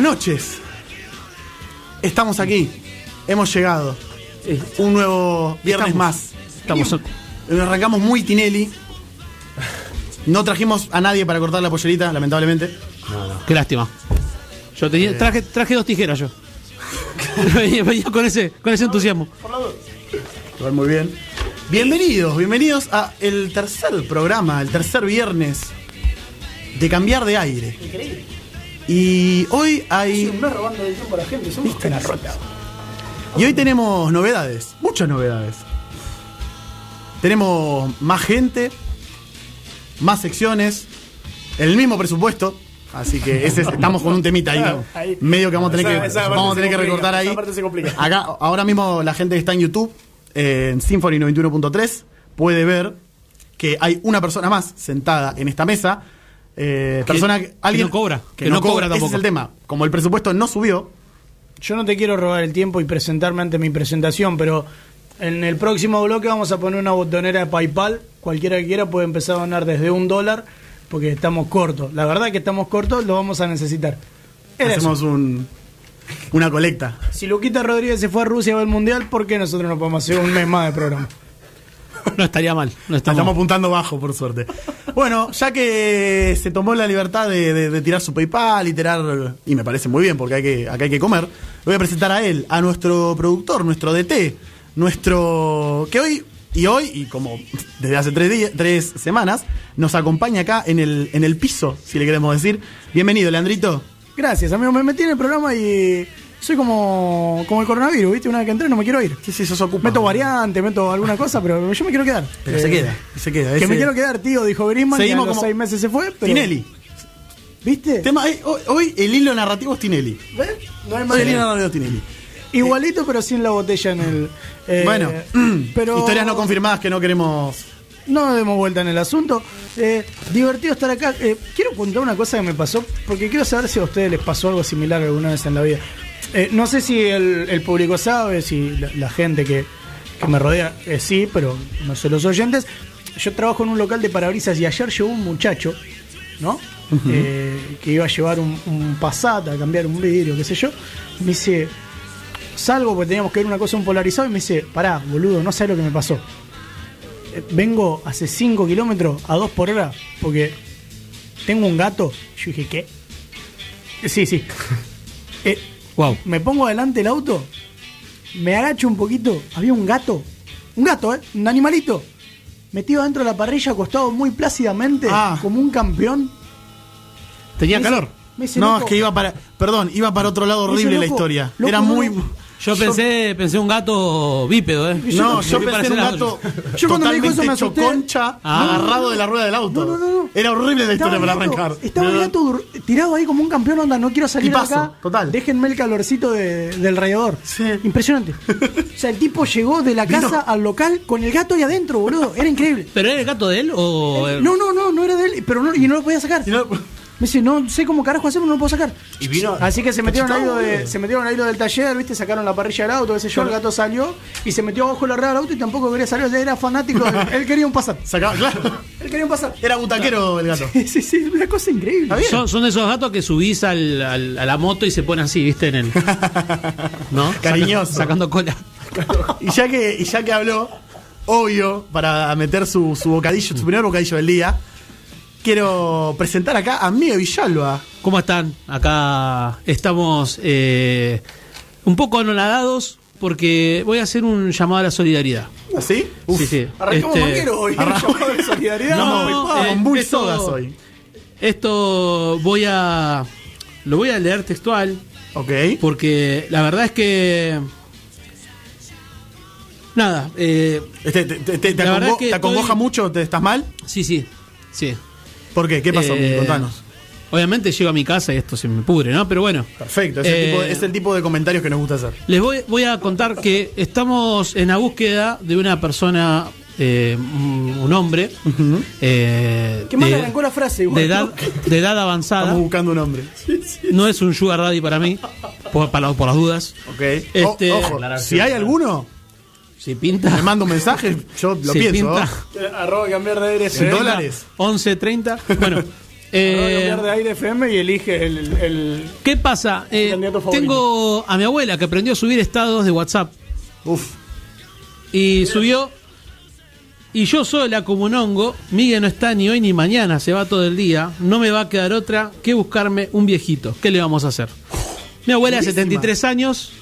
Buenas noches. Estamos aquí. Hemos llegado. Un nuevo viernes Estamos. más. Estamos. Nos arrancamos muy Tinelli. No trajimos a nadie para cortar la pollerita, lamentablemente. Qué lástima. Yo Eh. tenía, traje, traje dos tijeras yo. venía, venía con ese, con ese entusiasmo. Muy bien. Bienvenidos, bienvenidos a el tercer programa, el tercer viernes de cambiar de aire. Y hoy hay. robando el tiempo a la gente, somos Viste la rota. Y hoy tenemos novedades, muchas novedades. Tenemos más gente, más secciones, el mismo presupuesto. Así que ese es- estamos con un temita ahí. Ahí. Medio que vamos a tener Esa- que, esa parte vamos a se tener que complica, recortar ahí. Acá, ahora mismo la gente que está en YouTube, eh, en Symphony 91.3, puede ver que hay una persona más sentada en esta mesa. Eh, Que- persona que alguien no cobra, que, que no, no cobra, cobra ese es tampoco. el tema. Como el presupuesto no subió, Yo no te quiero robar el tiempo y presentarme ante mi presentación, pero en el próximo bloque vamos a poner una botonera de PayPal. Cualquiera que quiera puede empezar a donar desde un dólar, porque estamos cortos. La verdad que estamos cortos, lo vamos a necesitar. Era eso. hacemos un, una colecta. Si Luquita Rodríguez se fue a Rusia a ver el mundial, ¿por qué nosotros no podemos hacer un mes más de programa? No estaría mal. No Estamos apuntando bajo, por suerte. Bueno, ya que se tomó la libertad de, de- de tirar su PayPal y tirar. Y me parece muy bien porque hay que, acá hay que comer. Le voy a presentar a él, a nuestro productor, nuestro DT, nuestro. que hoy. Y hoy, y como desde hace tres, días, tres semanas, nos acompaña acá en el, en el piso, si le queremos decir. Bienvenido, Leandrito. Gracias, amigo. Me metí en el programa y soy como, como el coronavirus, ¿viste? Una vez que entré no me quiero ir. Sí, sí, sos ocupa. Meto variante, meto alguna cosa, pero yo me quiero quedar. Pero se Eh, queda, se queda. Que ese- me quiero quedar, tío, dijo Griezmann. y a Seguimos los como- seis meses se fue. Pero, Tinelli. ¿Viste? Tema, eh, hoy, hoy el hilo narrativo es Tinelli. ¿Ves? No hay Hoy el hilo narrativo es Tinelli. Igualito, pero sin la botella en el. eh, Bueno, pero historias no confirmadas que no queremos. No demos vuelta en el asunto. Eh, divertido estar acá. Eh, quiero contar una cosa que me pasó, porque quiero saber si a ustedes les pasó algo similar alguna vez en la vida. Eh, no sé si el, el público sabe, si la, la gente que, que me rodea eh, sí, pero no sé los oyentes. Yo trabajo en un local de parabrisas y ayer llegó un muchacho, ¿no? Eh, que iba a llevar un, un Passat a cambiar un vidrio, qué sé yo. Me dice, salgo porque teníamos que ver una cosa un polarizado y me dice, pará, boludo, no sé lo que me pasó. Eh, Vengo hace 5 kilómetros a 2 por hora porque tengo un gato. Yo dije, ¿qué? Sí, sí. Eh, Wow. me pongo adelante el auto, me agacho un poquito, había un gato, un gato, ¿eh? Un animalito, metido dentro de la parrilla, acostado muy plácidamente, Ah. como un campeón. Tenía Me dice- calor. me dice, No, loco, es que iba para. Perdón, iba para otro lado dice, horrible la historia. loco, Era muy. no. Yo pensé, pensé un gato bípedo, ¿eh. No, yo pensé en un gato. Yo cuando me dijo eso me asusté. choconcha, Ah. agarrado de la rueda del auto. No, no, no, no. Era horrible la historia para gato- arrancar. Estaba el gato tirado ahí como un campeón, onda, no quiero salir de Tipazo, acá. total. Déjenme el calorcito de- del radiador. Sí. Impresionante. o sea, el tipo llegó de la casa al local con el gato ahí adentro, boludo. Era increíble. ¿Pero era el gato de él o.? No, no, no, no era de él, pero no, y no lo podía sacar. Y no- Me dice, no sé cómo carajo hacemos, no lo puedo sacar. Y vino. Así que se metieron ahí lo de, boludo. se metieron ahí lo del taller, viste, sacaron la parrilla del auto, qué sé yo, el gato salió y se metió abajo la rueda del auto y tampoco quería salir, era fanático, de- él quería un Passat. Sacaba, claro. Él quería un Passat. Era butaquero el gato. Sí, sí, una cosa increíble. Son, son de esos gatos que subís al, al- a la moto y se pone así, ¿viste? En el. ¿No? Cariñoso. Saca- sacando cola. Y ya que, y ya que habló, obvio, para meter su, su bocadillo, su primer bocadillo del día, quiero presentar acá a Miguel Villalba. ¿Cómo están? Acá estamos eh, un poco anonadados porque voy a hacer un llamado a la solidaridad. ¿Así? Uf. Sí, sí. Arrancamos Este, hoy, arrancamos- llamado de solidaridad. No, No, eh, con esto- hoy. Esto voy a. Lo voy a leer textual Ok. porque la verdad es que. Nada, eh, Este, ¿Te, te- te- te La verdad acongo- es que te acongoja estoy- mucho? ¿Te estás mal? sí, sí, sí. ¿Por qué? ¿Qué pasó? Eh, Contanos. Obviamente llego a mi casa y esto se me pudre, ¿no? Pero bueno. Perfecto, es, el eh, tipo, de- es el tipo de comentarios que nos gusta hacer. Les voy, voy a contar que estamos en la búsqueda de una persona, eh, un un hombre, eh, Qué mal arrancó la frase, igual, de edad, ¿no? de edad avanzada. Estamos buscando un hombre. No es un sugar daddy para mí, por, para- por las dudas. Ok. Este- O- ojo, si hay alguno, Si pinta, me manda un mensaje, yo lo si pienso. pinta. Arroba cambiar de aire FM. dólares. 11, 30. Bueno, Arroba eh, cambiar de aire FM y elige el, el- ¿qué pasa? Eh, tengo a mi abuela que aprendió a subir estados de WhatsApp. Uf. Y subió. Y yo sola como un hongo, Miguel no está ni hoy ni mañana, se va todo el día. No me va a quedar otra que buscarme un viejito. ¿Qué le vamos a hacer? Mi abuela de Buenísima. 73 años.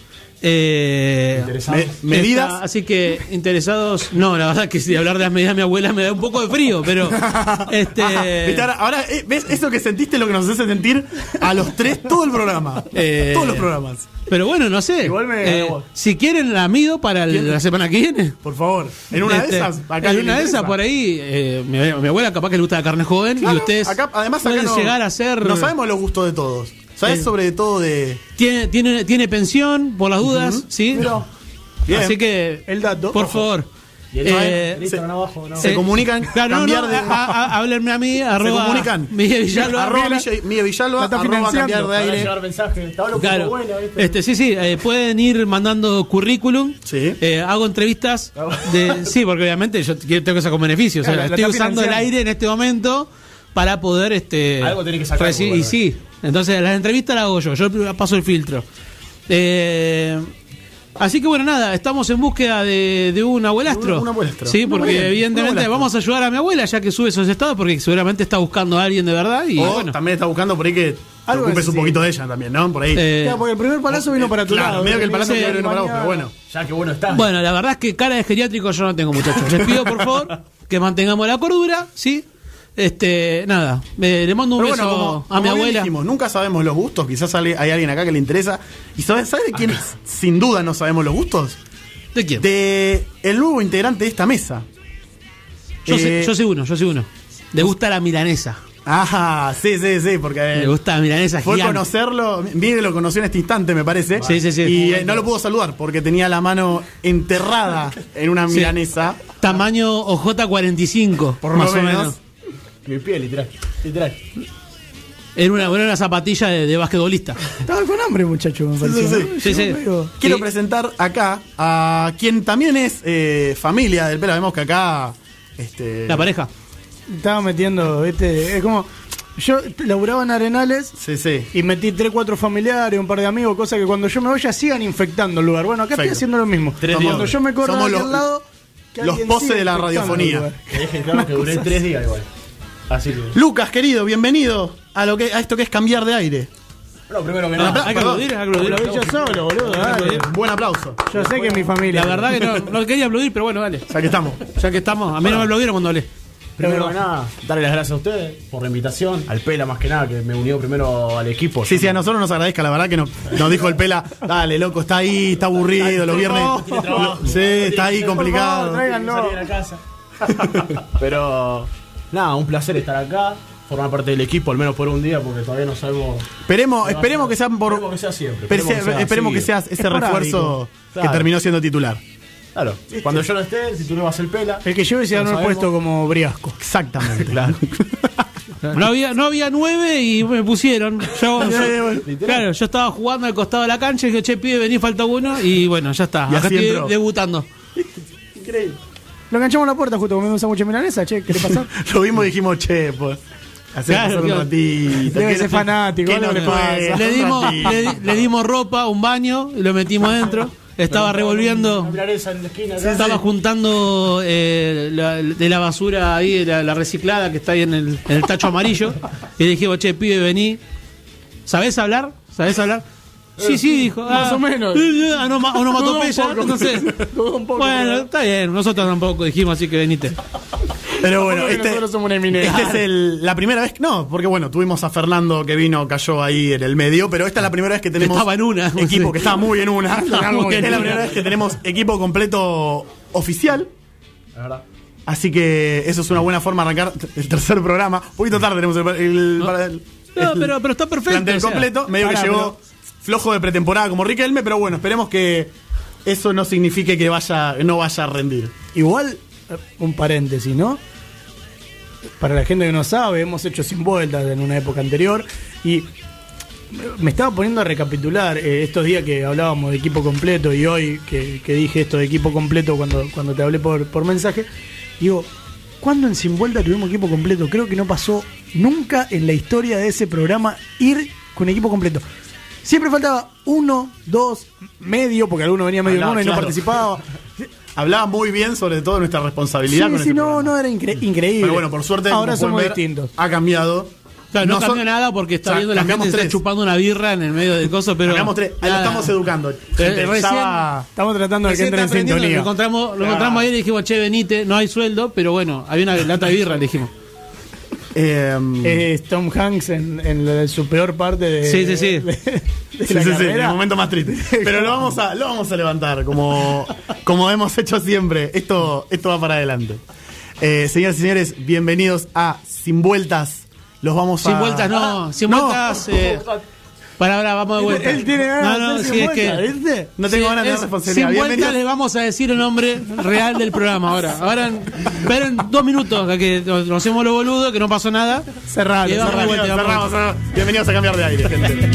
Eh, Me- medidas. está- así que interesados. No, la verdad que si hablar de las medidas de mi abuela me da un poco de frío, pero. este Ajá. Ahora, ahora, eh, ¿ves eso que sentiste lo que nos hace sentir a los tres todo el programa? Eh, Todos los programas. Pero bueno, no sé. Igual me Eh, si quieren la mido para el- la semana que viene. Por favor. En una Este, de esas. Acá en una de esas por ahí, eh, mi, mi abuela capaz que le gusta la carne joven Claro, y ustedes acá, además, acá pueden no, llegar a ser. No sabemos los gustos de todos. ¿Sabes Eh. sobre todo de. Tiene, tiene, tiene pensión, por las dudas, ¿sí? Bien. Así que, El dato. por favor. Y el eh, listo, se- no abajo, no. se comunican, Claro, no, cambiar no, de- a- a- háblenme a mí, Se arroba comunican. Miguel Villalba. Arroba Miguel Villalba. Arroba cambiar de aire. mensajes. Claro. bueno. Este, sí, sí, eh, pueden ir mandando currículum. Sí. Eh, hago entrevistas de. Sí, porque obviamente yo quiero- tengo que sacar beneficios. O sea, estoy usando el aire en este momento para poder. este Algo tiene que sacar. Y sí. Entonces, las entrevistas las hago yo. Yo paso el filtro. Eh, Así que bueno, nada, estamos en búsqueda de, de un abuelastro. Un- un abuelastro. Sí, porque evidentemente vamos a ayudar a mi abuela ya que sube esos estados porque seguramente está buscando a alguien de verdad y o bueno. también está buscando por ahí que te Algo ocupes así, un sí. poquito de ella también, ¿no? Por ahí. eh, Claro, porque el primer palazo vino para tu claro, lado. medio que el palazo Sí, vino para vos, pero bueno. Ya que bueno está. Bueno, la verdad es que cara de geriátrico yo no tengo, muchachos. Les pido, por favor, que mantengamos la cordura, ¿sí? Este, nada, eh, le mando un Pero beso bueno, como, a mi abuela. dijimos, nunca sabemos los gustos. Quizás hay hay alguien acá que le interesa. ¿Y sabes sabe de quién sin duda no sabemos los gustos? ¿De quién? De el nuevo integrante de esta mesa. yo, Eh, sé, yo sé uno, yo sé uno. Le gusta la milanesa. Ajá, sí, sí, sí, porque eh, Le gusta la milanesa fue gigante. conocerlo. Miguel lo conoció en este instante, me parece. Sí, sí, sí. Y eh, no lo pudo saludar porque tenía la mano enterrada en una Sí. milanesa. Tamaño OJ45, Por más lo o menos. Mi pie, literal. Literal. Era una, era una zapatilla de, de basquetbolista. Estaba con hambre, muchacho, me sí, Quiero Sí. presentar acá a quien también es eh, familia del pelo. Vemos que acá. Este, La pareja. Estaba metiendo, viste, es como. Yo laburaba en Arenales Sí, sí. y metí 3, 4 familiares, un par de amigos, cosa que cuando yo me vaya sigan infectando el lugar. Bueno, acá estoy haciendo lo mismo. Tres cuando días. yo me corro de aquel los- lado, que los poses de la radiofonía. Que dejen claro que duré tres días igual. Así que. Lucas, querido, bienvenido a lo que a esto que es cambiar de aire. Bueno, primero que nada. Hay que aplaudir, hay que aplaudir. Yo solo, boludo. dale. Buen aplauso. Yo sé que es mi familia. La verdad que no, no quería aplaudir, pero bueno, dale. Ya que estamos. Ya que estamos, a mí no me aplaudieron cuando hablé. Primero que nada, darle las gracias a ustedes por la invitación. Al Pela más que nada, que me unió primero al equipo. Sí, sí, a nosotros nos agradezca, la verdad que nos, nos dijo el Pela, dale, loco, está ahí, está aburrido, los viernes. Sí, está ahí Por favor, complicado. tráiganlo. Salir a casa. Pero nada, un placer estar acá, formar parte del equipo, al menos por un día, porque todavía no sabemos. Esperemos, esperemos que sea por. Esperemos que sea siempre. Esperemos que, sea esperemos que seguido. seas ese refuerzo que terminó siendo titular. Claro, cuando yo no esté, si tú no vas el Pela. El que lleve se ganó el puesto como Briasco. Exactamente. Claro. No había, no había nueve y me pusieron. Yo, yo- claro, yo estaba jugando al costado de la cancha y dije, che, pibe, vení, falta uno. Y bueno, ya está. Y Acá así estoy entró. debutando. Lo enganchamos a la puerta justo comiendo un sándwich de milanesa, che, ¿qué le pasa? Lo vimos y dijimos, che, pues. Hacer Claro, pasar un claro. ratito. Debe ¿qué ser no- fanático, qué algo no le pasa. Dimos, le, di- le dimos ropa, un baño, y lo metimos adentro. Estaba revolviendo. En. Estaba juntando eh, la- de la basura ahí, la, la reciclada que está ahí en el, en el tacho amarillo. Y le dije, che, pibe, vení. ¿Sabés hablar? ¿Sabés hablar? Sí, sí, dijo. más ah, o menos. no, ma- onomatopeya, no sé. Bueno, pero- está bien, nosotros tampoco dijimos, así que venite. Pero bueno, este, nosotros somos una eminencia. este es el- la primera vez. No, porque bueno, tuvimos a Fernando que vino, cayó ahí en el medio, pero esta es la primera vez que tenemos. Estaba en una. Equipo, que estaba muy en una. Estaba muy es la primera vez que tenemos equipo completo oficial. La verdad. Así que eso es una buena forma de arrancar el tercer programa. Un poquito tarde tenemos el. el- para el- No, el pero, pero está perfecto. plantel o sea. completo. Medio que llegó flojo de pretemporada como Riquelme, pero bueno, esperemos que eso no signifique que vaya, no vaya a rendir. Igual, eh, un paréntesis, ¿no? Para la gente que no sabe, hemos hecho sin vueltas en una época anterior y me estaba poniendo a recapitular eh, estos días que hablábamos de equipo completo y hoy que, dije esto de equipo completo cuando, cuando te hablé por, por mensaje. Digo, ¿cuándo en Sin Vuelta tuvimos equipo completo? Creo que no pasó nunca en la historia de ese programa ir con equipo completo. Siempre faltaba uno, dos, medio, porque alguno venía medio en Hablaba, uno y no claro. participaba. Hablaba muy bien sobre todo nuestra responsabilidad Sí, con sí, este no, programa. no, era incre- increíble. Pero bueno, por suerte, ahora somos ver, distintos. Ha cambiado. Claro, no, No son- cambió nada porque está o sea, viendo la gente tres. chupando una birra en el medio del coso, pero. Cambiamos tres. Ahí lo estamos educando. Gente, Eh, recién- estaba- Estamos tratando de que entre en Lo encontramos, lo encontramos ahí y le dijimos, che, venite, no hay sueldo, pero bueno, había una lata de birra, le dijimos. Eh, Es Tom Hanks en, en la- en su peor parte de, Sí, sí, sí. de- de sí, la sí, sí, el momento más triste. Pero lo vamos a, lo vamos a levantar, como, como hemos hecho siempre. Esto, esto va para adelante. Eh, señoras y señores, bienvenidos a Sin Vueltas. Los vamos a. Sin vueltas, no, sin No. vueltas. Eh, para, ahora, vamos de vuelta. Él tiene ganas no, no, de sin es que. vuelta, ¿viste? No tengo ganas de es- responsabilidad. Sin vueltas Bienvenidos. le vamos a decir el nombre real del programa ahora. Ahora, en- pero en dos minutos, que nos hacemos los boludos, que no pasó nada. Vuelta, Cerramos, cerramos. Bienvenidos a cambiar de aire, gente.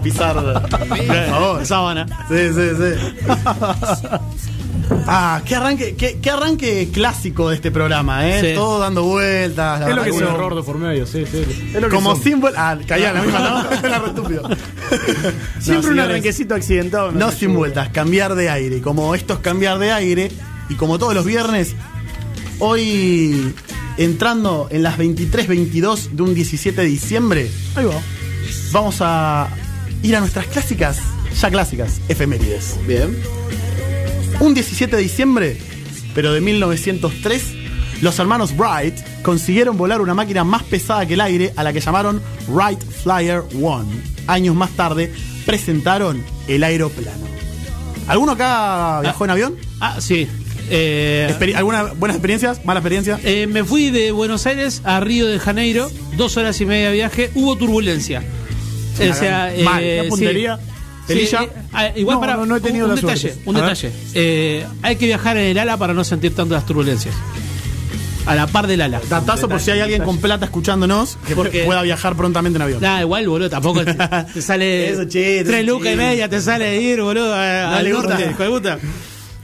A pisar. Por favor. Sábana. Sí, sí, sí. Ah, qué arranque, qué, qué arranque clásico de este programa, ¿eh? Sí. Todo dando vueltas. la Es lo que Un son. error de por medio, sí, sí. Es lo que Como son. símbolo. Ah, caía en la misma, ¿no? Era re estúpido. Siempre un arranquecito accidentado. No sé sin vueltas, cambiar de aire. Como esto es cambiar de aire, y como todos los viernes, hoy entrando en las 23.22 de un 17 de diciembre, Ahí va. vamos a ir a nuestras clásicas, ya clásicas, efemérides. Bien. Un 17 de diciembre, pero de 1903, los hermanos Wright consiguieron volar una máquina más pesada que el aire a la que llamaron Wright Flyer One. Años más tarde, presentaron el aeroplano. ¿Alguno acá viajó en avión? Ah, sí. Eh, Experi- ¿Alguna buenas experiencias? ¿Malas experiencias? eh, me fui de Buenos Aires a Río de Janeiro, dos horas y media de viaje, hubo turbulencia. O sea, eh, Mal, ¿qué sí. puntería? Sí, eh, ah, igual No, para no, no he tenido un, la suerte. detalle, un A detalle. Eh, hay que viajar en el ala para no sentir tanto las turbulencias. A la par del ala. Datazo por si hay alguien con plata escuchándonos que Porque- pueda viajar prontamente en avión. Nada, igual, boludo, tampoco te, te sale Eso, che, tres lucas y media, te sale de ir, boludo, a- No al norte, gusta.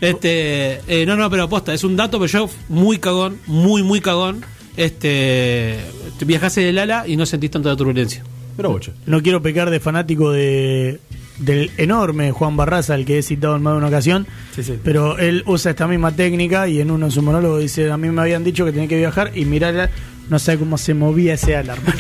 Este, eh, no, no, pero aposta, es un dato, pero yo muy cagón, muy, muy cagón. Este, viajás en el ala y no sentís tanta turbulencia. Pero. No quiero pecar de fanático de del enorme Juan Barraza, el que he citado en más de una ocasión, Sí, sí. pero él usa esta misma técnica y en uno de sus monólogos dice, a mí me habían dicho que tenía que viajar y mirar, no sé cómo se movía ese alarma.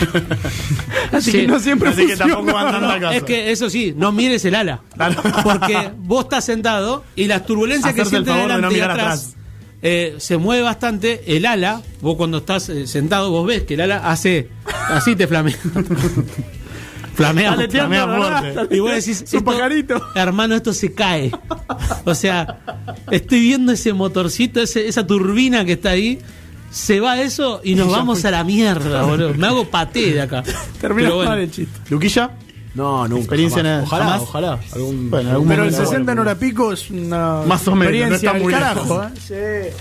Así Sí. que no siempre Así que funciona. tampoco van tanto al caso. Es que eso sí, no mires el ala. Claro. Porque vos estás sentado y las turbulencias que sientes favor de no y atrás. Eh, se mueve bastante. El ala, vos cuando estás eh, sentado, vos ves que el ala hace así te flamea. flamea, flamea. Y vos decís, esto- pajarito. hermano, esto se cae. O sea, estoy viendo ese motorcito, ese- esa turbina que está ahí. Se va eso y nos vamos a la mierda, boludo. Me hago paté de acá. Termina bueno. mal el chiste. Luquilla, No, nunca. Experiencia jamás. en- Ojalá, jamás. ojalá. Algún, Bueno, algún Pero el momento. 60 en hora pico es una Más o menos, no experiencia está del muy carajo. ¿eh?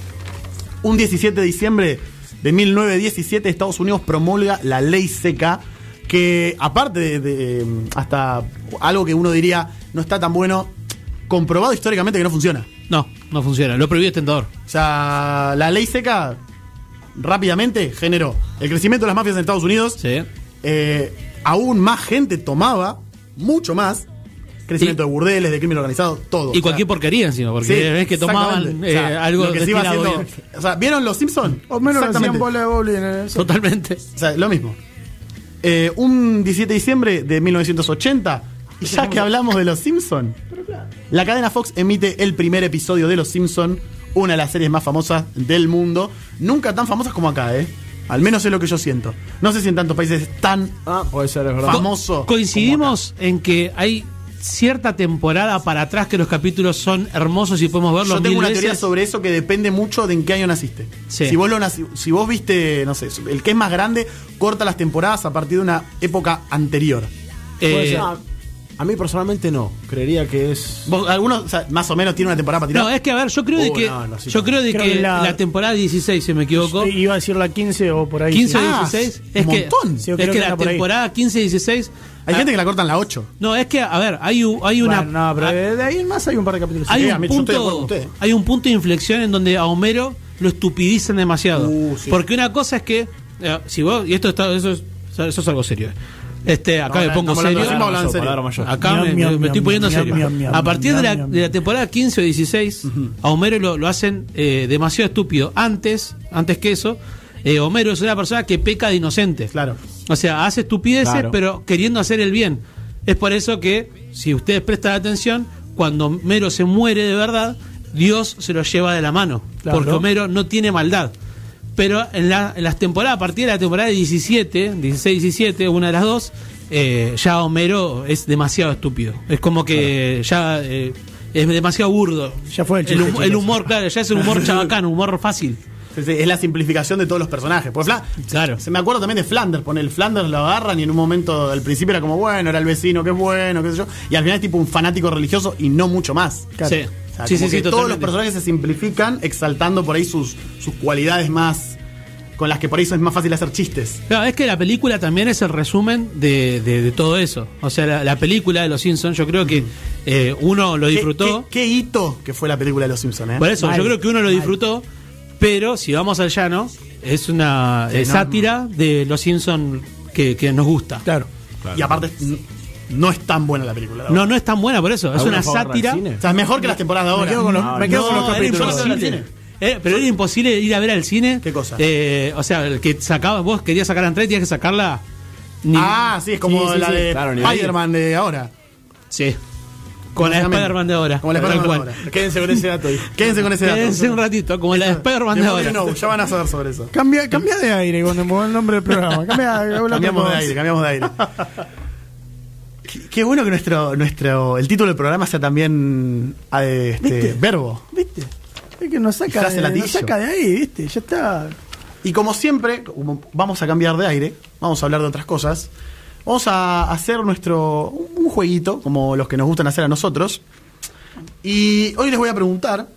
un 17 de diciembre de 1917 Estados Unidos promulga la ley seca que aparte de, de, mm, hasta algo que uno diría no está tan bueno, comprobado históricamente que no funciona. No, no funciona. Lo prohibido es tentador. O sea, la ley seca rápidamente generó el crecimiento de las mafias en Estados Unidos. Sí. Eh, aún más gente tomaba, mucho más. Crecimiento Y- de burdeles, de crimen organizado, todo. Y O cualquier sea, porquería encima, porque sí, ves que tomaban eh, O sea, algo lo que se iba haciendo. bien. O sea, ¿vieron los Simpsons? O menos hacían bola de bowling en eso. Totalmente. O sea, lo mismo. Eh, un 17 de diciembre de 1980, y ya que hablamos de Los Simpson, la cadena Fox emite el primer episodio de Los Simpson, una de las series más famosas del mundo, nunca tan famosas como acá, ¿eh? Al menos es lo que yo siento. No sé si en tantos países es tan Ah, puede ser, es verdad. famoso. Coincidimos en que hay cierta temporada para atrás que los capítulos son hermosos y podemos verlos. Yo tengo mil una veces. teoría sobre eso que depende mucho de en qué año naciste. Sí. Si vos lo naci- si vos viste, no sé, el que es más grande corta las temporadas a partir de una época anterior. Puede Eh, ser. Ah, a mí personalmente no. Creería que es. Vos, algunos, o sea, más o menos tiene una temporada para tirar. no, es que a ver, yo creo de Uh, que no, no, sí, yo creo de Creo que que la, la- temporada 16, si me equivoco, Iba a decir la 15 o por ahí. 15 o sí. Ah, 16, un es que montón. Sí, es que que la temporada 15 y 16 Hay ah, gente que la cortan la 8. No, es que a ver, hay hay una Bueno, no, pero ah, de ahí en más hay un par de capítulos. hay Sí, un punto hay un punto de inflexión en donde a Homero lo estupidizan demasiado Uh, sí. porque una cosa es que eh, si vos y esto está eso es, eso es algo serio este acá No, me pongo serio acá me, estoy poniendo serio a partir de la, de la temporada 15 o 16 a Homero lo, lo hacen eh, demasiado estúpido antes antes que eso eh, Homero es una persona que peca de inocente Claro. o sea, hace estupideces, Claro. pero queriendo hacer el bien. Es por eso que, si ustedes prestan atención, cuando Homero se muere de verdad, Dios se lo lleva de la mano. Claro. Porque Homero no tiene maldad. Pero en, la- en las temporadas, a partir de la temporada 17, 16-17, una de las dos, eh, ya Homero es demasiado estúpido. Es como que ya eh, es demasiado burdo. Ya fue el el, chiste, hum- el humor, claro, ya es un humor chabacán, un humor fácil. Es la simplificación de todos los personajes. Pues Fla- Claro. Se me acuerdo también de Flanders. Pone el Flanders lo agarran y en un momento al principio era como bueno, era el vecino que es bueno, qué sé yo. Y al final es tipo un fanático religioso y no mucho más. Claro. Sí, O sea, sí, como sí, que todos los personajes se simplifican exaltando por ahí sus, sus cualidades más con las que por eso es más fácil hacer chistes. Claro, es que la película también es el resumen de, de- de todo eso. O sea, la, la película de Los Simpsons, yo creo que eh, uno lo disfrutó. ¿Qué, qué, qué hito que fue la película de Los Simpsons, ¿eh? Por eso, Mal, yo creo que uno lo mal. disfrutó, pero si vamos al llano, es una Sí, eh, no, sátira de Los Simpsons que, que nos gusta. Claro. Y aparte, no es tan buena la película. la No, verdad. no es tan buena por eso, es ¿Alguna una sátira. O sea, es mejor que las temporadas de ahora. Me quedo con los, No, me quedo No, con los era capítulos. imposible. Eh, pero era imposible ir a ver al cine. ¿Qué cosa? Eh, o sea, el que sacaba, vos querías sacar a entrada y tenías que sacarla. ni- Ah, sí, es como Sí, sí, la sí. de Claro. Spider-Man de ahora. Sí. Con la. Spider-Man de ahora. Como la Spider-Man de ahora. Quédense con ese dato. Quédense con ese dato. Quédense un ratito, como la de Spider-Man de ahora. Ya van a saber sobre eso. Cambia, cambia de aire cuando me pongo el nombre del programa. Cambia, Cambiamos de aire, cambiamos de aire. Qué, qué bueno que nuestro, nuestro, el título del programa sea también eh, este, ¿Viste? verbo. ¿Viste? Es que nos saca, de, nos saca de ahí, ¿viste? Ya está. Y como siempre, como vamos a cambiar de aire, vamos a hablar de otras cosas. Vamos a hacer nuestro un jueguito, como los que nos gustan hacer a nosotros. Y hoy les voy a preguntar,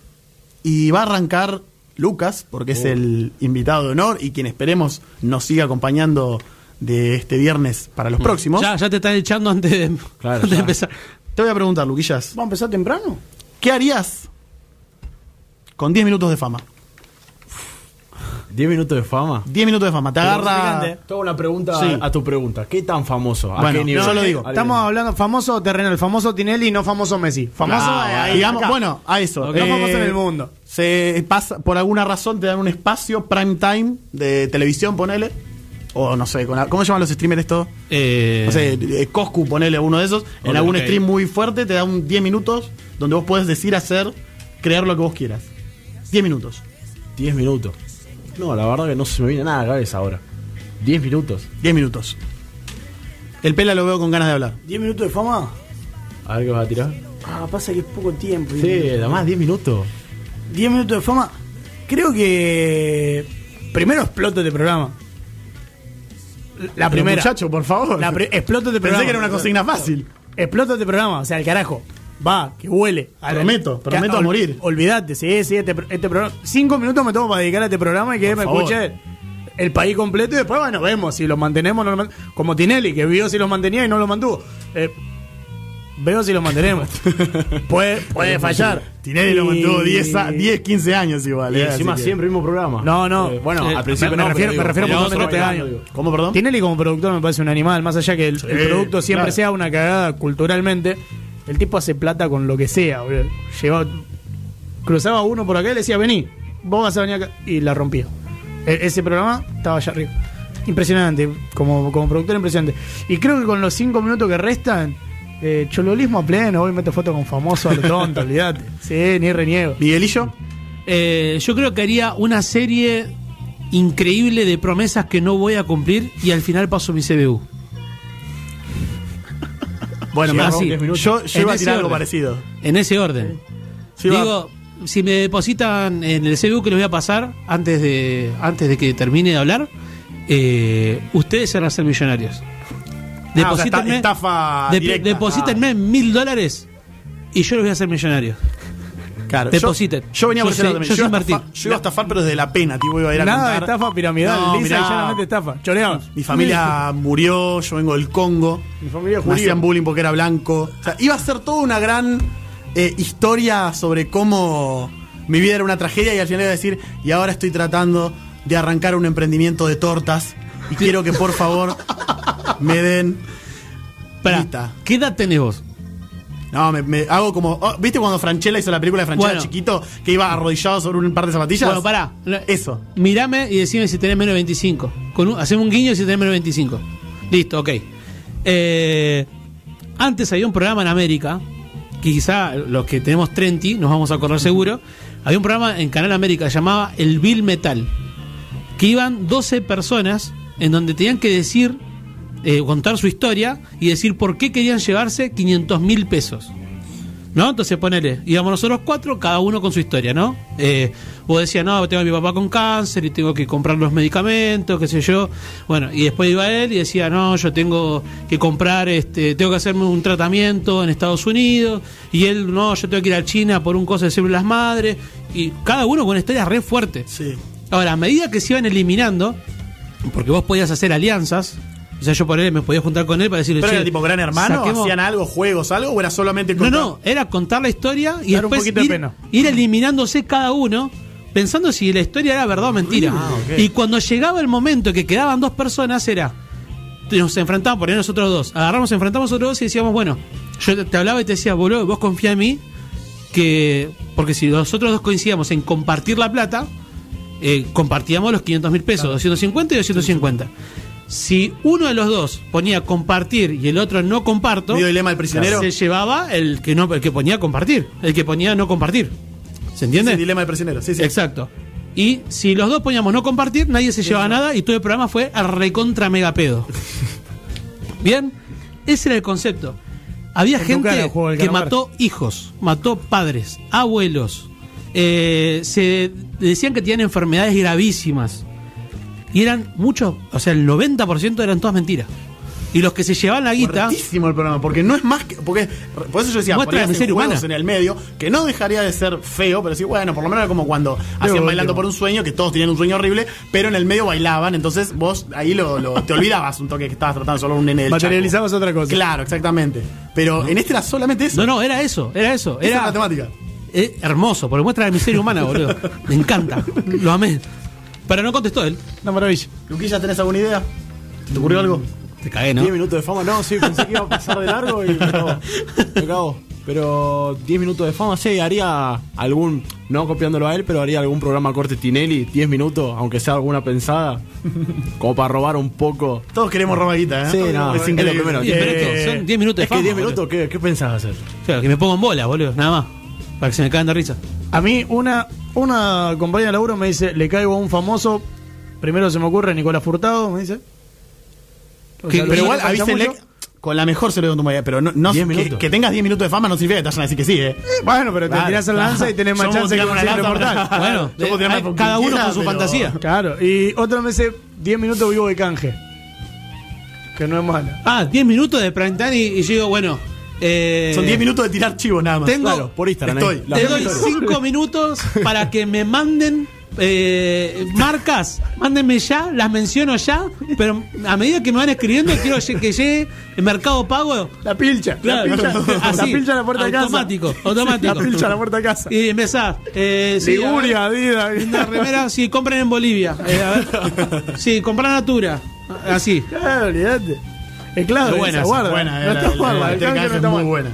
y va a arrancar Lucas, porque es el invitado de honor y quien esperemos nos siga acompañando de este viernes para los próximos. Ya, ya te están echando antes de, Claro, antes de ya. empezar. Te voy a preguntar, Luquillas, ¿Vamos a empezar temprano? ¿qué harías con 10 minutos de fama? 10 minutos de fama. 10 minutos de fama, te agarra... Te hago una pregunta Sí. a tu pregunta. ¿Qué tan famoso? ¿A Bueno, qué nivel? yo lo digo. Estamos hablando famoso terrenal, famoso Tinelli, no famoso Messi. Famoso Ah, eh, ahí, digamos, bueno, a eso. Ok. No famoso en el mundo. Se pasa, por alguna razón te dan un espacio prime time de televisión, ponele. O no sé, con la- ¿cómo se llaman los streamers esto? Eh, No sé, eh, Coscu, ponele uno de esos. en algún stream muy fuerte te da un 10 minutos donde vos puedes decir, hacer, crear lo que vos quieras. 10 minutos. 10 minutos. No, la verdad que no se me viene nada a la cabeza ahora. 10 minutos. 10 minutos. El pela lo veo con ganas de hablar. ¿10 minutos de fama? A ver qué vas a tirar. Ah, pasa que es poco tiempo. Sí, además 10 minutos. 10 minutos de fama. Creo que. Primero exploto este programa. La primera. muchacho, por favor. La exploto este Pensé programa. que era una consigna fácil. Exploto este programa, o sea, el carajo. Va, que huele. A Prometo, prometo a morir. Olvídate, sí, sí, este, este programa. Cinco minutos me tomo para dedicar a este programa y que me favor. escuche el país completo y después, bueno, vemos si los mantenemos o no los man- Como Tinelli, que vio si los mantenía y no los mantuvo. Eh, veo si los mantenemos. puede, puede fallar. Tinelli lo mantuvo Y- 10, a- 10, 15 años igual. Y eh, encima que- siempre el mismo programa. No, no. Eh, bueno, Eh, al principio me no, refiero- pero me refiero digo, a este año, año. digo. ¿Cómo, perdón? Tinelli como productor me parece un animal, más allá que el, el producto siempre claro. sea una cagada culturalmente. El tipo hace plata con lo que sea, boludo. Llevaba, cruzaba uno por acá y le decía, vení, vos vas a venir acá. Y la rompía. E- ese programa estaba allá arriba. Impresionante, como, como productor impresionante. Y creo que con los cinco minutos que restan, eh, chololismo a pleno, hoy meto foto con famoso a lo tonto, olvídate. Sí, ni reniego. Miguelillo. eh, yo creo que haría una serie increíble de promesas que no voy a cumplir y al final paso mi CBU. Bueno, me- así. yo, yo iba a tirar algo parecido. En ese orden. Sí. Digo, si me depositan en el CBU que les voy a pasar antes de antes de que termine de hablar, eh, ustedes van a ser millonarios. Ah, o sea, esta- estafa directa. deposítenme mil dólares y yo los voy a hacer millonarios. Claro, Depositen. Yo, yo venía por ese lado también. yo iba a invertir. estafar, yo iba a estafar, pero desde la pena, tipo, iba a ir a Nada de estafa piramidal, No, lisa mirá, y llanamente estafa. Choreamos. Mi familia murió, yo vengo del Congo. Mi familia judía. hacían bullying porque era blanco. O sea, iba a ser toda una gran eh, historia sobre cómo mi vida era una tragedia y al final iba a decir, y ahora estoy tratando de arrancar un emprendimiento de tortas y quiero que por favor me den... Pará, Lista. ¿qué edad tenés vos? No, me, me hago como... oh, ¿Viste cuando Franchella hizo la película de Franchella Bueno. chiquito que iba arrodillado sobre un par de zapatillas? Bueno, pará. Eso. Mirame y decime si tenés menos de 25. Con un, haceme un guiño si tenés menos de 25. Listo, ok. Eh, antes había un programa en América, que quizá los que tenemos 30 nos vamos a acordar seguro. Había un programa en Canal América que llamaba El Bill Metal, que iban 12 personas en donde tenían que decir, eh, contar su historia y decir por qué querían llevarse 500 mil pesos. ¿No? Entonces ponele, íbamos nosotros cuatro, cada uno con su historia, ¿no? Eh, vos decías, no, tengo a mi papá con cáncer y tengo que comprar los medicamentos, qué sé yo. Bueno, y después iba él y decía, no, yo tengo que comprar, este, tengo que hacerme un tratamiento en Estados Unidos. Y él, no, yo tengo que ir a China por un coso de células madre. Y cada uno con una historia re fuerte. Sí. Ahora, a medida que se iban eliminando, porque vos podías hacer alianzas, o sea, yo por él me podía juntar con él para decirle, ¿Pero "Che, era tipo gran hermano? saquemos- ¿Hacían algo, juegos, algo? ¿O era solamente No, contar- no, era contar la historia y Dar un después poquito de ir, pena. ir eliminándose cada uno, pensando si la historia era verdad o mentira. Ah. Y cuando llegaba el momento que quedaban dos personas, era. Nos enfrentábamos, por ahí nosotros dos. Agarramos, enfrentamos nosotros dos y decíamos, bueno, yo te- te hablaba y te decía, boludo, vos confía en mí, que. Porque si nosotros dos coincidíamos en compartir la plata, eh, compartíamos los 500 mil pesos, 250 y 250. Si uno de los dos ponía compartir y el otro no comparto, Medio dilema del prisionero. se llevaba el que no el que ponía compartir, el que ponía no compartir. ¿Se entiende? Sí, dilema del prisionero, sí, sí. Exacto. Y si los dos poníamos no compartir, nadie se llevaba nada y todo el programa fue al recontra mega pedo. Bien, ese era el concepto. Había gente que mató hijos, mató padres, abuelos. Eh, se decían que tenían enfermedades gravísimas. Y eran muchos, o sea, el 90% eran todas mentiras. Y los que se llevaban la guita. Fuertísimo el programa, porque no es más que. Porque, por eso yo decía, Muestra la en el medio, que no dejaría de ser feo, pero sí, bueno, por lo menos era como cuando hacían bailando por un sueño, que todos tenían un sueño horrible, pero en el medio bailaban, entonces vos ahí lo, lo- te olvidabas un toque que estabas tratando solo un nene del Materializabas Chaco. otra cosa. Claro, exactamente. Pero en este era solamente eso. No, no, era eso, era eso. Esa Era era la temática. Eh, hermoso, porque muestra la miseria humana, boludo. Me encanta. Lo amé. Pero no contestó él. Una maravilla. Luquilla, ¿tenés alguna idea? ¿Se ¿Te ocurrió algo? Te cagué, ¿no? 10 minutos de fama, no, sí, pensé que iba a pasar de largo y me cagó. Me cagó. Pero 10 minutos de fama, sí, haría algún, no copiándolo a él, pero haría algún programa corte Tinelli, 10 minutos, aunque sea alguna pensada, como para robar un poco. Todos queremos robaguita, ¿eh? Sí, no, es es increíble. lo primero. Y, pero Eh, esto son 10 minutos de Es que fama, 10 minutos, ¿qué, qué pensás hacer? O sea, que me pongo en bola, boludo, nada más. Para que se me caigan de risa. A mí, una, una compañía de laburo me dice, le caigo a un famoso. Primero se me ocurre Nicolás Furtado, me dice. O Que- sea, Pero igual, avísenle con la mejor se lo doy un pero no, no 10 que, tengas 10 minutos de fama no significa que te vayan a decir que sí, ¿eh? Bueno, pero te tirás el lanza y tenés más chance que una lanza, portal. Bueno, eh, tirarme hay- cada uno con su fantasía. Claro, y otro me dice 10 minutos vivo de canje. Que no es mala. Ah, 10 minutos de prime time y, y yo digo, bueno. Eh, Son 10 minutos de tirar chivos nada más. Tengo- Claro, Por Instagram, Estoy. Te doy historia. 5 minutos para que me manden eh, marcas. Mándenme ya, las menciono ya. Pero a medida que me van escribiendo, quiero que llegue el mercado pago. La pilcha. Claro, la pilcha, así, la pilcha a la puerta de casa. automático, automático. La pilcha a la puerta de casa. Y empezás. Eh, sí, Liguria. Una remera, sí, compren en Bolivia. Eh, a ver. Sí, compran Natura. Así. Claro, olvidate. Es claro, Es buena esa, guarda. Buena, no eh, está la- el canje no está muy mal. buena.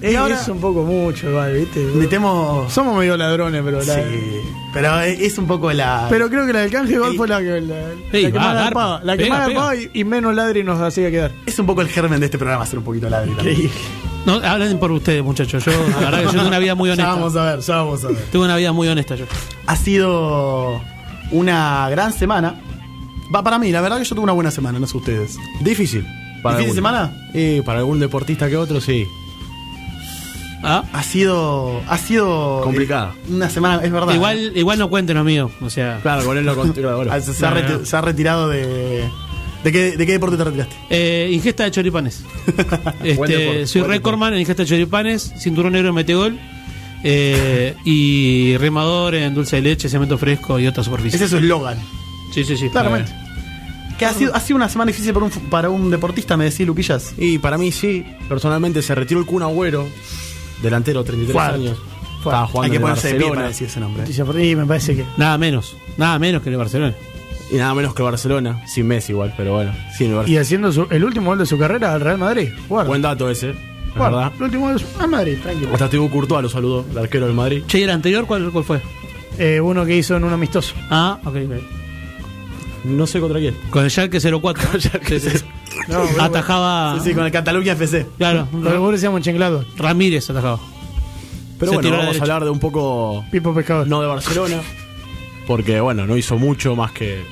Es, Y ahora- es un poco mucho, igual, ¿viste? Metemos. Somos medio ladrones, pero la, Sí, pero es un poco la. Pero creo que la del canje igual fue la que, la, Sí, la que va, más garpa. garpaba. La que más y, y menos ladri nos hacía quedar. es un poco el germen de este programa, ser un poquito ladri también. No, hablen por ustedes, muchachos. Yo, la verdad que yo tengo una vida muy Ya honesta. vamos a ver, ya vamos a ver. Tengo una vida muy honesta yo. Ha sido una gran semana. Va para mí, la verdad que yo tuve una buena semana, no sé ustedes. Difícil. Para ¿Difícil semana? Sí, para algún deportista que otro, sí. Ah, Ha sido. Ha sido. Complicada. eh, una semana, es verdad. Igual, igual no cuenten mío. O sea, Claro, con él lo conté, claro, bueno. Ah, Se, ha No, reti- no. se ha retirado de. ¿De qué, ¿De qué deporte te retiraste? eh, ingesta de choripanes. Este, deporte, soy recordman en ingesta de choripanes, cinturón negro en metegol. Eh, y remador en dulce de leche, cemento fresco y otras Ese superficies. es su eslogan. Sí, sí, sí. Claramente. Que ha sido, ha sido una semana difícil para un, para un deportista, me decís, Luquillas. Y para mí sí, personalmente se retiró el Kun Agüero, delantero, 33 Fuerte. años. Estaba jugando Hay que en el ponerse de pie para Barcelona. decir ese nombre. Noticia por ahí, me parece que. Nada menos. Nada menos que el de Barcelona. Y nada menos que Barcelona, sin Messi igual, pero bueno, sin el Y Barcelona. haciendo su- el último gol de su carrera al Real Madrid. Guarda. Buen dato ese, Guarda, ¿verdad? El último gol de su al Madrid, tranquilo. Hasta Thibaut Courtois lo saludó, el arquero del Madrid. Che, ¿y el anterior cuál, cuál fue? Eh, uno que hizo en un amistoso. Ah, ok, ok. No sé contra quién. Con el Schalke 04. Sí, sí. No, boludo. Atajaba. Sí, sí, con el Cataluña FC. Claro, Lo que vos decíamos Chenglado. Ramírez atajaba. Pero Se bueno, a vamos a hablar de un poco, Pipo Pescador. no de Barcelona, porque bueno, no hizo mucho más que,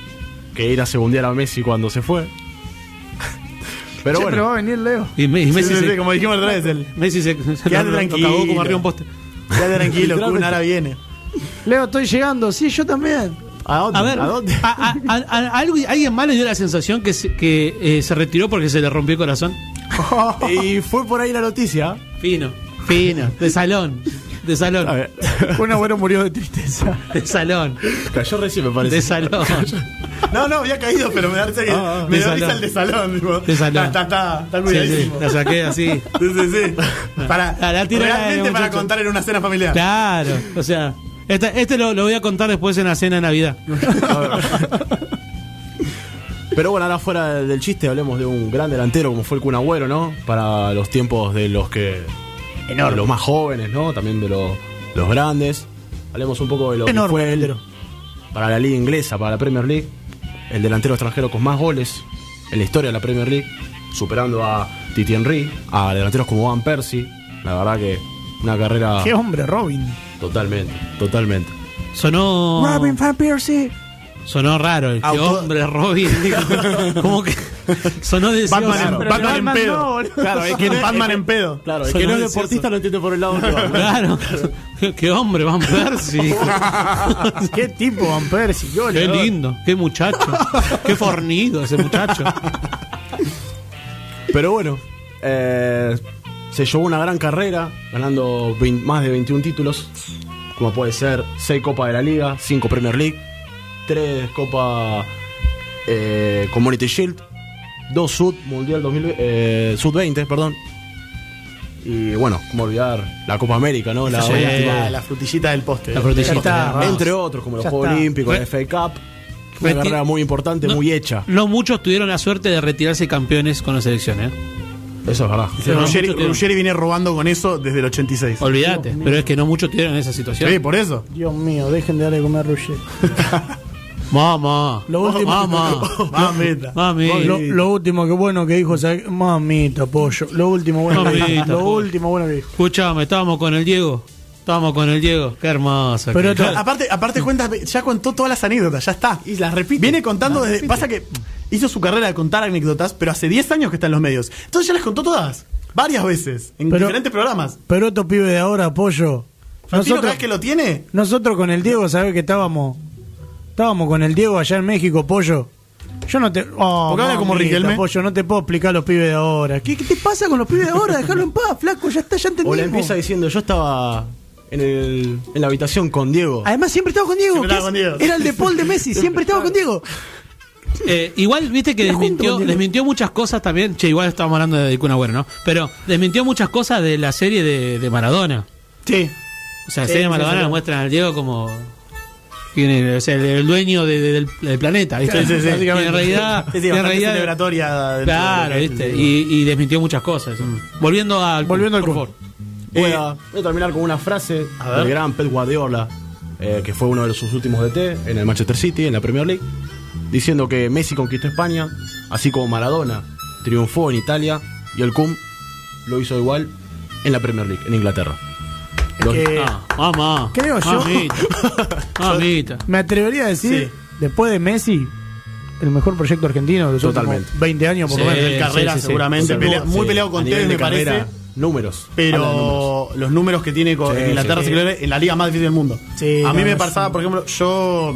que ir a segundear a Messi cuando se fue. Pero Che, bueno, pero va a venir Leo. Y, Me- y Messi, Sí, sí, se, sí, como dijimos otra vez, el. Messi se, se Quédate lo- lo tranquilo. como arriba un poste. Quédate tranquilo, Kun Literalmente. ahora viene. Leo, estoy llegando. Sí, yo también. ¿A dónde? A ver, ¿A dónde? a- a- a- alguien más le dio la sensación que, se, que eh, se retiró porque se le rompió el corazón. y fue por ahí la noticia. Fino, fino, de salón. de salón. A ver, Un abuelo murió de tristeza. De salón. cayó recién, me parece. De salón. No, no, había caído, pero me da risa Ah, ah. me da risa el de salón. tipo. De salón. Está, está, está, está Sí, la saqué así. Sí, sí, sí. Para, La- la tira realmente para contar en una cena familiar. Claro. O sea, este, este lo, lo voy a contar después en la cena de Navidad. Pero bueno, ahora fuera del chiste, hablemos de un gran delantero como fue el Kun Agüero, ¿no? Para los tiempos de los que. De los más jóvenes, ¿no? También de los, los grandes. Hablemos un poco de lo que Enorme fue él delantero. para la liga inglesa, para la Premier League. El delantero extranjero con más goles en la historia de la Premier League, superando a Titi Henry, a delanteros como Van Persie. La verdad que una carrera Qué hombre, Robin. Totalmente, totalmente. Sonó. Robin Van Persie. Sonó raro. El que Auto- hombre, Robin. Como que. Sonó de Batman, en- Pero Batman en Batman pedo. no. Claro, es que no- Batman en pedo. Claro, el que no es deportista no entiende por el lado que va. Claro. Qué, qué hombre, Van Persie. Qué tipo Van Persie. Qué, Qué lindo. Qué muchacho. Qué fornido ese muchacho. Pero bueno, eh, se llevó una gran carrera, ganando más de 21 títulos, como puede ser 6 Copas de la Liga, 5 Premier League, 3 Copa eh, Community Shield, 2 Sud Mundial 2000, eh, Sud 20, perdón. Y bueno, como olvidar la Copa América, ¿no? La la frutillita del poste. La frutillita. Del. Entre otros, como los Juegos. Olímpicos, la FA Cup. Una Reti- carrera muy importante, No. muy hecha. No muchos tuvieron la suerte de retirarse campeones con la selección, ¿eh? Eso es verdad. No, Ruggeri. Ruggeri viene robando con eso desde el 86. Olvídate. Pero es que no muchos tuvieron esa situación. Sí, por eso. Dios mío, dejen de darle comer a Roger. Mamá. Lo último- Mamá. Mamita. Mami. Lo, lo último que bueno que dijo, ¿sabes? mamita, pollo. Lo último bueno que dijo. Lo último bueno que dijo. Escuchame, estábamos con el Diego. Estábamos con el Diego. Qué hermosa. Pero Aparte, aparte cuenta, ya contó todas las anécdotas, ya está. Y las repite. Viene contando Las desde. repite. Pasa que hizo su carrera de contar anécdotas, pero hace 10 años que está en los medios. Entonces ya las contó todas. Varias veces. En Pero- diferentes programas. Pero estos pibes de ahora, cada Nosotros, vez que lo tiene. nosotros con el Diego, ¿sabés que estábamos? Estábamos con el Diego allá en México, pollo. Yo no te. Oh, Porque habla como mamita, Riquelme. pollo, no te puedo explicar a los pibes de ahora. ¿Qué, qué te pasa con los pibes de ahora? Déjalo en paz, flaco, ya está, ya O entendimos. le empieza diciendo, yo estaba en, el, en la habitación con Diego. Además, siempre estaba con. Diego. Era el de Paul de Messi, siempre estaba con Diego. Eh, igual, viste que desmintió, desmintió muchas cosas también. Che, igual estábamos hablando de Kun Agüero, ¿no? Pero desmintió muchas cosas de la serie de, de Maradona. Sí. O sea, la Sí, serie de sí, Maradona sí. la muestran al Diego como. quién es, o sea, el, el dueño de- de- del, del planeta, ¿viste? Sí, sí, sí. Y en realidad. Sí, sí, y en realidad celebratoria. claro, es ¿viste? Y, y desmintió muchas cosas. Volviendo al. Volviendo al por favor. Voy, Eh, a, voy a terminar con una frase del gran Pep Guardiola, eh, que fue uno de sus últimos DT en el Manchester City, en la Premier League, diciendo que Messi conquistó España, así como Maradona triunfó en Italia y el Cum lo hizo igual en la Premier League, en Inglaterra. Los- que- Ah, mamá. Creo yo- Mamita. Mamita. Me atrevería a decir, Sí. después de Messi, el mejor proyecto argentino de los Totalmente. últimos 20 años, por lo Sí. menos. de carrera, sí, sí. seguramente. Pelea- muy peleado con Tevez, me parece. carrera, Números. De números. Pero los números que tiene con Inglaterra en la liga más difícil del mundo. Sí, a mí no, me pasaba, sí. por ejemplo, yo.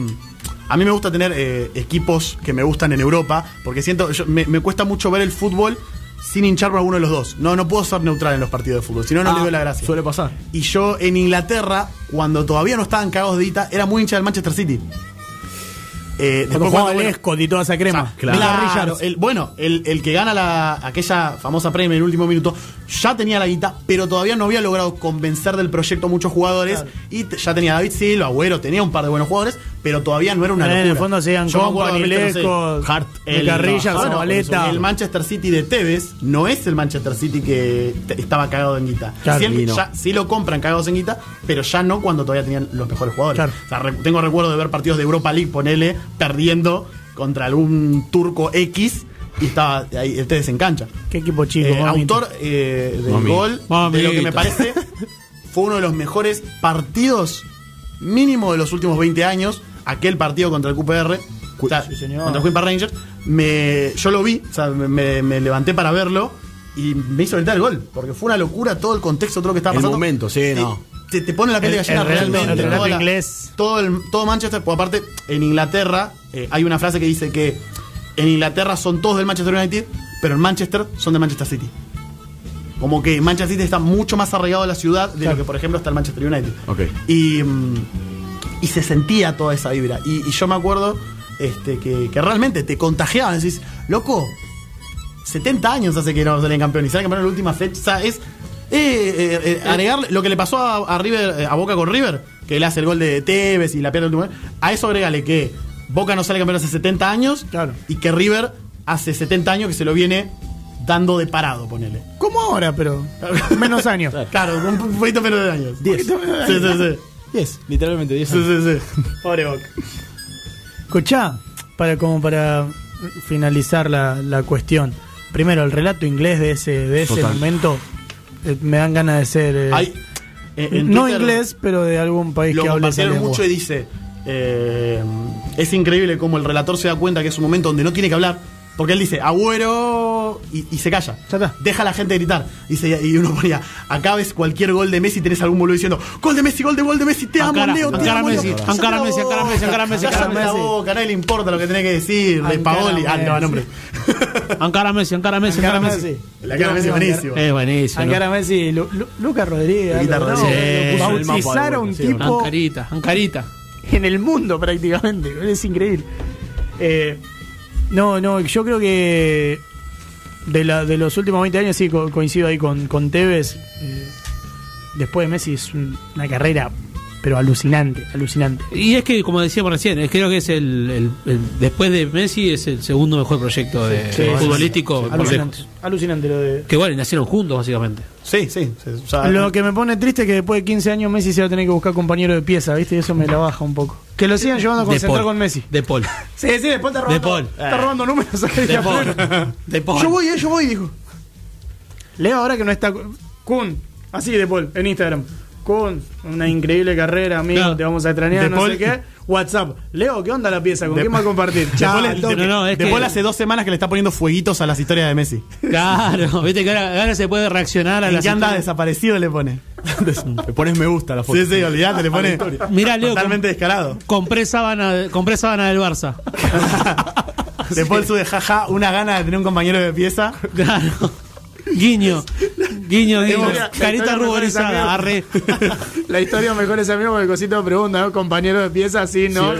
A mí me gusta tener eh, equipos que me gustan en Europa, porque siento. yo- me, me cuesta mucho ver el fútbol sin hinchar por alguno de los dos. No, no puedo ser neutral en los partidos de fútbol, si no, no Ah, le veo la gracia. Suele pasar. Y yo en Inglaterra, cuando todavía no estaban cagados de guita, era muy hincha del Manchester City. Eh, Cuando después jugaba bueno, Escot y toda esa crema. Claro, Mila Richards. el, bueno, el, el que gana la, aquella famosa premio en el último minuto ya tenía la guita, pero todavía no había logrado convencer del proyecto a muchos jugadores. Y ya tenía David Silva, Agüero, tenía un par de buenos jugadores, pero todavía no era una En el locura. fondo seguían Yo Company, no Lescott, Hart, Richards, bueno, Zabaleta. El Manchester City de Tevez no es el Manchester City que estaba cagado en guita. Claro, sí, el- y no. ya- sí lo compran cagados en guita, pero ya no cuando todavía tenían los mejores jugadores. Claro. O sea, re- tengo recuerdo de ver partidos de Europa League, ponele, perdiendo contra algún turco X y estaba ahí el Tevez en cancha. Qué equipo chico, Eh, mamita. autor eh, del Mamita. gol, de lo Mamita. que me parece fue uno de los mejores partidos mínimo de los últimos 20 años, aquel partido contra el QPR, o sea, Sí, señor. contra el Queen Park Rangers, me, yo lo vi, o sea, me, me- levanté para verlo y me hizo gritar el gol, porque fue una locura todo el contexto, todo lo que estaba El pasando. momento, sí, Te- no. Te, te pone la piel de El- gallina el relato- realmente. el relato inglés. Todo, el- todo Manchester, porque aparte en Inglaterra eh, hay una frase que dice que en Inglaterra son todos del Manchester United, pero en Manchester son del Manchester City. Como que Manchester City está mucho más arraigado a la ciudad de Claro. lo que, por ejemplo, está el Manchester United. Y, mm, y se sentía toda esa vibra. Y, y yo me acuerdo este, que, que realmente te contagiaban. Decís, loco, 70 años hace que no salen campeones. Y salen campeones en la última fecha. O sea, es. eh, eh, eh, agregarle lo que le pasó a, a River, eh, a Boca con River, que le hace el gol de Tevez y la pierde el último. A eso agregale que Boca no sale campeón hace 70 años Claro. y que River hace 70 años que se lo viene dando de parado, ponele. Como ahora, pero menos años. Claro, un, un poquito menos de años. 10. Sí, sí, sí. 10, literalmente 10. Sí, sí, sí. Pobre Boca. Escuchá, para, como para finalizar la, la cuestión. Primero, el relato inglés de ese, de ese Total. momento eh, me dan ganas de ser. eh, Hay, eh, en no Twitter inglés, pero de algún país Lo que hable mucho y dice: eh, Es increíble cómo el relator se da cuenta que es un momento donde no tiene que hablar. Porque él dice, agüero, y, y se calla. Ya está. Deja a la gente gritar. Dice, y uno ponía, acá ves cualquier gol de Messi, tenés algún boludo diciendo, gol de Messi, gol de gol de Messi, te amo, Leo, te amo, Messi, Leo". encara Cállate la Messi, encara boca. Messi, encara Messi, la Messi. boca, a nadie le importa lo que tenés que decir. De Paoli, ah, no, Messi. nombre. Encara Messi, encara Messi, Encara Messi. Messi. La cara Messi es buenísimo. Es buenísimo. ¿no? Ankara Messi, Lu- Lu- Lucas Rodríguez. Luquita algo, ¿no? Rodríguez. Sí, el mapa Bautizar de a un tipo Ancarita, Ancarita. En el mundo prácticamente. Es increíble. Eh, no, no, yo creo que de, la, de los últimos 20 años sí co- coincido ahí con, con Tevez. Eh, después de Messi es un- una carrera, pero alucinante, alucinante. Y es que, como decíamos recién, es- creo que es el, el- el- después de Messi es el segundo mejor proyecto de, Sí, futbolístico. Alucinante, alucinante lo de... Que bueno, y nacieron juntos, básicamente. Sí, sí. sí, o sea, Lo que me pone triste es que después de 15 años Messi se va a tener que buscar compañero de pieza, ¿viste? Y eso me la baja un poco. Que lo sigan llevando a De concentrar Paul. con Messi. De Paul. Sí, sí, después está De Paul. Está robando números. acá De Paul. De Paul. Yo voy, eh, yo voy, dijo. Leo ahora que no está. Kun, así de Paul, en Instagram. Kun, una increíble carrera, amigo, Claro. te vamos a extrañar, De no Paul. sé qué. WhatsApp. Leo, ¿qué onda la pieza? ¿Con De- quién va a compartir? De Chao, Paul, no, no, es de que- Paul hace dos semanas que le está poniendo fueguitos a las historias de Messi. Claro, viste que ahora, ahora se puede reaccionar a ¿En las qué anda desaparecido le pone? Le pones me gusta a la foto. Sí, sí, olvídate, le pone Mirá, Leo, totalmente descarado. Compré sábana, compré sábana del Barça. De Paul sube, jaja, una gana de tener un compañero de pieza. Claro. Guiño. Guiño, guiño. Carita ruborizada. Arre. La historia mejor es amigo porque Cosito pregunta, ¿no? Compañero de pieza, sí, ¿no?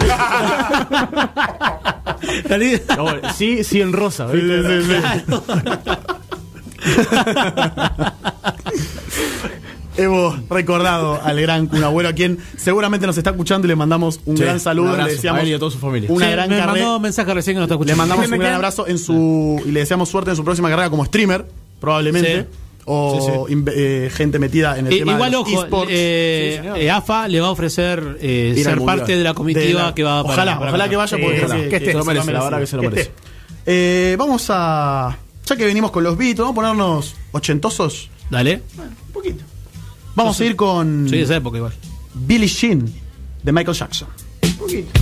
Sí, sí, en rosa. ¿viste? Hemos recordado al gran Kun Agüero, a quien seguramente nos está escuchando y le mandamos un Sí, gran saludo. un abrazo le deseamos a él y a toda su familia. una Sí, gran me carrera. mandó mensaje recién que no está Le escuchando. mandamos Me un gran quedan- abrazo en su y le deseamos suerte en su próxima carrera como streamer, probablemente. Sí. O inve- eh, gente metida en el Eh, tema igual, de los ojo, esports. eh, Sí, eh, AFA le va a ofrecer eh, ser parte de la comitiva De la- que va para ojalá, para ojalá que vaya Sí, porque Que Se lo se merece, la verdad que se lo merece. Eh, vamos a ya que venimos con los beats, vamos a ponernos ochentosos. Dale. Un poquito. Vamos a ir con de esa época igual. Billie Jean de Michael Jackson. Un poquito.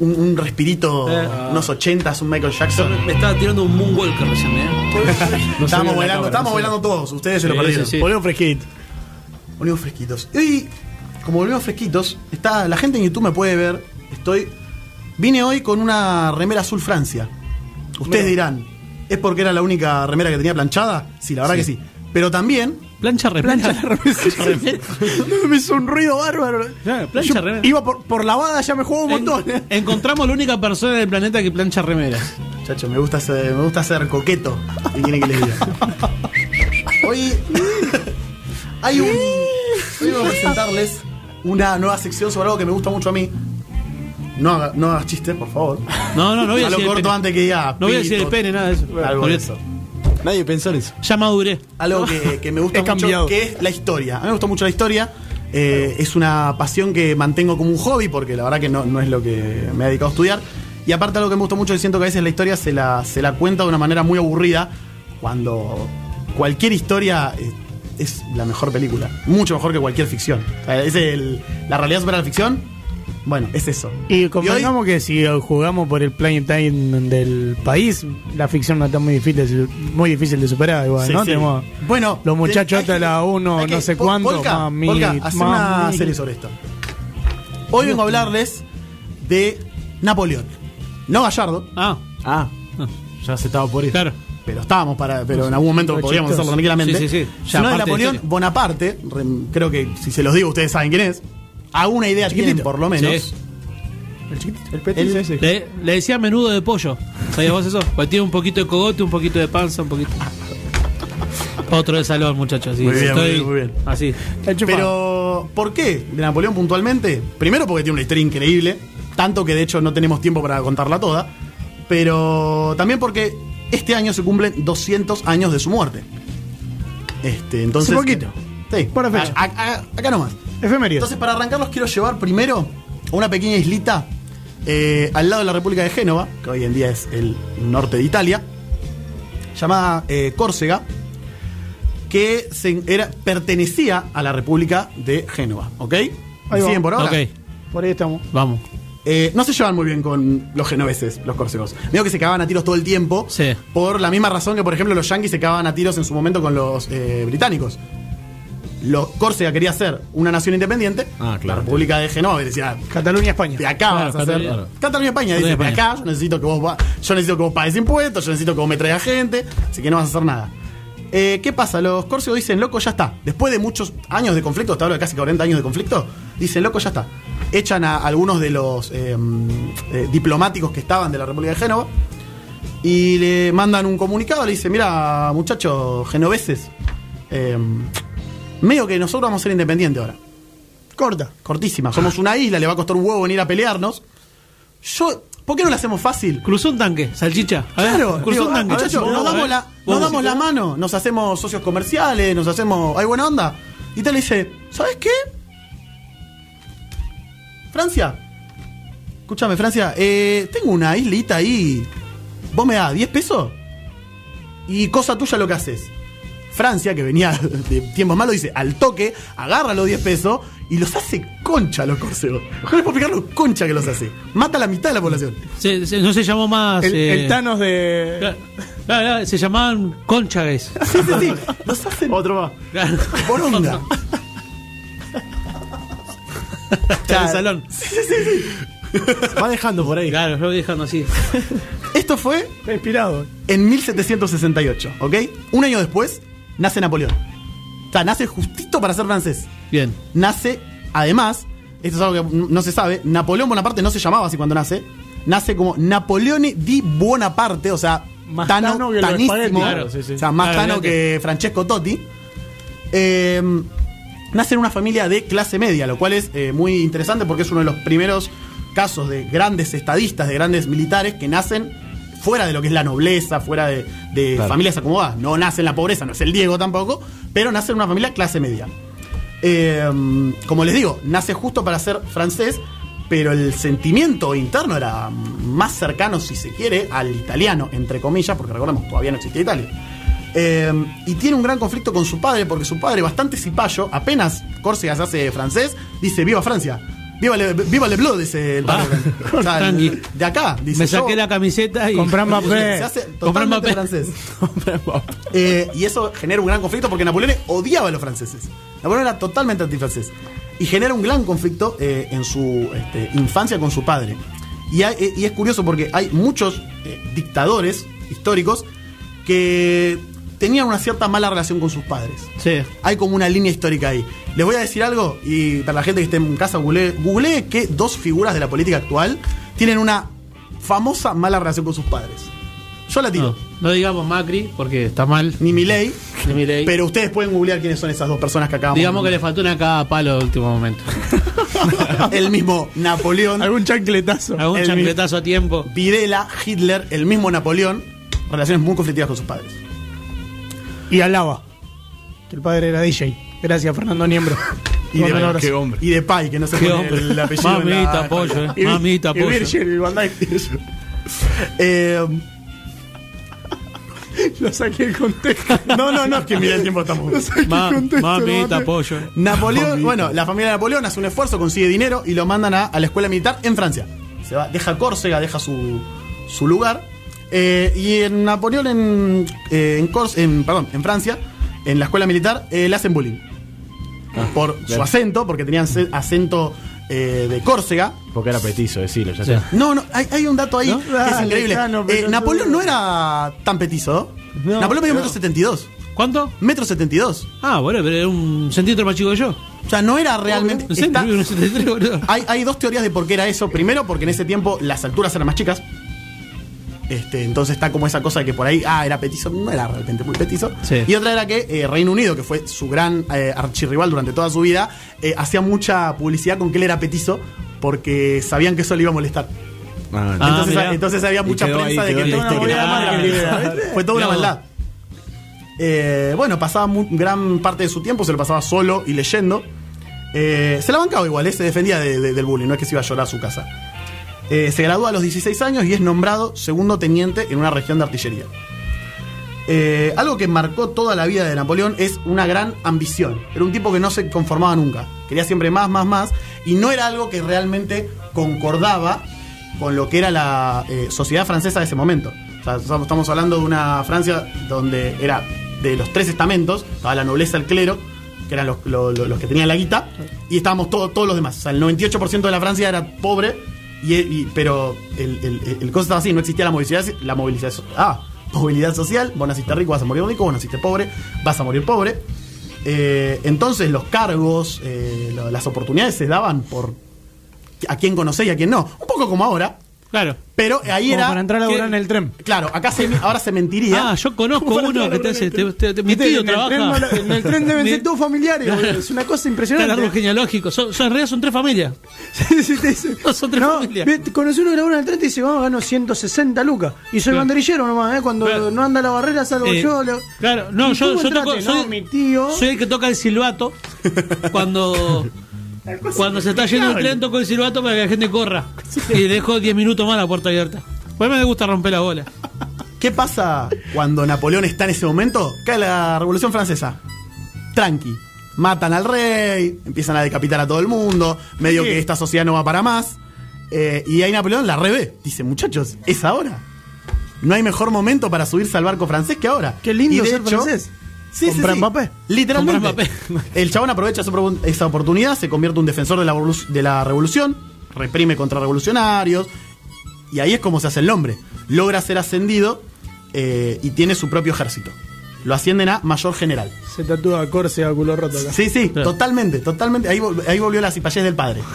Un, un respirito, Eh. unos 80s, un Michael Jackson. Me estaba tirando un Moonwalker recién, ¿eh? No se estábamos bailando, estábamos no bailando todos, ustedes se lo perdieron. Volvemos fresquito. Volvimos fresquitos. Y como volvimos fresquitos, está, la gente en YouTube me puede ver. Estoy. Vine hoy con una remera azul Francia. Ustedes dirán, ¿es porque era la única remera que tenía planchada? Sí, la verdad que sí. Pero también. Plancha remera. me hizo un ruido bárbaro. Claro, plancha Yo remera. Iba por, por la bada, ya me juego un En- montón. encontramos la única persona del planeta que plancha remeras. Chacho, me gusta ser, me gusta ser coqueto. ¿Qué quieren que les diga? Hoy. hay un. Hoy voy a presentarles una nueva sección sobre algo que me gusta mucho a mí. No, haga- no hagas chistes, por favor. No, no, no voy a Ya lo decir. el corto pene. antes que diga. No voy a decir el pene, nada de eso. Algo de eso. Nadie pensó en eso. Ya maduré. Algo que, que me gusta mucho, cambiado. que es la historia. A mí me gusta mucho la historia. Eh, es una pasión que mantengo como un hobby, porque la verdad que no, no es lo que me he dedicado a estudiar. Y aparte algo que me gusta mucho, es que siento que a veces la historia se la, se la cuenta de una manera muy aburrida, cuando cualquier historia eh, es la mejor película. Mucho mejor que cualquier ficción. O sea, es el- la realidad supera la ficción. Bueno, es eso. Y hoy- convengamos que si jugamos por el playing time del país, la ficción no está muy difícil, muy difícil de superar. Igual, Sí, ¿no? sí. Tenemos bueno, los muchachos hasta la uno, hay que- no sé cuánto, Polka, mami, Polka, hace una mami. serie sobre esto. Hoy vengo a hablarles de Napoleón. No Gallardo, Ah, Ah, ya se estaba por ir. claro. pero estábamos para. Pero en algún momento podríamos hacerlo tranquilamente. Sí, sí, sí. Ya, Sino de Napoleón. Bonaparte, re- creo que si se los digo ustedes saben quién es. Alguna idea tienen por lo menos. Sí. El chiquitito, el petit El- ese. Le, le decía menudo de pollo. ¿Sabías vos eso? Porque tiene un poquito de cogote, un poquito de panza, un poquito. Otro de salón, muchachos. Así, Muy bien, estoy muy bien, muy bien. Así. Pero, ¿por qué de Napoleón puntualmente? Primero porque tiene una historia increíble, tanto que de hecho no tenemos tiempo para contarla toda, pero también porque este año se cumplen 200 años de su muerte. Este, entonces... Hace poquito. Sí. Buena fecha. A- a- a- acá nomás. Efemérides. Entonces, para arrancar, los quiero llevar primero a una pequeña islita eh, al lado de la República de Génova, que hoy en día es el norte de Italia, llamada eh, Córcega, que se- era, pertenecía a la República de Génova. ¿Ok? ¿Me Ahí siguen por ahora? Ok, Por ahí estamos. vamos. Eh, no se llevan muy bien con los genoveses, los córsegos. Veo que se cagaban a tiros todo el tiempo. Sí. Por la misma razón que, por ejemplo, los yanquis se cagaban a tiros en su momento con los eh, británicos. Los Córcega quería ser una nación independiente. Ah, claro. La República de Génova y decía, Cataluña, España. de acá Claro, vas a hacer. Cataluña. Cataluña España dice, de acá yo necesito que vos yo necesito que vos pagues impuestos, yo necesito que vos me traigas gente, así que no vas a hacer nada. Eh, ¿Qué pasa? Los córsegos dicen, loco, ya está. Después de muchos años de conflicto, te hablo de casi 40 años de conflicto, dicen, loco, ya está. Echan a algunos de los eh, eh, diplomáticos que estaban de la República de Génova y le mandan un comunicado, le dicen, mira, muchachos genoveses, eh, medio que nosotros vamos a ser independientes ahora Corta. cortísima. Somos una isla, le va a costar un huevo venir a pelearnos. Yo, ¿por qué no lo hacemos fácil? Cruzó un tanque, salchicha. A ver, Claro, cruzó digo, un tanque. muchachos, Vos, nos a damos, ver, la, nos damos la mano, nos hacemos socios comerciales, nos hacemos. ¿Hay buena onda? Y te le dice, ¿sabes qué? Francia. Escúchame, Francia, eh, tengo una islita ahí. ¿Vos me das 10 pesos? Y cosa tuya lo que haces. Francia, que venía de tiempos malos, dice al toque, agarra los 10 pesos y los hace concha los corsegos. No les puedo explicar lo concha que los hace. Mata a la mitad de la población. Se- se- no se llamó más. El, eh, el Thanos de. claro, claro, claro, se llamaban conchagues. Sí, sí, sí. Los hacen Otro más. Claro. poronga. En el salón. Va dejando por ahí. Claro, yo voy dejando así. Esto fue Está inspirado. en 1768, ¿ok? Un año después, nace Napoleón. O sea, nace justito para ser francés. Bien. Nace, además, esto es algo que no se sabe, Napoleón Bonaparte no se llamaba así cuando nace. Nace como Napoleone di Bonaparte, o sea, Más tano, tano que tanísimo. Claro, sí, sí. O sea, más Claro, tano olvídate. que Francesco Totti. Eh, nace en una familia de clase media, lo cual es eh, muy interesante porque es uno de los primeros casos de grandes estadistas, de grandes militares que nacen fuera de lo que es la nobleza, fuera de, de Claro. familias acomodadas. No nace en la pobreza, no es el Diego tampoco, pero nace en una familia clase media. Eh, como les digo, nace justo para ser francés, pero el sentimiento interno era más cercano, si se quiere, al italiano, entre comillas, porque recordemos, todavía no existía Italia. Eh, y tiene un gran conflicto con su padre, porque su padre, bastante cipayo, apenas Córcega se hace francés, dice: ¡Viva Francia! Viva Le, viva le Bleu, dice el padre. Ah, O sea, el- tranqui. de acá, dice. Me saqué yo- la camiseta y. Comprar Mbappé. Se hace totalmente Mbappé. francés. Eh, y eso genera un gran conflicto porque Napoleón odiaba a los franceses. Napoleón era totalmente antifrancés. Y genera un gran conflicto eh, en su este, infancia con su padre. Y, hay- eh, y es curioso porque hay muchos eh, dictadores históricos que tenían una cierta mala relación con sus padres. Sí. Hay como una línea histórica ahí. Les voy a decir algo, y para la gente que esté en casa, googlee, googlee que dos figuras de la política actual tienen una famosa mala relación con sus padres. Yo la tiro. No, no digamos Macri porque está mal. Ni Milei, Ni Milei. pero ustedes pueden googlear quiénes son esas dos personas que acabamos Digamos que le faltó una cada palo al último momento. El mismo Napoleón, Algún chancletazo. Algún chancletazo a tiempo. Videla, Hitler, el mismo Napoleón, relaciones muy conflictivas con sus padres. Y Alaba. Que el padre era DJ. Gracias, Fernando Niembro. Y de. Qué hombre. y de Pai, que no se Qué pone hombre. el apellido. en la- Mamita, pollo, eh. Y- Mamita, y pollo. Virgil, Van Dyke. Eh, Lo saqué del contexto. no, no, no, es que mira el tiempo estamos. Lo saqué Ma- contexto, mamita, no, pollo. Napoleón, bueno, la familia de Napoleón hace un esfuerzo, consigue dinero y lo mandan a, a la escuela militar en Francia. Se va, deja Córcega, deja su, su lugar. Eh, y en Napoleón en, eh, en, Cors- en, perdón, en Francia, en la escuela militar, eh, le hacen bullying. por su acento, porque tenían ce- acento eh, de Córcega. Porque era petizo, decirlo, ya Sí. sé. No, no, hay, hay un dato ahí ¿No? que es increíble. Eh. Napoleón no era tan petizo. No, Napoleón medía no. metro setenta y dos. ¿Cuánto? Metro setenta y dos. Ah, bueno, pero era un centímetro más chico que yo. O sea, no era realmente. No está- un 73, boludo. hay, hay dos teorías de por qué era eso. Primero, porque en ese tiempo las alturas eran más chicas. Este, entonces está como esa cosa de que por ahí, ah, era petizo, no era realmente muy petizo. Sí. Y otra era que eh, Reino Unido, que fue su gran eh, archirrival durante toda su vida, eh, hacía mucha publicidad con que él era petizo porque sabían que eso le iba a molestar. Ah, Ah, entonces, había Y mucha quedó prensa ahí, de que toda una Ah, mirá. fue toda una No. maldad. Eh, bueno, pasaba gran parte de su tiempo, se lo pasaba solo y leyendo. Eh, se la bancaba igual, eh, se defendía de- de- del bullying, no es que se iba a llorar a su casa. Eh, se gradúa a los 16 años y es nombrado segundo teniente en una región de artillería. Eh, algo que marcó toda la vida de Napoleón es una gran ambición. Era un tipo que no se conformaba nunca. Quería siempre más, más, más. Y no era algo que realmente concordaba con lo que era la eh, sociedad francesa de ese momento. Estamos hablando de una Francia donde era de los tres estamentos, estaba la nobleza, el clero, que eran los, lo- lo- los que tenían la guita, y estábamos todo- todos los demás. O sea, el 98% de la Francia era pobre, y, pero el, el, cosa estaba así, no existía la movilidad, la movilización. Ah, movilidad social, vos naciste rico, vas a morir rico, vos naciste pobre, vas a morir pobre. Eh, entonces los cargos, eh, las oportunidades se daban por a quién conocés y a quién no. Un poco como ahora, Claro. pero ahí Como era... para entrar a laburar en el tren. Claro, acá se, ahora se mentiría. Ah, yo conozco uno que te hace. Te, te- te- mi tío en el tren trabaja. no lo- en el tren deben ser todos familiares. Es una cosa Está el árbol impresionante. genealógico. Son, son, en realidad son tres familias. Sí, sí, te dice. No, son tres No, familias. conocí uno que labura en el tren y te dice, vamos, gano 160 lucas. Y soy Claro. banderillero nomás, ¿eh? Cuando Claro. no anda la barrera salgo Eh, yo. lo- Claro, no, ¿Y yo, yo toco. entraste? Soy, No, mi tío. soy el que toca el silbato. Cuando. Cuando se está yendo el tren, toco el silbato para que la gente corra. Y dejo 10 minutos más la puerta abierta. Pues me gusta romper la bola. ¿Qué pasa cuando Napoleón está en ese momento? Cae la Revolución Francesa. Tranqui. Matan al rey, empiezan a decapitar a todo el mundo, medio Sí. que esta sociedad no va para más. Eh, y ahí Napoleón la revé. Dice, muchachos, es ahora. No hay mejor momento para subirse al barco francés que ahora. Qué lindo Y de ser francés. Sí, sí, Comprar sí. Mbappé. Literalmente. El chabón aprovecha esa opor- esa oportunidad, se convierte en un defensor de la, de la revolución, reprime contra revolucionarios, y ahí es como se hace el nombre. Logra ser ascendido eh, y tiene su propio ejército. Lo ascienden a mayor general. Se tatúa Córcega culo roto acá. Sí, sí, Claro. totalmente, totalmente. Ahí, vol- ahí volvió la cipayez del padre.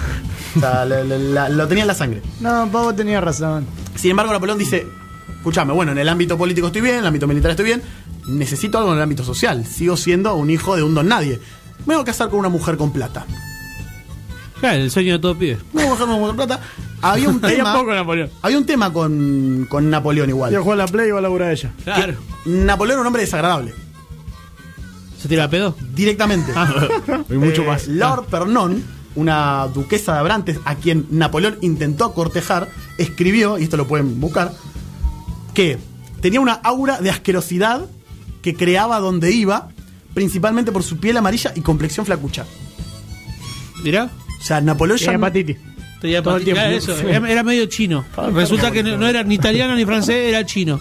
O sea, la- la- la- lo tenía en la sangre. No, Pavo tenía razón. Sin embargo, Napoleón dice, escúchame, bueno, en el ámbito político estoy bien, en el ámbito militar estoy bien, necesito algo en el ámbito social. Sigo siendo un hijo de un don nadie. Me voy a casar con una mujer con plata. Claro, el sueño de todo pibe. Me voy a casar con una mujer con plata. Había un tema, a poco, Napoleón. había un tema con, con Napoleón igual. Yo juego a la Play y va a laburar ella. Claro. Napoleón era un hombre desagradable, ¿Se tira a pedo? directamente. Y mucho Eh, más. Lord Pernon, una duquesa de Abrantes, a quien Napoleón intentó cortejar, escribió, y esto lo pueden buscar, que tenía una aura de asquerosidad que creaba donde iba, principalmente por su piel amarilla y complexión flacucha. Mirá. O sea, Napoleón ya. Tiene hepatitis. Tenía Todo el patica- tiempo. eso, Sí. era, era medio chino. Resulta que no, no era ni italiano ni francés, era chino.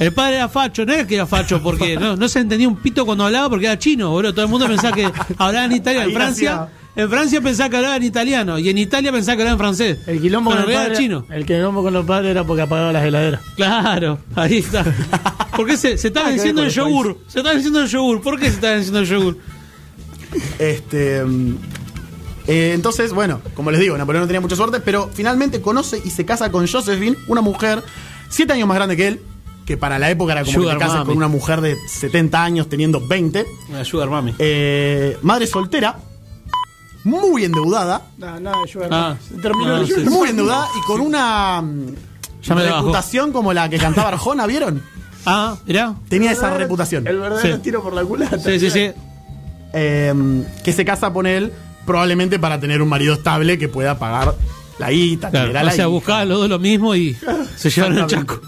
El padre era facho, no era que era facho porque no, no se entendía un pito cuando hablaba porque era chino, boludo. Todo el mundo pensaba que hablaba en italiano. En Francia, hacía- en Francia pensaba que hablaba en italiano y en Italia pensaba que hablaba en francés. El quilombo con el padre, era chino. El quilombo con los padres era porque apagaba las heladeras. Claro, ahí está. ¿Por qué se, se está Ah, venciendo el yogur? Se está venciendo el yogur. ¿Por qué se está venciendo el yogur? Este. mm, eh, entonces, bueno, como les digo, Napoleón no tenía mucha suerte, pero finalmente conoce y se casa con Josephine, una mujer siete años más grande que él, que para la época era como que Sugar te casas mami. con una mujer de 70 años teniendo 20. Una sugar mami. Eh, madre soltera, muy endeudada, No, no, yo Ah, se terminó el sí. yogur. muy endeudada y con una Ya me reputación como la que cantaba Arjona, ¿vieron? Ah, mirá. Tenía esa reputación. El verdadero Sí. tiro por la culata. Sí, sí, sí. Eh, que se casa con él probablemente para tener un marido estable que pueda pagar la guita, Claro, o sea, buscaba los dos lo mismo y se llevaron el chaco.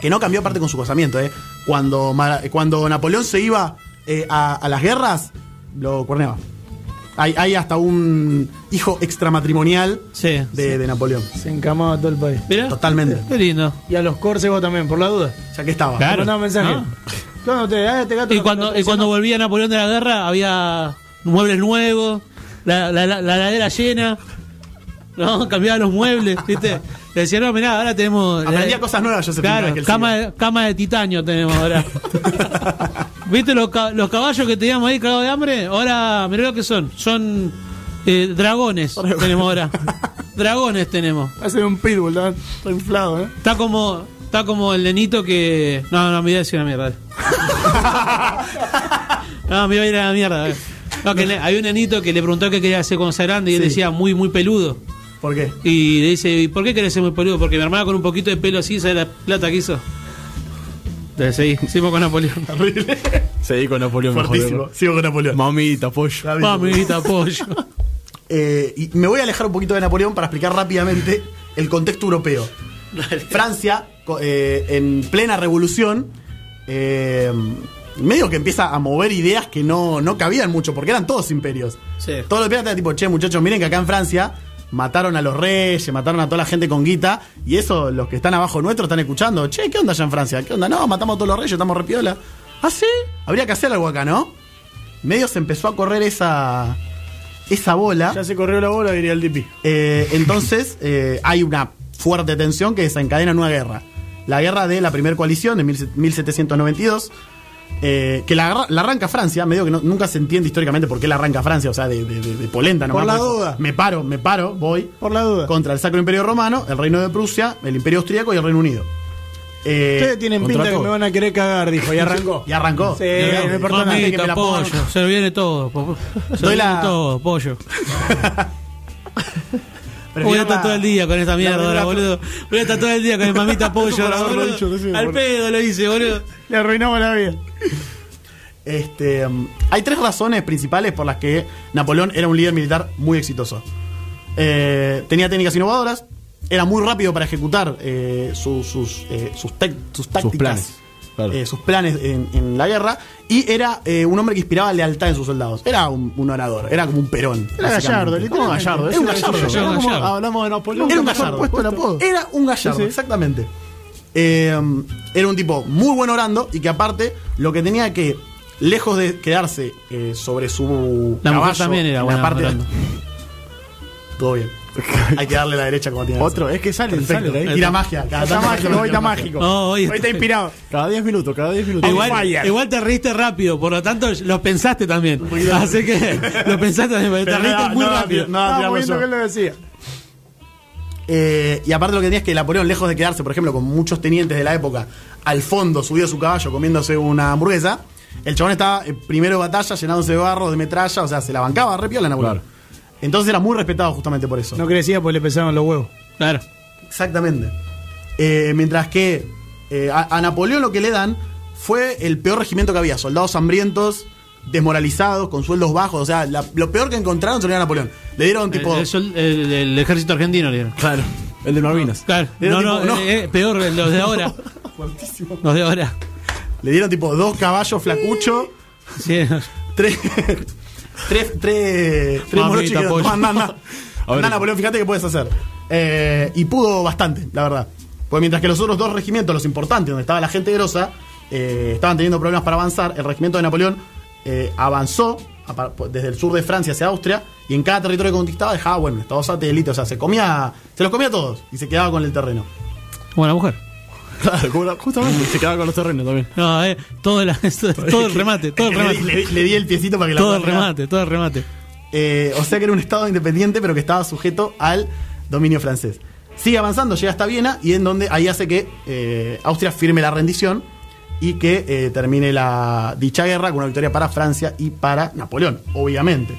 Que no cambió aparte con su casamiento, ¿eh? Cuando, cuando Napoleón se iba eh, a, a las guerras, lo cuerneaba. Hay, hay hasta un hijo extramatrimonial Sí. de, de Napoleón. Se encamaba todo el país. Mirá. Totalmente. Qué lindo. Y a los córsegos también, por la duda. Ya que estaba. Claro. Mandaba un mensaje. ¿no? ¿Dónde te ah, este gato Y no- cuando, no y cuando volvía Napoleón de la guerra, había muebles nuevos, la, la, la, la heladera llena. No, cambiaba los muebles, ¿viste? Le decía, no, mirá, ahora tenemos. Aprendía eh, cosas nuevas, Joseph. Claro, cama de, cama de titanio tenemos ahora. ¿Viste los, ca- los caballos que teníamos ahí cagados de hambre? Ahora, mirá lo que son. Son eh, dragones tenemos ahora. Dragones tenemos. Va a ser un pitbull, está, está inflado, ¿eh? Está como, está como el nenito que. No, no, me iba a decir una mierda. No, me iba a ir a la mierda. eh. No, que ne- hay un nenito que le preguntó qué quería hacer cuando sea grande y él decía muy, muy peludo. ¿Por qué? Y le dice, ¿y por qué querés ser muy peludo? Porque mi hermana con un poquito de pelo así, ¿sabe la plata que hizo? Entonces seguí, seguimos con Napoleón. Seguí con Napoleón mejor. Sigo con Napoleón. Mamita, pollo. Mamita, pollo. Eh, y me voy a alejar un poquito de Napoleón para explicar rápidamente el contexto europeo. Francia, eh, en plena revolución, eh, medio que empieza a mover ideas que no, no cabían mucho, porque eran todos imperios. Sí. Todos los imperios eran tipo, che, muchachos, miren que acá en Francia mataron a los reyes, mataron a toda la gente con guita, y eso los que están abajo nuestro están escuchando, che, ¿qué onda allá en Francia? ¿Qué onda? No, matamos a todos los reyes, estamos repiola. ¿Ah, sí? Habría que hacer algo acá, ¿no? Medio se empezó a correr esa, esa bola. Ya se corrió la bola, diría el Dipi. Eh, entonces eh, hay una fuerte tensión que desencadena en una guerra. La guerra de la primera coalición de 1792. Eh, que la, la arranca Francia, medio que no- nunca se entiende históricamente por qué la arranca Francia, o sea, de, de- de- de polenta nomás, Por la pues, duda. Me paro, me paro, voy. Por la duda. Contra el Sacro Imperio Romano, el Reino de Prusia, el Imperio Austríaco y el Reino Unido. Eh, Ustedes tienen pinta que me van a querer cagar, dijo, y arrancó. y arrancó. Sí, no me que me la pollo. Se lo viene todo. po- Se lo Doy viene la- todo, pollo. Prefiero Voy a estar la- todo el día con esta mierda la- ahora, boludo. Voy a estar todo el día con el mamita pollo ahora, boludo. Al boludo. pedo lo hice, boludo. Le arruinamos la vida. Este, um, hay tres razones principales por las que Napoleón era un líder militar muy exitoso. Eh, tenía técnicas innovadoras, era muy rápido para ejecutar eh, su- sus, eh, sus, tec- sus tácticas, planes, claro. eh, sus planes en, en la guerra, y era eh, un hombre que inspiraba lealtad en sus soldados. Era un, un orador, era como un perón. Era. Gallardo, literalmente. Gallardo, Es era un gallardo. Era. Hablamos de Napoleón. era un gallardo. Era un gallardo, exactamente. Eh, era un tipo muy buen orando y que aparte lo que tenía que, lejos de quedarse eh, sobre su La caballo, también era en buena la parte orando. Todo bien. Hay que darle la derecha como tiene Otro, es que sale, Perfecto. sale ahí. Tira magia. cada Está mágico, hoy está mágico. No, hoy Hoy está inspirado. Cada 10 minutos, cada 10 minutos. Igual, igual te reíste rápido, por lo tanto lo pensaste también. Así que lo pensaste también, te reíste no, muy no, rápido. no, tirarlo viendo Eh, y aparte lo que tenía es que Napoleón, lejos de quedarse, por ejemplo, con muchos tenientes de la época, al fondo, subido a su caballo, comiéndose una hamburguesa, el chabón estaba eh, primero de batalla, llenándose de barro, de metralla, o sea, se la bancaba re piola Napoleón. Claro. Entonces era muy respetado justamente por eso. No crecía porque le pesaban los huevos. Claro. Exactamente. Eh, mientras que eh, a, a Napoleón lo que le dan fue el peor regimiento que había. Soldados hambrientos, desmoralizados, con sueldos bajos. O sea, la- lo peor que encontraron se lo dieron a Napoleón. Le dieron tipo... El, el sol- el- el ejército argentino le dieron. Claro. El de Malvinas. Claro. Era No, tipo, no, no. eh, eh, peor los de ahora. Los de ahora. Le dieron tipo dos caballos flacucho, Sí. tres, Tres, tres, tres morochos. Anda, Napoleón, fíjate que puedes hacer. Eh, y pudo bastante, la verdad. Porque mientras que los otros dos regimientos, los importantes, donde estaba la gente grosa, eh, estaban teniendo problemas para avanzar, el regimiento de Napoleón eh, avanzó par- desde el sur de Francia hacia Austria y en cada territorio que conquistaba dejaba, bueno, estados satélites, o sea, se comía, se los comía todos y se quedaba con el terreno. Buena mujer. Claro, como la- justamente. Se quedaba con los terrenos también. No, eh, todo, la- todo el remate, todo el remate. le di- le di el piecito para que la Todo el remate, todo el remate. Eh, o sea que era un estado independiente, pero que estaba sujeto al dominio francés. Sigue avanzando, llega hasta Viena y en donde ahí hace que eh, Austria firme la rendición y que eh, termine la dicha guerra con una victoria para Francia y para Napoleón, obviamente.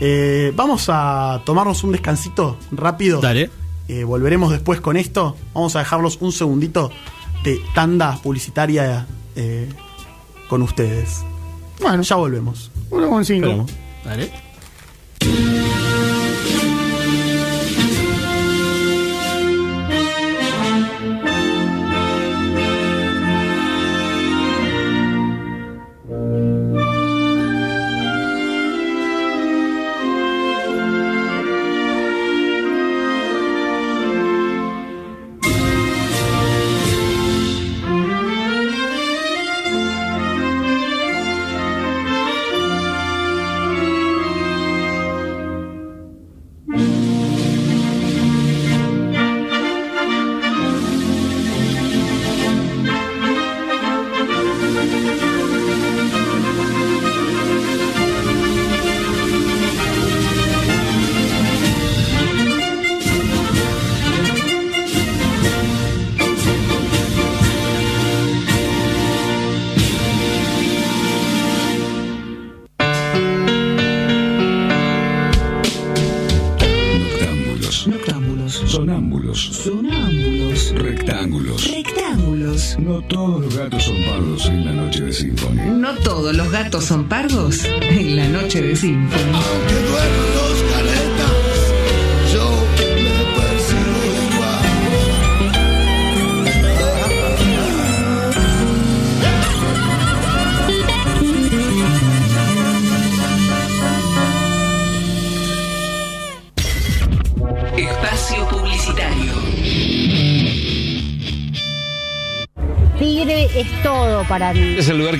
Eh, vamos a tomarnos un descansito rápido. Dale. Eh, volveremos después con esto. Vamos a dejarlos un segundito de tanda publicitaria eh, con ustedes. Bueno, Ya volvemos. uno con cinco. Dale.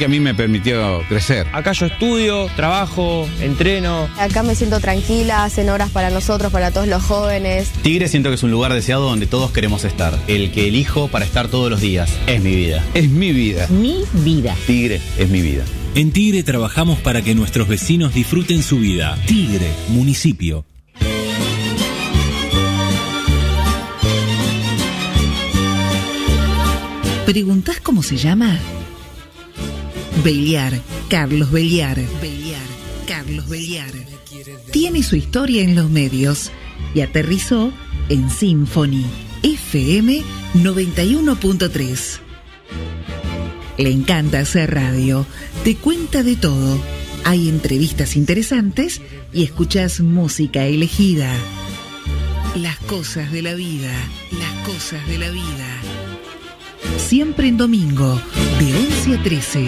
Que a mí me permitió crecer. Acá yo estudio, trabajo, entreno. Acá me siento tranquila, hacen horas para nosotros, para todos los jóvenes. Tigre siento que es un lugar deseado donde todos queremos estar. El que elijo para estar todos los días. Es mi vida. Es mi vida. Mi vida. Tigre es mi vida. En Tigre trabajamos para que nuestros vecinos disfruten su vida. Tigre, municipio. ¿Preguntás cómo se llama? Beliar, Carlos Beliar. Beliar, Carlos Beliar. Tiene su historia en los medios y aterrizó en Symphony FM 91.3. Le encanta hacer radio, te cuenta de todo. Hay entrevistas interesantes y escuchas música elegida. Las cosas de la vida, las cosas de la vida. Siempre en domingo, de 11 a 13.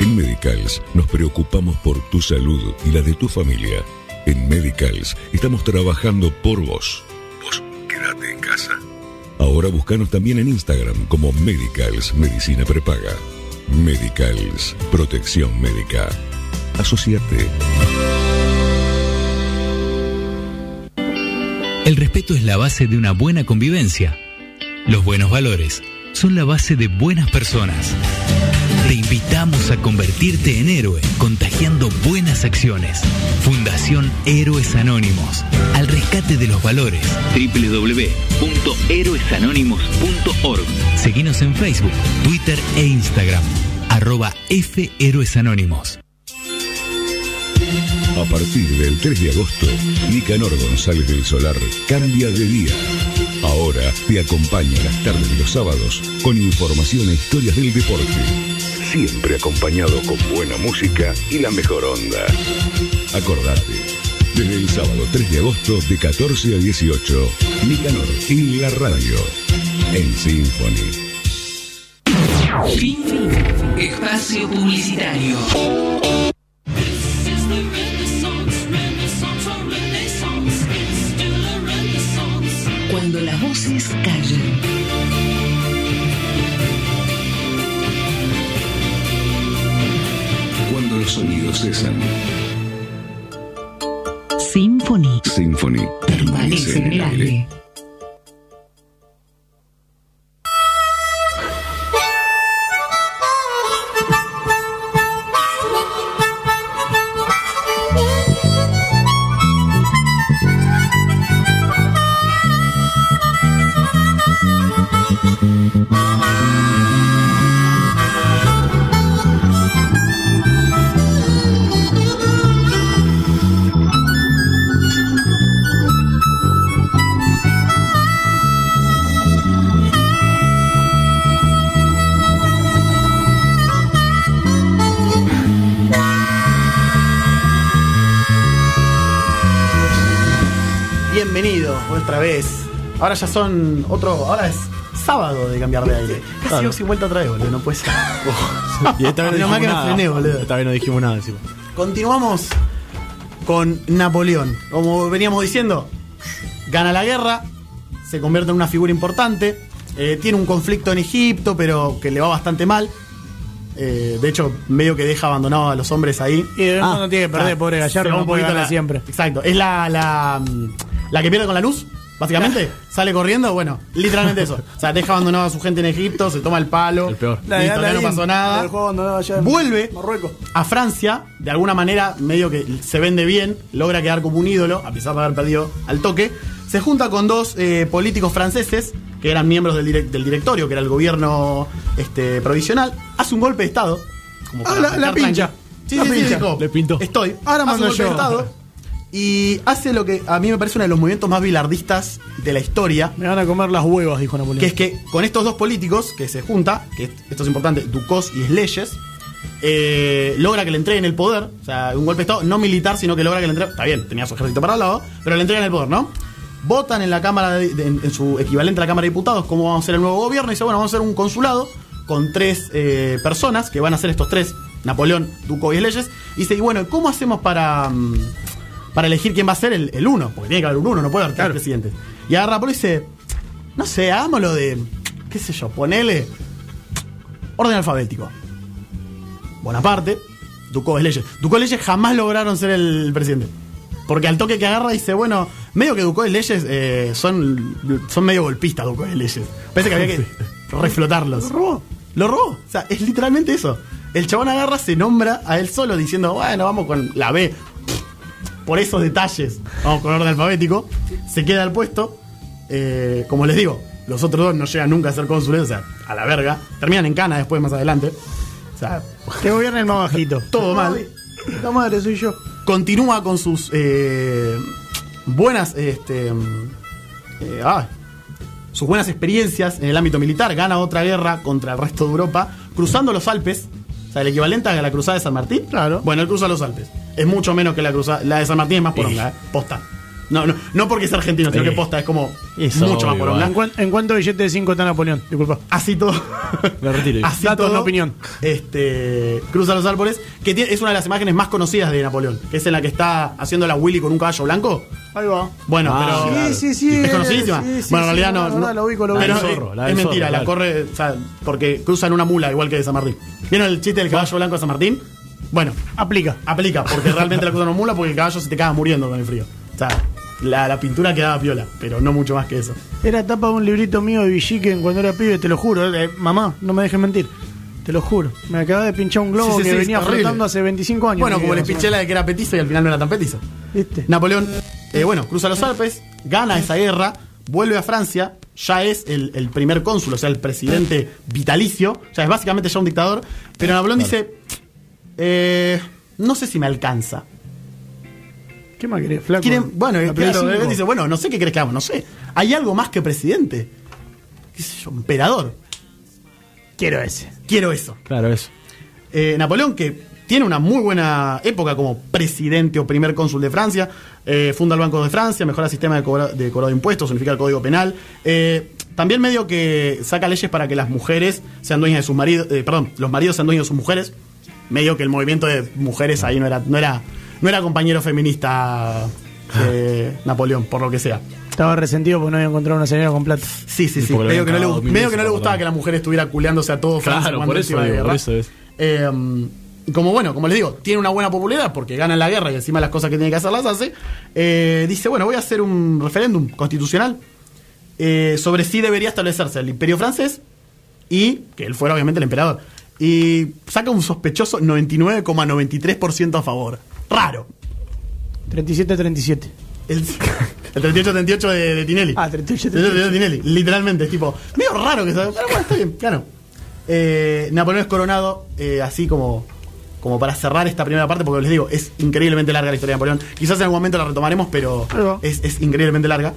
En Medicals nos preocupamos por tu salud y la de tu familia. En Medicals estamos trabajando por vos. Vos quédate en casa. Ahora búscanos también en Instagram como Medicals Medicina Prepaga. Medicals Protección Médica. Asociate. El respeto es la base de una buena convivencia. Los buenos valores son la base de buenas personas. Te invitamos a convertirte en héroe, contagiando buenas acciones. Fundación Héroes Anónimos. Al rescate de los valores. www.héroesanónimos.org. Seguinos en Facebook, Twitter e Instagram. Arroba F Héroes Anónimos. A partir del 3 de agosto, Nicanor González del Solar cambia de día. Ahora te acompaña las tardes de los sábados con información e historias del deporte. Siempre acompañado con buena música y la mejor onda. Acordate, desde el sábado 3 de agosto de 14 a 18, Nicanor en la radio, en Symphony. Fin. Espacio publicitario. Cuando las voces callan. Cuando los sonidos cesan, Symphony Symphony permanece en el aire. Ahora ya son otro. Ahora es sábado de cambiar de aire. Casi Claro. dos y vuelta otra vez, boludo. No puede ser. Y esta vez no dijimos nada. frené, boludo. Esta vez no dijimos nada encima. Continuamos con Napoleón. Como veníamos diciendo, gana la guerra, se convierte en una figura importante, eh, tiene un conflicto en Egipto, pero que le va bastante mal. Eh, de hecho, medio que deja abandonado a los hombres ahí. Y el mundo tiene que perder, pobre Gallardo, no un puede poquito ganar la- siempre. Exacto. Es la, la, la que pierde con la luz, básicamente. Sale corriendo, bueno, literalmente eso. O sea, deja abandonado a su gente en Egipto, se toma el palo. El peor. Listo, ya no pasó nada. Vuelve Marruecos. a Francia, de alguna manera, medio que se vende bien, logra quedar como un ídolo, a pesar de haber perdido al toque. Se junta con dos eh, políticos franceses, que eran miembros del, direc- del directorio, que era el gobierno este, provisional. Hace un golpe de Estado. Como Ah, la- pincha. tranqui. Sí, La sí, sí, pincha. dijo, Le pintó. Estoy. Ahora Hace un mando golpe de yo. Y hace lo que a mí me parece uno de los movimientos más bilardistas de la historia, Me van a comer las huevas, dijo Napoleón. que es que con estos dos políticos que se junta, que esto es importante, Ducos y Leyes, eh, logra que le entreguen el poder, o sea, un golpe de Estado no militar, sino que logra que le entreguen, está bien, tenía su ejército para el lado, pero le entregan el poder, ¿no? Votan en la Cámara, de- de- en, en su equivalente a la Cámara de Diputados, cómo vamos a hacer el nuevo gobierno, y dice, bueno, vamos a hacer un consulado con tres eh, personas, que van a ser estos tres, Napoleón, Ducos y Leyes, y dice, y bueno, ¿cómo hacemos para... mm, para elegir quién va a ser el, el uno, porque tiene que haber un uno, no puede haber tres presidentes. Y agarra Polo y dice, no sé, hagámoslo de, qué sé yo, ponele orden alfabético. Bonaparte, Ducos Leyes. Ducos Leyes jamás lograron ser el presidente. Porque al toque que agarra dice, bueno, medio que Ducos Leyes eh, son, son medio golpistas Ducos Leyes. Parece que había que reflotarlos. Lo robó. Lo robó. O sea, es literalmente eso. El chabón agarra, se nombra a él solo diciendo, bueno, vamos con la B. Por esos detalles, vamos con orden alfabético. Se queda al puesto. Eh, como les digo, los otros dos no llegan nunca a ser cónsules, o sea, a la verga. Terminan en cana después, más adelante. O sea, Que gobierne el más bajito. todo mal. La madre soy yo. Continúa con sus eh, buenas. Este, eh, ah, sus buenas experiencias en el ámbito militar. Gana otra guerra contra el resto de Europa, cruzando los Alpes. O sea, el equivalente a la cruzada de San Martín. Claro. Bueno, él cruza los Alpes. Es mucho menos que la cruzada. La de San Martín es más poronga, ¿eh? Posta. No, no, no porque es argentino, sino Eh. que posta es como Es mucho más obvio, poronga. ¿En, cuán- en cuánto billete de 5 está Napoleón? Disculpa. Así todo. Me retiro. Así Datos, todo, no opinión. Este, cruza los árboles, que tiene- es una de las imágenes más conocidas de Napoleón, que es en la que está haciendo la Willy con un caballo blanco. Ahí va. Bueno, Ah, pero. Sí, sí, sí. Es conocidísima. Sí, sí, bueno, en sí, realidad la no. verdad, no- lo ubico, lo pero ubico. es- La del zorro, la es mentira, zorro, la claro. corre. O sea, porque cruzan una mula, igual que de San Martín. ¿Vieron el chiste del caballo blanco de San Martín? Bueno, Aplica. aplica, porque realmente la cruzan una mula porque el caballo se te caga muriendo con el frío. O sea, la, la pintura quedaba piola, pero no mucho más que eso. Era tapa de un librito mío de Villiquen cuando era pibe, te lo juro. eh, mamá, no me dejes mentir. Te lo juro. Me acabé de pinchar un globo Sí, sí, que sí, venía flotando hace 25 años. Bueno, como o piché la de que era petizo y al final no era tan petizo. menos. ¿Viste? Napoleón, eh, bueno, cruza los Alpes, gana esa guerra, vuelve a Francia, ya es el, el primer cónsul, o sea, el presidente vitalicio, o sea, es básicamente ya un dictador, pero Napoleón dice, eh, no sé si me alcanza. ¿Qué más querés, flaco? Quieren- bueno, claro, él dice, bueno, no sé qué crees que hagamos, no sé. Hay algo más que presidente. ¿Qué sé yo? Emperador. Quiero ese. Quiero eso. Claro, eso. Eh, Napoleón, que tiene una muy buena época como presidente o primer cónsul de Francia, eh, funda el Banco de Francia, mejora el sistema de, cobra- de cobrado de impuestos, unifica el Código Penal, eh, también medio que saca leyes para que las mujeres sean dueñas de sus maridos, eh, perdón, los maridos sean dueños de sus mujeres. Medio que el movimiento de mujeres ahí no era, no era, no era compañero feminista de Napoleón, por lo que sea. Estaba resentido porque no había encontrado una señora con plata. Sí, sí, sí. Medio que, no le, medio que no gustaba que la mujer estuviera culeándose a todo Francia Claro, cuando por eso digo, por es. Eh, y como bueno, como les digo, tiene una buena popularidad porque gana la guerra y encima las cosas que tiene que hacer las hace. eh, dice, bueno, voy a hacer un referéndum constitucional eh, sobre si debería establecerse el imperio francés y que él fuera obviamente el emperador. Y saca un sospechoso 99,93% a favor. Raro. 37-37. El, el 38-38 de, de Tinelli. Ah, 38-38. de Tinelli. Literalmente, es tipo, medio raro que sea. Pero bueno, está bien, claro. Eh, Napoleón es coronado, eh, así como, como para cerrar esta primera parte, porque les digo, es increíblemente larga la historia de Napoleón. Quizás en algún momento la retomaremos, pero es, es increíblemente larga.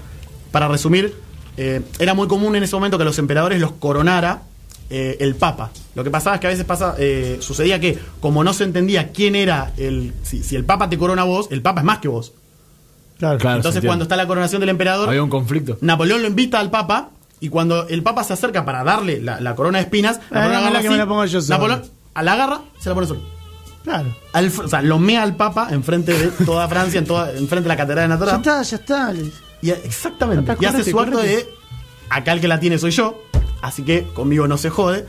Para resumir, eh, era muy común en ese momento que los emperadores los coronara eh, el Papa. Lo que pasaba es que a veces pasa, eh, sucedía que, como no se entendía quién era el. Si, si el Papa te corona vos, el Papa es más que vos. Claro. Claro, Entonces, cuando está la coronación del emperador, Había un conflicto. Napoleón lo invita al Papa y cuando el Papa se acerca para darle la, la corona de espinas, Ah, Napoleón así, me la pongo yo solo. Napoleón a la agarra, se la pone solo. Claro. Al o sea, lo mea al Papa enfrente de toda Francia, en toda, enfrente de la catedral de Ya Notre Dame. está, ya está. Y, exactamente. Y hace su acto de acá el que la tiene soy yo, así que conmigo no se jode.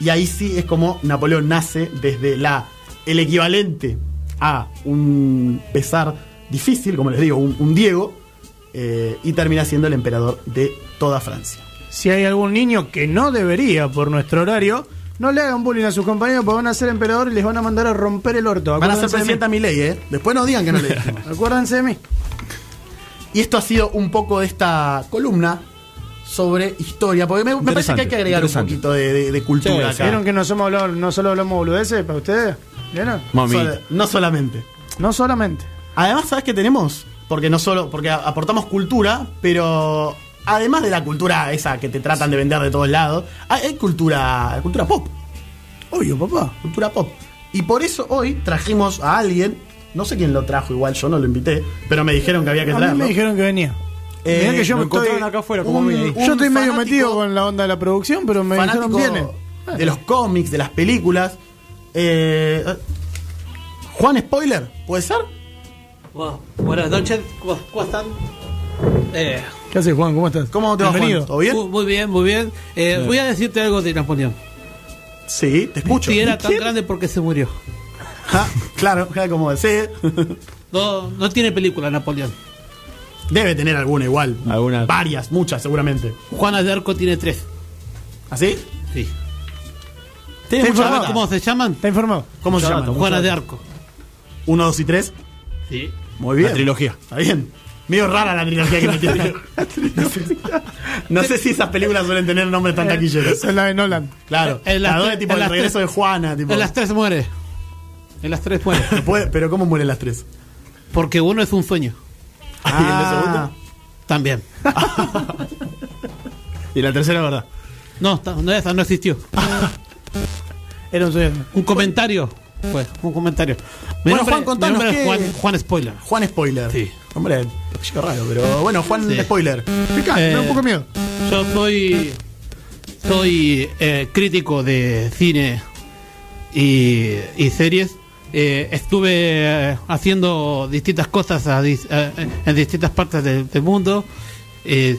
Y ahí sí es como Napoleón nace desde la el equivalente a un pesar difícil, como les digo, un, un Diego, eh, y termina siendo el emperador de toda Francia. Si hay algún niño que no debería por nuestro horario, no le hagan bullying a sus compañeros porque van a ser emperador y les van a mandar a romper el orto. Van a ser Acuérdense de presidenta mi ley, ¿eh? Después no digan que no le. Acuérdense de mí. Y esto ha sido un poco de esta columna sobre historia, porque me, me parece que hay que agregar un poquito de, de- de cultura Sí, acá. ¿Vieron que no, somos no solo hablamos boludeces para ustedes? ¿Vieron? Sol- no solamente. No solamente. Además, ¿sabes qué tenemos? Porque no solo, porque aportamos cultura, pero además de la cultura esa que te tratan de vender de todos lados, hay, cultura, cultura pop. Obvio, papá. Cultura pop. Y por eso hoy trajimos a alguien, no sé quién lo trajo igual, yo no lo invité, pero me dijeron que había que A mí traerlo. me dijeron que venía. Eh, Mirá que yo me estoy, acá afuera, como un- un yo estoy medio metido con la onda de la producción, pero me dijeron viene. de los cómics, de las películas. Eh, Juan Spoiler, ¿puede ser? Bueno, buenas noches, ¿cómo, cómo están? Eh, ¿Qué haces, Juan? ¿Cómo estás? ¿Cómo te va, Bienvenido. Juan? ¿Todo bien? Muy, bien, muy bien. Eh, Voy a decirte algo de Napoleón. Sí, te escucho. Si era tan ¿Quién? grande porque se murió. Ja, claro, como decir. No, no tiene película Napoleón. Debe tener alguna igual. Alguna. Varias, muchas seguramente. Juana de Arco tiene tres. ¿Así? Sí. Tiene mucha data. ¿Cómo se llaman? ¿Está informado? ¿Cómo se Mucha llama? data, Juana de Arco. Uno, dos y tres. Sí. Muy bien. La trilogía. Está bien. Medio rara la trilogía que metieron. no sé si esas películas suelen tener nombres tan taquilleros. Esa es la de Nolan. Claro. En las La dos tipo en el las regreso de Juana. Tipo. En las tres muere. En las tres muere. Pero ¿cómo mueren las tres? Porque uno es un sueño. Ah, ¿y en la segunda? También. Y la tercera, verdad. No, no, esa no existió. Era un. Un comentario. Fue, un comentario. Mi Bueno, nombre- Juan, contanos mi qué- Juan, Juan Spoiler. Juan Spoiler. Sí. Hombre, apellido raro, pero bueno, Juan Sí. Spoiler. Pica, me da un poco de miedo. Yo soy soy eh, crítico de cine y, y series. Eh, estuve eh, haciendo distintas cosas a dis- eh, en distintas partes del, del mundo. Eh,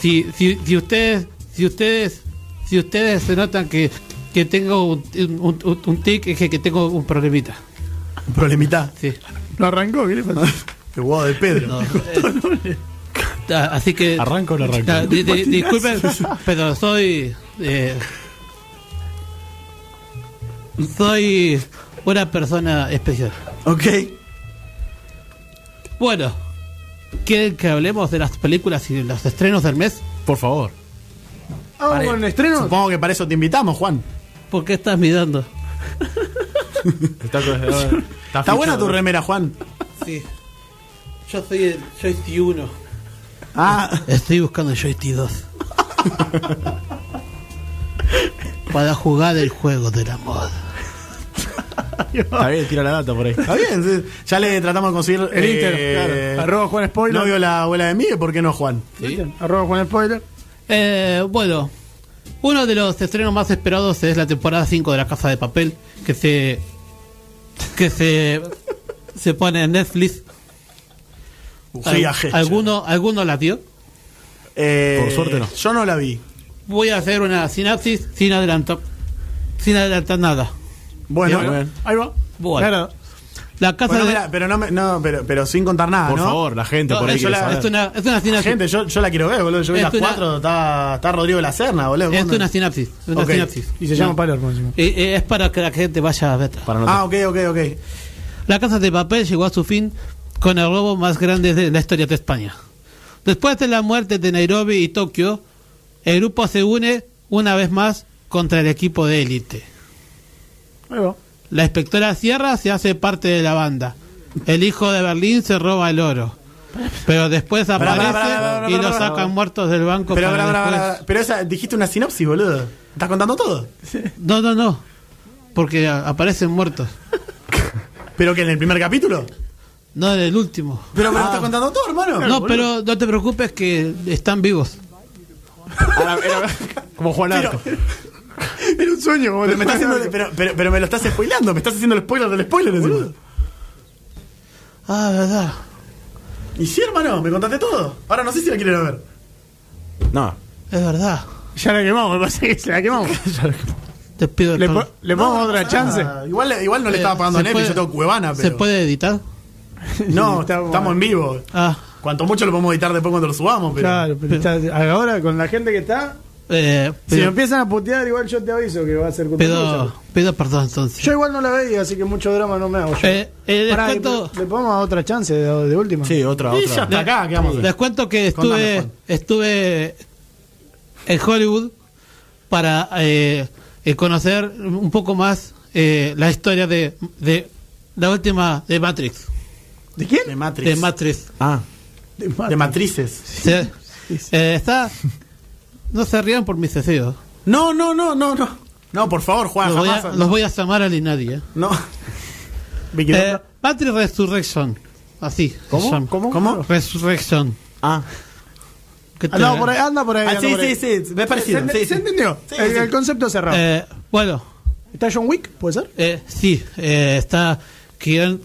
si, si, si ustedes si ustedes si ustedes se notan que, que tengo un, un, un- un tic es que, que tengo un problemita. Un problemita. Sí. Lo arrancó, ¿qué le de Pedro. No, eh, así que ¿Arranco o no arranco? Ah, di- di- disculpen, pero soy. eh, soy una persona especial. Ok. Bueno, ¿quieren que hablemos de las películas y los estrenos del mes? Por favor. ¿Vamos Pare- con el estreno? Supongo que para eso te invitamos, Juan. ¿Por qué estás mirando? Está, está, Está buena tu remera, Juan. Sí. Yo soy el joystick 1. Ah, Estoy buscando el joystick 2. Para jugar el juego del amor. Está bien, tira la data por ahí. está bien. sí. Ya le tratamos de conseguir El eh, Inter, claro. Arroba Juan Spoiler. Novio la abuela de Miguel, ¿por qué no Juan? ¿Sí? Arroba Juan Spoiler. Eh, bueno, uno de los estrenos más esperados es la temporada 5 de La Casa de Papel, que se que se se pone en Netflix. Al-. ¿Alguno, ¿Alguno la vio? Eh, Por suerte no. Yo no la vi. Voy a hacer una sinapsis sin adelantar, sin adelantar nada. Bueno, ahí va. Bueno. Claro. La casa Bueno, de mira, pero no, me- no pero, pero sin contar nada, Por ¿no? favor, la gente por ahí yo quiere la- saber. es una, es una sinapsis. Gente, yo, yo la quiero ver, boludo. Yo vi Es las una- cuatro, está, está Rodrigo de la Serna, boludo. Es ¿Cómo una sinapsis. Una Ok. sinapsis. Y se llama Palermo encima. Eh, eh, es para que la gente vaya a ver. Para no Ah, ok, ok, ok. La Casa de Papel llegó a su fin con el robo más grande de la historia de España. Después de la muerte de Nairobi y Tokio, el grupo se une una vez más contra el equipo de élite. Ahí va. La inspectora Sierra se hace parte de la banda. El hijo de Berlín se roba el oro. Pero después aparece y lo sacan muertos del banco. Pero, esa, dijiste una sinopsis, boludo. ¿Estás contando todo? No, no, no. Porque aparecen muertos. ¿Pero que en el primer capítulo? No en el último. Pero, Ah. pero estás contando todo, hermano. No, pero no te preocupes que están vivos. Era- como Juan Arco. Era un sueño, boludo. Pero me, estás haciendo, pero, pero, pero me lo estás spoilando, me estás haciendo el spoiler del spoiler, encima. Ah, verdad. Y sí, hermano, me contaste todo. Ahora no sé si la quieren ver. No. Es verdad. Ya la quemamos, me parece que se la quemamos. Te pido Le, perdón. po- le ponemos otra chance. Ah, igual, igual no le Eh, estaba pagando a ¿se Netflix, yo tengo Cuevana, pero. ¿Se puede editar? No, estamos en vivo. Ah, Cuanto mucho lo podemos editar después cuando lo subamos, pero. Claro, pero está- ahora con la gente que está, eh, si me empiezan a putear, igual yo te aviso que va a ser culpa pido, pido perdón entonces. Yo igual no la veía, así que mucho drama no me hago yo. Eh, eh, les, Pará, cuento, ¿le, podemos dar otra chance de, de última? Sí, otra, Y ya otra. está acá, ¿qué vamos a hacer? les cuento que estuve, estuve en Hollywood para eh, eh, conocer un poco más eh, la historia de, de la última de Matrix. ¿De quién? De Matrix. De Matrix. Ah, De matrices. Eh, está. No se rían por mis deseos. No, no, no, no, no. No, por favor, Juan, Los voy, a, los voy a llamar al nadie. No. Eh, Resurrection. Así. ¿Cómo? se llama. ¿Cómo? ¿Cómo? Resurrection. ah. ¿Qué te- Anda por ahí, anda por ahí. Ah, anda sí, por ahí. sí, sí, me parecido. ¿Se, sí, se sí. entendió? Sí, el, sí. el concepto cerrado. Eh, bueno, ¿Está John Wick? ¿Puede ser? eh, sí, eh, está Kieran.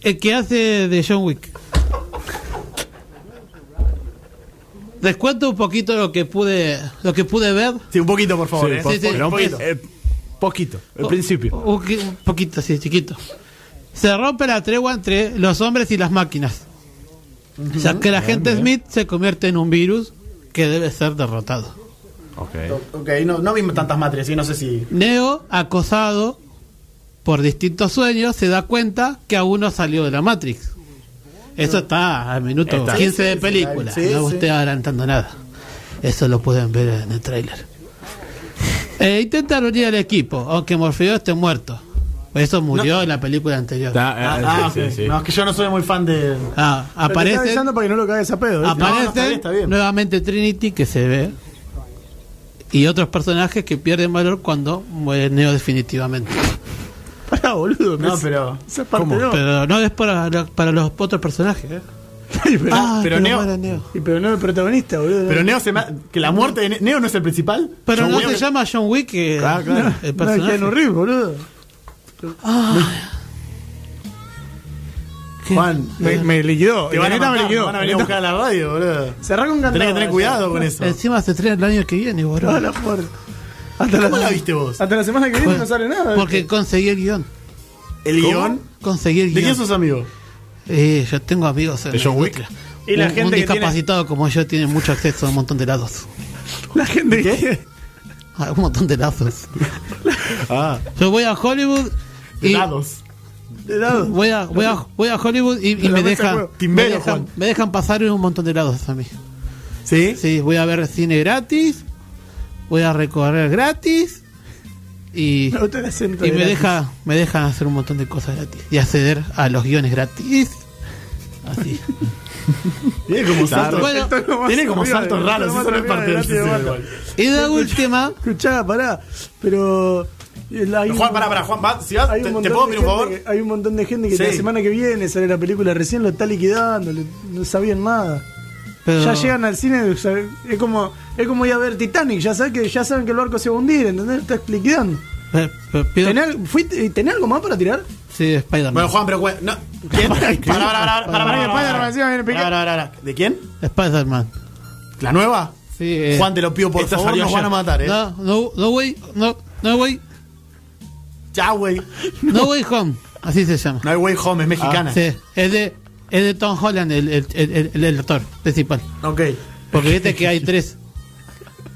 El que hace de John Wick. Les cuento un poquito lo que pude lo que pude ver. Sí, un poquito, por favor. Sí, eh. sí, sí, pero un poquito. poquito. Eh, poquito, el Oh, principio. Un, qui- un poquito, sí, chiquito. Se rompe la tregua entre los hombres y las máquinas. Ya que el agente Smith se convierte en un virus que debe ser derrotado. Ok. Ok, no, no vi tantas matrices, sí, no sé si. Neo, acosado por distintos sueños, se da cuenta que aún no salió de la Matrix. Eso está al minuto Está. 15 Sí, de película. sí, no sí. estoy adelantando nada. Eso lo pueden ver en el tráiler. Eh, intenta reunir al equipo, aunque Morfeo esté muerto. Eso murió en la película anterior. Está, eh, Ah, ah, sí, sí, sí. No, es que yo no soy muy fan de. Ah, aparece, avisando para que no lo cagues a pedo. aparece No, no, está bien, está bien. nuevamente Trinity que se ve y otros personajes que pierden valor cuando muere Neo definitivamente. Pará, boludo. No, pero. Esa parte ¿Cómo? no. Pero no es para, para los otros personajes. ¿eh? pero, Ah, pero Neo- Neo. y pero no el protagonista, boludo. Pero Neo se que la muerte de Ne- Neo no es el principal. Pero John no Wick- se llama John Wick eh, Claro, claro. el no, es personaje. Reeves, boludo. ¿Qué? Juan, Me, me liquidó. te van a, Neta me matar, liquidó. van a venir a buscar a la radio, boludo. Cerrá con candado. Tenés que tener cuidado con eso. Encima se estrena el año que viene, boludo. Ah, la puerta. Hasta ¿Cómo la viste vos? Hasta la semana que viene no sale nada. Porque conseguí el guion. ¿El guion? Conseguí el ¿De guion. quién sos amigo? Eh, yo tengo amigos en ¿De la John Wick? Y la un, gente un discapacitado como yo tiene mucho acceso a un montón de lados. La gente que. A un montón de lazos. Ah, Yo voy a Hollywood y Lados. De lado. voy a, voy a, voy a Hollywood y, me de dejan, me dejan Juan. me dejan pasar en un montón de lados a mí. ¿Sí? Sí, voy a ver cine gratis, voy a recorrer gratis y, y de me deja me dejan hacer un montón de cosas gratis y acceder a los guiones gratis. Así. Tiene como saltos. Bueno, tiene como saltos raros. Eso no es parte del sistema. Y la última, Escuchá, pará. Pero. Hay Juan, un- pará, pará, Juan, va, si vas, te, puedo de pedir un gente favor? que- hay un montón de gente que Sí. la semana que viene sale la película recién, lo está liquidando, le- no sabían nada. Pero- Ya llegan al cine, o sea, es como es como ir a ver Titanic, ya saben que ya saben que el barco se va a hundir, ¿entendés? Está liquidando. Eh, pero pido- ¿Tenés, al- fuiste- ¿tenés algo más para tirar? Sí, Spider-Man. Bueno, Juan, pero. No. ¿Quién? Pará, pará, pará. ¿De quién? Spider-Man. ¿La nueva? Sí, eh, Juan, te lo pido por esta favor, nos van a matar, eh. No, no, no way, no, no way, Ya, güey. no way home, así se llama. No hay way home, es mexicana. Sí, es de, es de Tom Holland, el, el, el, actor principal. Ok. Porque viste que hay tres,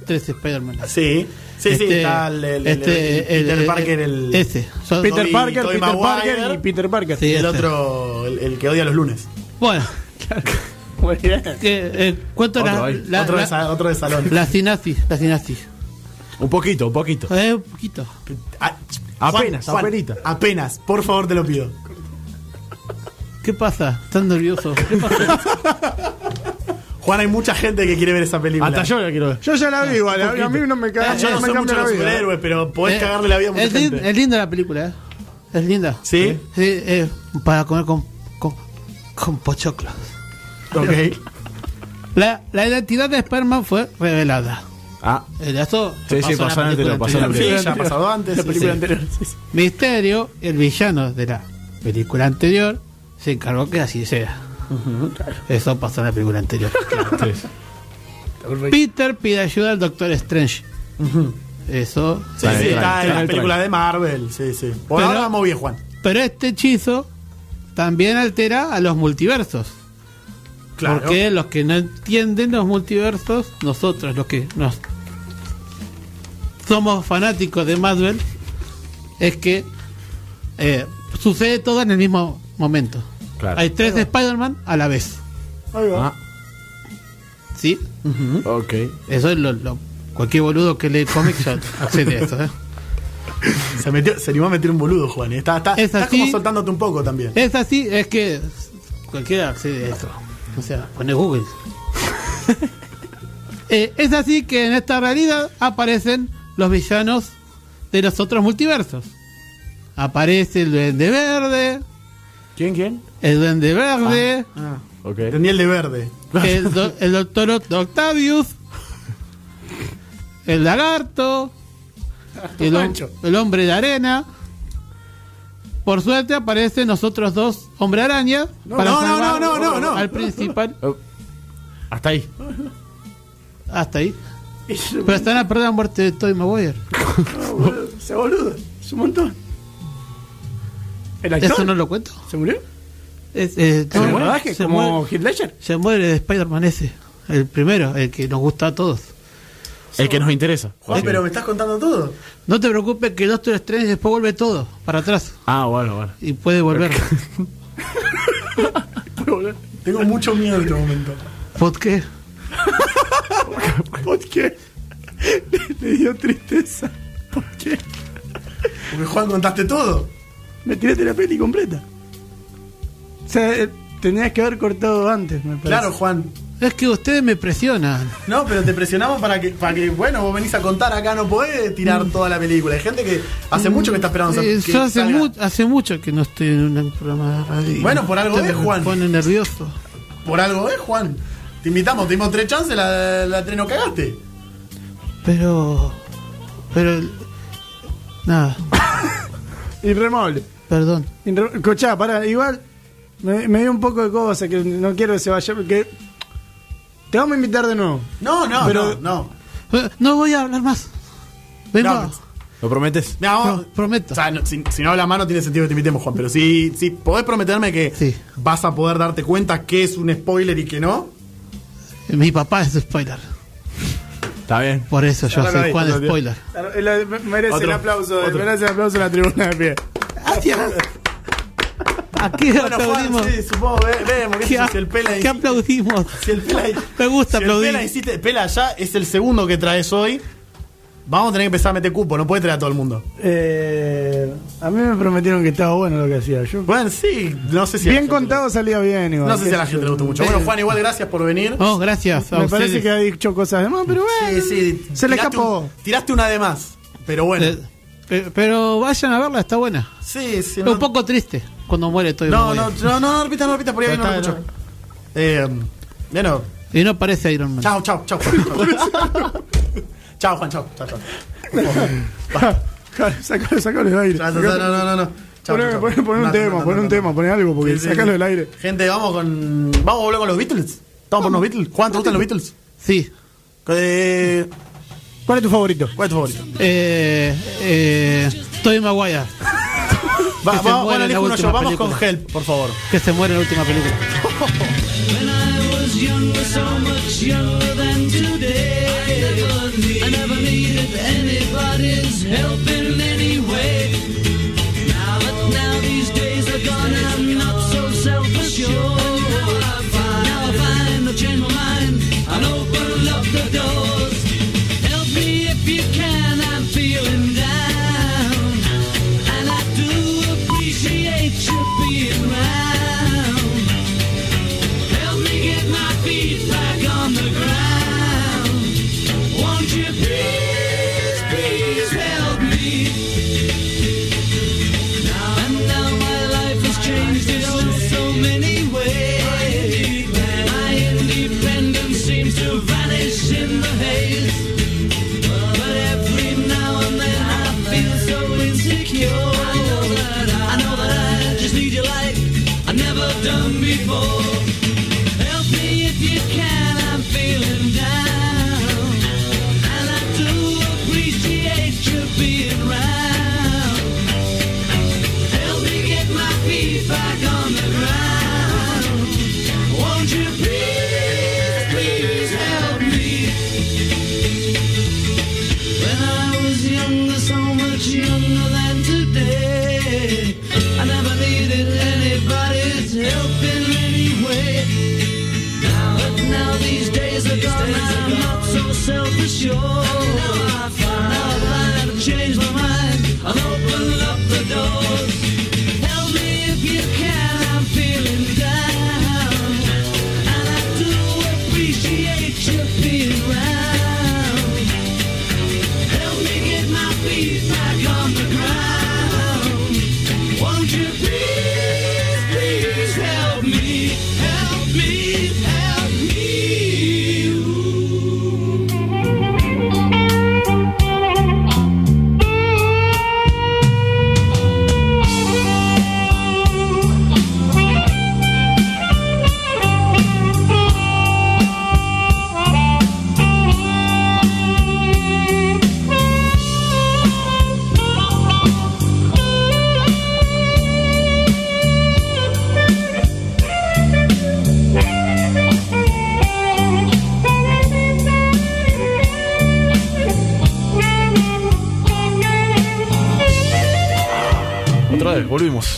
tres Spider-Man. Sí. Sí, sí, Este- está el, este, el- Peter Parker, el. Ese. Son- Peter Parker, Tobey Peter Maguire. Parker y Peter Parker. Sí, Y el ese. otro, el, el que odia los lunes. Bueno, que, eh, Otro la, ahí. la, otro, de, la, sa- otro de salón. la sinapsis, la sinapsis. Un poquito, un poquito. Eh, un poquito. Ah, Apenas, Juan, apenita. Apenas, por favor, te lo pido. ¿Qué pasa? ¿Estás nervioso? ¿Qué pasa? Juan, hay mucha gente que quiere ver esa película. Hasta yo la quiero ver. Yo ya la vi igual, a, a mí no me caga, Ah, yo no me soy mucho los superhéroes, pero podés Eh, cagarle la vida a mucha gente. es linda la película, ¿eh? Es linda. ¿Sí? Sí, eh, para comer con, con, con pochoclos. Ok. La, la identidad de Spider-Man fue revelada. Ah, Eh, Eso Sí, sí, pasó en anterior, pasó en el Sí, anterior. ya ha pasado antes. La película sí. anterior. sí, sí. Misterio, el villano de la película anterior, se encargó que así sea. Eso pasó en la película anterior. Peter pide ayuda al Doctor Strange. Eso. Sí, Está sí, está en está las películas de Marvel. Sí, sí. Por Pero- ahora vamos bien, Juan. Pero este hechizo también altera a los multiversos. Claro. Porque los que no entienden los multiversos, nosotros los que nos somos fanáticos de Marvel, es que eh, sucede todo en el mismo momento. Claro. Hay tres Spider-Man a la vez. Ahí va. Ah. ¿Sí? ok. Eso es lo, lo- cualquier boludo que lee cómics ya accede a eso. ¿eh? Se, metió, se animó a meter un boludo, Juan. y Está, está, Es está así. como soltándote un poco también. Es así, es que cualquiera accede a eso. O sea, pone Google. Eh, es así que en esta realidad aparecen los villanos de los otros multiversos. Aparece el Duende Verde, ¿Quién, quién? el Duende Verde, Ah, Ok. entendí el de verde. el, do- el Doctor Octavius, el Lagarto, el, el Hombre de Arena. Por suerte aparecen nosotros dos Hombre Araña no, no, no, no, no, no. al principal. Oh. Hasta ahí. Hasta ahí. Pero están a perder la muerte de Toy Maguire. Se boludo, es un montón. ¿El actor? ¿Eso no lo cuento? ¿Se murió? Es, eh, ¿En el no, rodaje? se, ¿Como muere, Heath Ledger? se muere de Spider-Man ese. El primero, el que nos gusta a todos. El que nos interesa. Juan, Ok. pero me estás contando todo. No te preocupes que el Doctor Strange después vuelve todo para atrás. Ah, bueno, bueno. Y puede volver. Tengo mucho miedo en este momento. ¿Por qué? ¿Por qué? Le dio tristeza. ¿Por qué? Porque Juan contaste todo. Me tiraste la peli completa. O sea, eh, tenías que haber cortado antes, me parece. Claro, Juan. Es que ustedes me presionan. No, pero te presionamos para que, para que, bueno, vos venís a contar acá, no podés tirar toda la película. Hay gente que hace mucho que está esperando Eh, que yo hace, mu- hace mucho que no estoy en un programa de radio. Bueno, por algo es, me Juan. pone nervioso. Por algo es, Juan. Te invitamos, te dimos tres chances, la, la tres no cagaste. Pero. Pero. Nada, Irremable. Perdón. Escuchá, pará, igual me, me dio un poco de cosa que no quiero que se vaya. Porque te vamos a invitar de nuevo. No, no, Pero- no, no. Eh, No voy a hablar más. Vengo. No, ¿Lo prometes? Pro- prometo. O sea, no, si, si no hablas más no tiene sentido que te invitemos, Juan. Pero si, si podés prometerme que Sí. vas a poder darte cuenta que es un spoiler y que no. Mi papá es spoiler. Está bien. Por eso yo soy Juan Spoiler. Merece el aplauso, merece el aplauso en la tribuna de pie. Aquí Bueno, Juan, aplaudimos. sí, supongo, ve- vemos que ¿Qué, si el pela qué aplaudimos? si el pela, Me gusta si el aplaudir. pela insiste, pela ya es el segundo que traes hoy. Vamos a tener que empezar a meter cupo, no puede traer a todo el mundo. Eh, a mí me prometieron que estaba bueno lo que hacía yo. Bueno, sí, no sé si a Bien gente contado salía bien. Igual, No sé si a la qué gente le gustó mucho. Bueno, Juan, igual gracias por venir. Oh, gracias a Me parece que ha dicho cosas de más, pero bueno. Sí, sí. Se le escapó. un- tiraste una de más. Pero bueno. Eh, Pe- Pero vayan a verla, está buena. Sí, sí. Es un poco triste cuando muere Toby No, no, Maguire. no, no, no repita, no repita, por ahí no está, escucho. Eh, bueno, Y no parece Iron Man. chao, chao, chao. Chao, Juan, chao, chao, chao. Claro, Sácalo, sácalo del aire. No, no, no, no, no, no. Chao, Poné, chao. poné- poné un No, tema, no, no, poné no, un no. tema, poné algo, porque Sí, sácalo sí. del aire. Gente, vamos con. Vamos a volver con los Beatles. ¿Estamos por los Beatles? Juan, ¿te gustan los Beatles? Sí. Eh, ¿Cuál es tu favorito? ¿Cuál es tu favorito? Eh, eh, Tobey Maguire. Va, muere bueno, elijo uno yo. Vamos película. con Help, por favor. Que se muere en la última película. I never needed anybody's help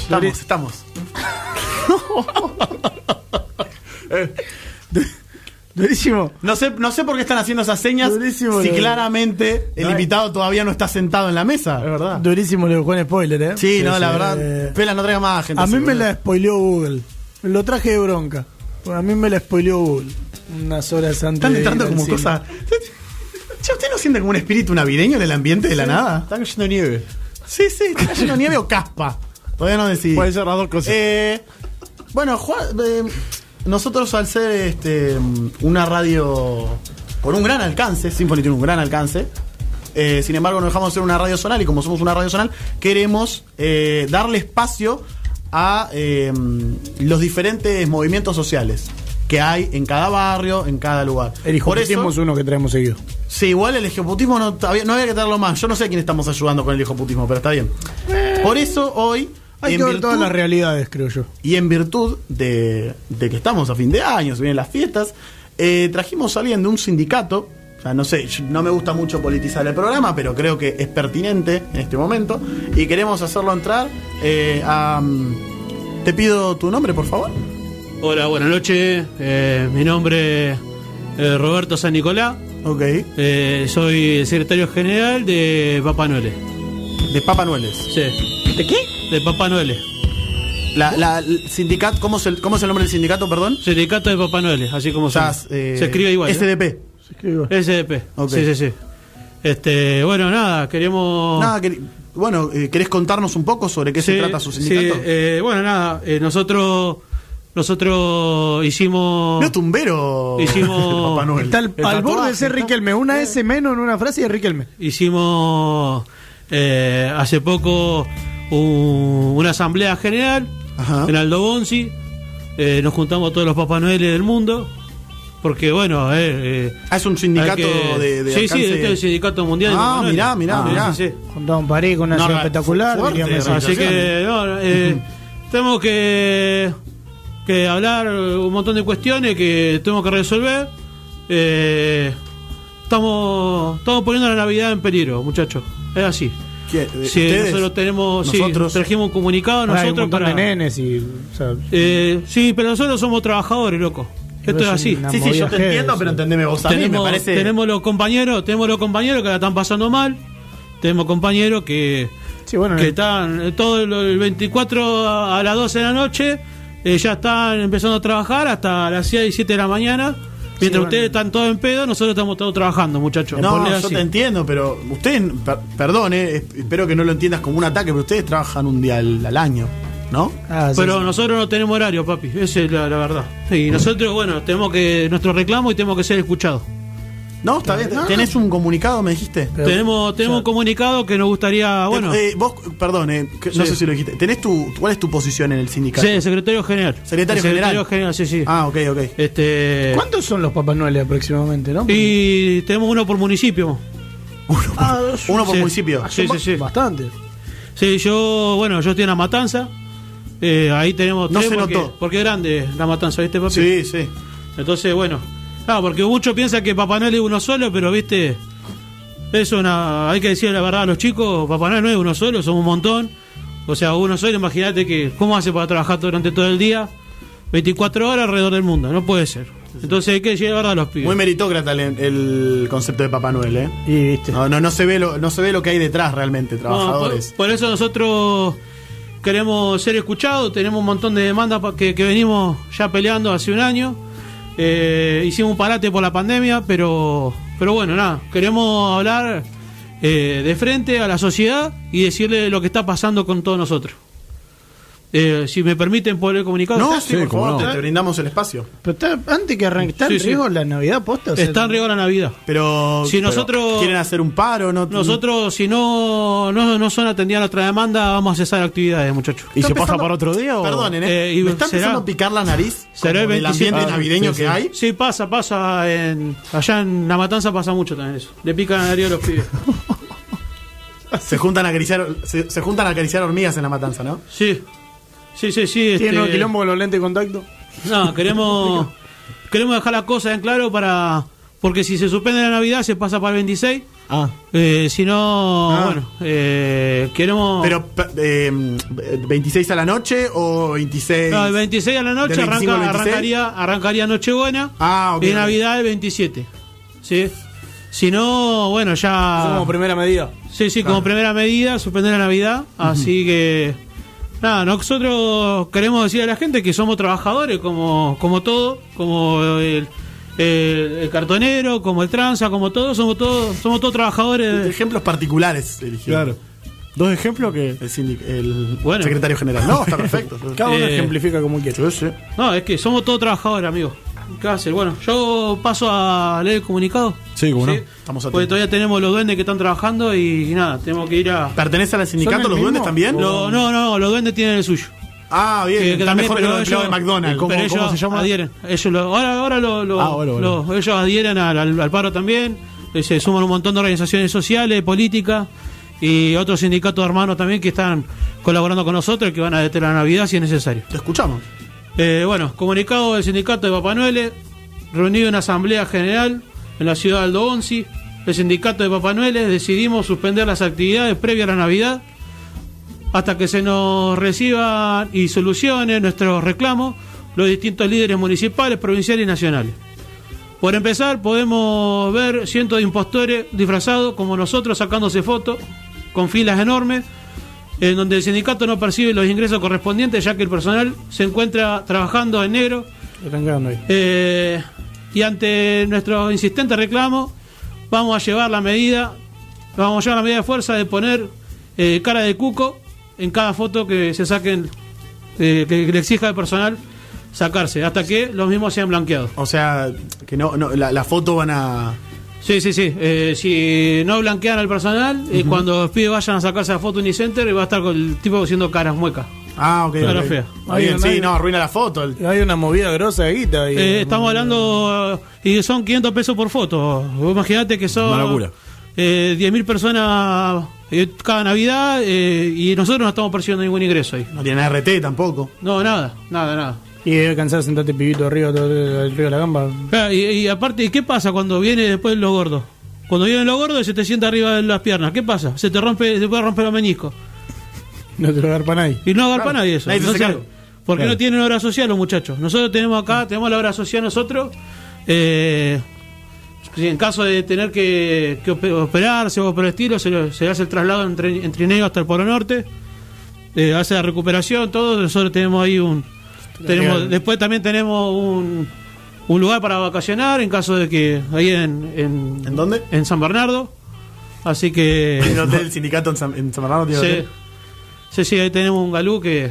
Estamos, estamos. Durísimo. No sé, no sé por qué están haciendo esas señas Durísimo, si claramente el No, invitado todavía no está sentado en la mesa. Es verdad. Durísimo lo de Juan Spoiler, ¿eh? Sí, no, la verdad. Pela, no traiga más gente. A mí me la spoileó Google. Lo traje de bronca. A mí me la spoileó Google. Unas horas antes. Están de entrando como cosas. ¿usted no siente como un espíritu navideño en el ambiente de la nada? Está cayendo nieve. Sí, sí, está cayendo nieve o caspa. Todavía no decidí. Puede ser las dos cosas. Eh, bueno, Juan, eh, nosotros al ser este, una radio con un gran alcance, Symphony tiene un gran alcance, eh, sin embargo no dejamos de ser una radio zonal y como somos una radio zonal, queremos darle espacio a los diferentes movimientos sociales que hay en cada barrio, en cada lugar. El hijoputismo es uno que traemos seguido. Sí, igual el ejecutismo no, había, no había que traerlo más. Yo no sé a quién estamos ayudando con el ejecutismo, pero está bien. Por eso hoy, Hay en que ver todas las realidades, creo yo. y en virtud de, de que estamos a fin de año, se vienen las fiestas, eh, trajimos a alguien de un sindicato. O sea, no sé, no me gusta mucho politizar el programa, pero creo que es pertinente en este momento. Y queremos hacerlo entrar eh, a. mm, Te pido tu nombre, por favor. Hola, buenas noches. Eh, mi nombre es Roberto San Nicolás. Ok. Eh, soy el secretario general de Papá Noel. De Papá Noeles. Sí. ¿De qué? De Papá Noel. La, la, el sindicato, ¿cómo es, el, ¿Cómo es el nombre del sindicato, perdón? Sindicato de Papá Noel, así como O sea, se, eh, se escribe igual. ¿eh? SDP. SDP. Ok. Sí, sí, sí. Este, bueno, nada, queremos. Nada, que- bueno, eh, ¿querés contarnos un poco sobre qué se Sí, trata su sí, sindicato? eh, bueno, nada, eh, nosotros nosotros hicimos No tumbero. hicimos Papá Noel. Está al, El al borde de ser Riquelme. Una S menos en una frase y Riquelme. hicimos eh, hace poco un- una asamblea general Ajá. en Aldo Bonzi. Eh, nos juntamos todos los Papá Noel del mundo. Porque bueno, eh, eh, Ah, es un sindicato que- de, de Sí, sí, este es el sindicato mundial. de Ah, Noel. mirá, mirá, Sí, mirá. sí, sí. Juntamos en París con una No, espectacular. fuerte. Así que no, eh, tenemos que, que hablar un montón de cuestiones que tenemos que resolver. Eh, estamos, estamos poniendo la Navidad en peligro, muchachos. Es así. ¿Qué? Sí, nosotros tenemos, sí, trajimos un comunicado Ahora hay un nosotros para. de nenes y. o sea, Eh, sí, pero nosotros somos trabajadores, loco. Esto es así. Sí, sí, yo te entiendo, sí. pero entendeme vos a mí, me tenemos, parece. tenemos los compañeros, tenemos los compañeros que la están pasando mal. Tenemos compañeros que, Sí, bueno, que están eh, todo el- el 24 a las 12 de la noche, eh, ya están empezando a trabajar hasta las 6 y 7 de la mañana. Mientras bueno. ustedes están todos en pedo, nosotros estamos todos trabajando, muchachos. No, yo así. te entiendo, pero ustedes, per- perdón, eh, espero que no lo entiendas como un ataque, pero ustedes trabajan un día al, al año, ¿no? Ah, sí, Pero sí. nosotros no tenemos horario, papi. Esa es la, la verdad. Y nosotros, bueno, tenemos que nuestro reclamo y tenemos que ser escuchados. No, está bien. ¿Tenés un comunicado, me dijiste? Pero- tenemos tenemos un comunicado que nos gustaría, bueno, Eh, vos, perdón, eh, que- no sé si lo dijiste. ¿Tenés tu, ¿Cuál es tu posición en el sindicato? sí, secretario general. Secretario general. Secretario general, sí, sí. Ah, ok, ok. Este ¿Cuántos son los Papá Noel aproximadamente, no? y tenemos uno por municipio. Ah, Uno por Sí. municipio. ah, sí, sí, sí. Bastante. Sí, yo, bueno, yo estoy en la matanza. Eh, ahí tenemos No tres se porque, notó. porque es grande la matanza, ¿viste, papi? Sí, sí. Entonces, bueno. Claro, porque muchos piensan que Papá Noel es uno solo, pero viste, es una. Hay que decir la verdad a los chicos: Papá Noel no es uno solo, somos un montón. O sea, uno solo, imagínate que. ¿Cómo hace para trabajar durante todo el día? 24 horas alrededor del mundo, no puede ser. Entonces hay que decir la verdad a los pibes. Muy meritócrata el, el concepto de Papá Noel, ¿eh? Y viste. No, no, no se ve lo, no se ve lo que hay detrás realmente, No, trabajadores. por, por eso nosotros queremos ser escuchados, tenemos un montón de demandas que, que venimos ya peleando hace un año. Eh, hicimos un parate por la pandemia, pero, pero bueno, nada, queremos hablar eh, de frente a la sociedad y decirle lo que está pasando con todos nosotros. Eh, si me permiten poder comunicar. no, sí, por favor, no. te, te brindamos el espacio. Pero está, antes que arranque, ¿está Sí, en sí. riesgo la Navidad posta? O sea, Está en riesgo la Navidad. Pero. Si pero, nosotros- ¿Quieren hacer un paro? No, Nosotros, si no, no, no son atendidas nuestra demanda, vamos a cesar actividades, muchachos. ¿Y se pasa para otro día o...? Perdonen, ¿eh? Eh, y ¿Me está será- empezando a picar la nariz? será el como del 27 ambiente Ah, navideño sí, que hay. Sí, pasa, pasa. En, allá en La Matanza pasa mucho también eso. Le pican la nariz a los pibes. Se juntan a acariciar, se, se juntan a acariciar hormigas en la matanza, ¿no? Sí. Sí, sí, sí. este- ¿Tiene un quilombo con los lentes de contacto? No, queremos, queremos dejar las cosas en claro para. Porque si se suspende la Navidad, se pasa para el 26. Ah, Eh, si no, Ah. bueno, eh, queremos. Pero, pe- eh, ¿26 a la noche o 26? No, el 26 a la noche ¿Del 25 arranca, 26? arrancaría, arrancaría Nochebuena. Ah, ok, Y. Navidad el 27. ¿Sí? Si no, bueno, ya. Como primera medida. Sí, sí, como primera medida, suspender la Navidad. Así que, nada, nosotros queremos decir a la gente que somos trabajadores, como, como todo, como el, el- el cartonero, como el tranza, como todo, somos todos, somos todos trabajadores. Ejemplos particulares eligieron. claro. Dos ejemplos que... El, sindic- el Bueno. secretario general. No, está perfecto. Cada uno Eh, ejemplifica como quiere. No, es que somos todos trabajadores, amigos. ¿Qué va a hacer? Bueno, yo paso a leer el comunicado. Sí, cómo no. Estamos atentos. Porque todavía tenemos los duendes que están trabajando y, nada, tenemos que ir a. ¿Pertenecen al sindicato los duendes también? Lo- no, no, los duendes tienen el suyo. Ah, bien. Que- que está también, mejor que los empleados de McDonald's. ¿Cómo- pero ellos cómo se llama? adhieren. Ellos lo- ahora ahora lo, lo- Ah, bueno, bueno. lo- ellos adhieren al, al- al paro también. Eh, Se suman un montón de organizaciones sociales, políticas y otros sindicatos hermanos también que están colaborando con nosotros y que van a detener la Navidad si es necesario. Te escuchamos. Eh, bueno, comunicado del sindicato de Papá Noel, reunido en asamblea general en la ciudad de Aldo Bonzi, el sindicato de Papá Noel decidimos suspender las actividades previas a la Navidad hasta que se nos reciban y solucionen nuestros reclamos los distintos líderes municipales, provinciales y nacionales. Por empezar, podemos ver cientos de impostores disfrazados como nosotros sacándose fotos con filas enormes en donde el sindicato no percibe los ingresos correspondientes ya que el personal se encuentra trabajando en negro eh, y ante nuestro insistente reclamo vamos a llevar la medida vamos a llevar la medida de fuerza de poner eh, cara de cuco en cada foto que se saquen, eh, que, que le exija al personal sacarse, hasta que los mismos sean blanqueados. O sea, que no, no la, la foto van a. Sí, sí, sí. Eh, si no blanquean al personal, eh, cuando los pibes vayan a sacarse la foto Unicenter, va a estar con el tipo haciendo caras muecas. Ah, ok. Cara ok. fea. Está bien, sí, hay- no, arruina la foto. Hay una movida grosa de guita. ahí. Eh, estamos hablando, y son 500 pesos por foto. Vos Imaginate que son Una locura. eh, 10.000 personas eh, cada Navidad eh, y nosotros no estamos percibiendo ningún ingreso ahí. No tiene RT tampoco. No, nada, nada, nada. Y debe cansar sentarte pibito arriba, todo el río de la gamba. Ah, Y, y aparte, ¿qué pasa cuando viene después los gordos? Cuando vienen los gordos y se te sienta arriba de las piernas, ¿qué pasa? Se te rompe, se puede romper los meniscos. No te lo agarra para nadie. Y no agarra nadie eso. nadie No porque Claro. no tienen obra social los muchachos. Nosotros tenemos acá, tenemos la obra social nosotros. Eh, en caso de tener que, que ope- operarse o por el estilo, se, lo- se hace el traslado entre, en trineo hasta el Polo Norte. Eh, hace la recuperación, todo. Nosotros tenemos ahí un. Tenemos, después también tenemos un, un lugar para vacacionar en caso de que. Ahí en. ¿En, ¿En dónde? En San Bernardo. Así que. El hotel del sindicato en San, en San Bernardo tiene Sí. hotel. sí, sí, ahí tenemos un galú que.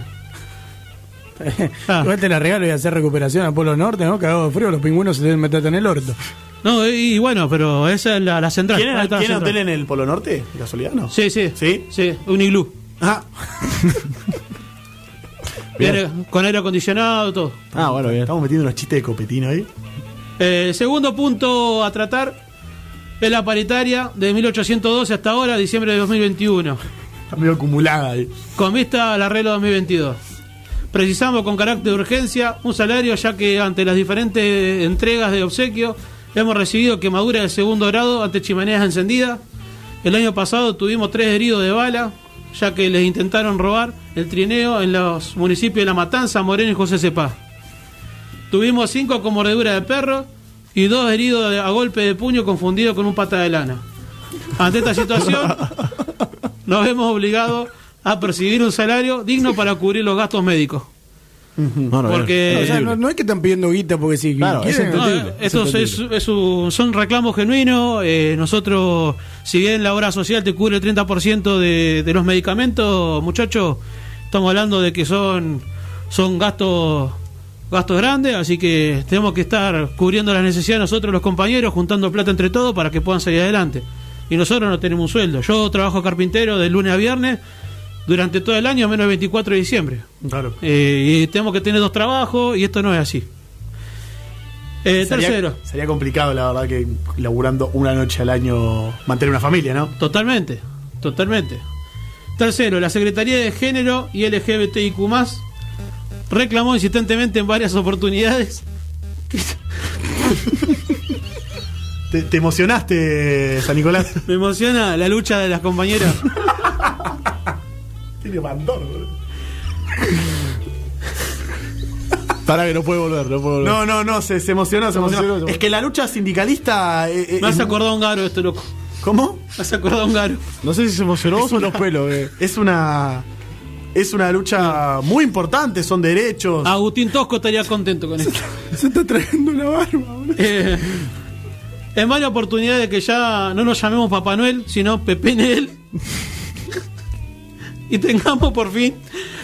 Ah. Igual te la regalo y hacer recuperación a Polo Norte, ¿no? Cagado de frío, los pingüinos se deben meter en el orto. No, y, y bueno, pero esa es la, la central. ¿Tienen, Ahí está la ¿tienen central. hotel en el Polo Norte? ¿De casualidad no? Sí, sí. ¿Sí? Sí, un iglú. Ah, Con aire acondicionado, todo. Ah, bueno, bien. estamos metiendo unos chistes de copetino ahí. Eh, segundo punto a tratar es la paritaria de 1812 hasta ahora, diciembre de 2021, Está medio acumulada ahí. con vista al arreglo 2022. Precisamos con carácter de urgencia un salario ya que ante las diferentes entregas de obsequio hemos recibido quemadura de segundo grado ante chimeneas encendidas. El año pasado tuvimos tres heridos de bala ya que les intentaron robar el trineo en los municipios de La Matanza, Moreno y José Cepá. Tuvimos cinco con mordedura de perro y dos heridos de- a golpe de puño confundidos con un pata de lana. Ante esta situación, nos vemos obligados a percibir un salario digno para cubrir los gastos médicos. Bueno, bien. Porque o sea, no, no es que están pidiendo guita porque si Claro, quieren, es no, estos es, es un- son reclamos genuinos. eh, nosotros, si bien la obra social te cubre el 30% de, de los medicamentos, muchachos, estamos hablando de que son, son gastos gastos grandes, así que tenemos que estar cubriendo las necesidades nosotros los compañeros, juntando plata entre todos para que puedan salir adelante. Y nosotros no tenemos un sueldo. Yo trabajo carpintero de lunes a viernes durante todo el año, menos el 24 de diciembre. Claro. Eh, y tenemos que tener dos trabajos y esto no es así. Eh, Sería- tercero, Sería complicado, la verdad, que laburando una noche al año mantener una familia, ¿no? totalmente, totalmente. Tercero, la Secretaría de Género y LGBTIQ reclamó insistentemente en varias oportunidades. ¿Te, te emocionaste, San Nicolás? Me emociona la lucha de las compañeras. Tiene bandor, boludo. Para que no puede volver, no puede volver. No, no, no, se, se emocionó, se, emocionó. emocionó, se Es que la lucha sindicalista. eh, eh, Me has acordado un garo esto, loco. ¿Cómo? Has acordado un garo. No sé si se emocionó o son los pelos. eh. Es una. Es una lucha muy importante, son derechos. Agustín Tosco estaría contento con esto. se está trayendo la barba. Eh, en varias oportunidades que ya no nos llamemos Papá Noel, sino Pepe Noel. y tengamos por fin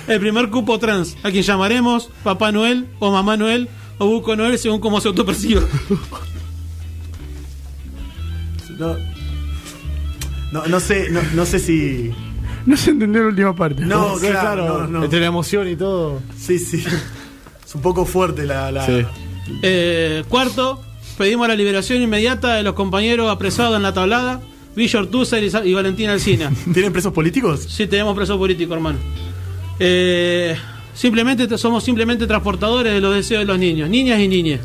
el primer cupo trans, a quien llamaremos Papá Noel o Mamá Noel o Buco Noel según cómo se autoperciba. No, no, no sé, no, no sé si. No se entendió la última parte. No, claro, no, no. Entre la emoción y todo. Sí, sí. Es un poco fuerte la. la- Sí. Eh, cuarto, pedimos la liberación inmediata de los compañeros apresados en la tablada, Villa Ortúzar y, Valentina Alcina. ¿Tienen presos políticos? Sí, tenemos preso político, hermano. Eh, simplemente somos simplemente transportadores de los deseos de los niños, niñas y niñas.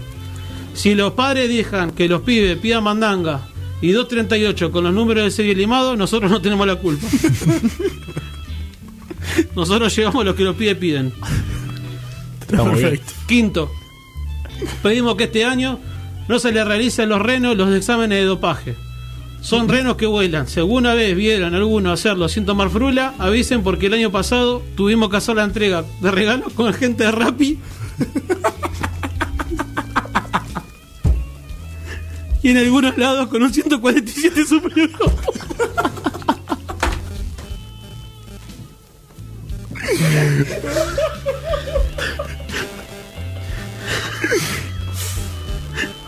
Si los padres dejan que los pibes pidan mandanga y 238 con los números de serie limado, nosotros no tenemos la culpa. nosotros llevamos lo que los pibes piden. Perfecto. Quinto, pedimos que este año no se le realicen los renos los exámenes de dopaje. Son renos que vuelan. Si alguna vez vieron alguno hacerlo sin tomar frula, avisen porque el año pasado tuvimos que hacer la entrega de regalos con gente de Rappi. y en algunos lados con un 147 superior.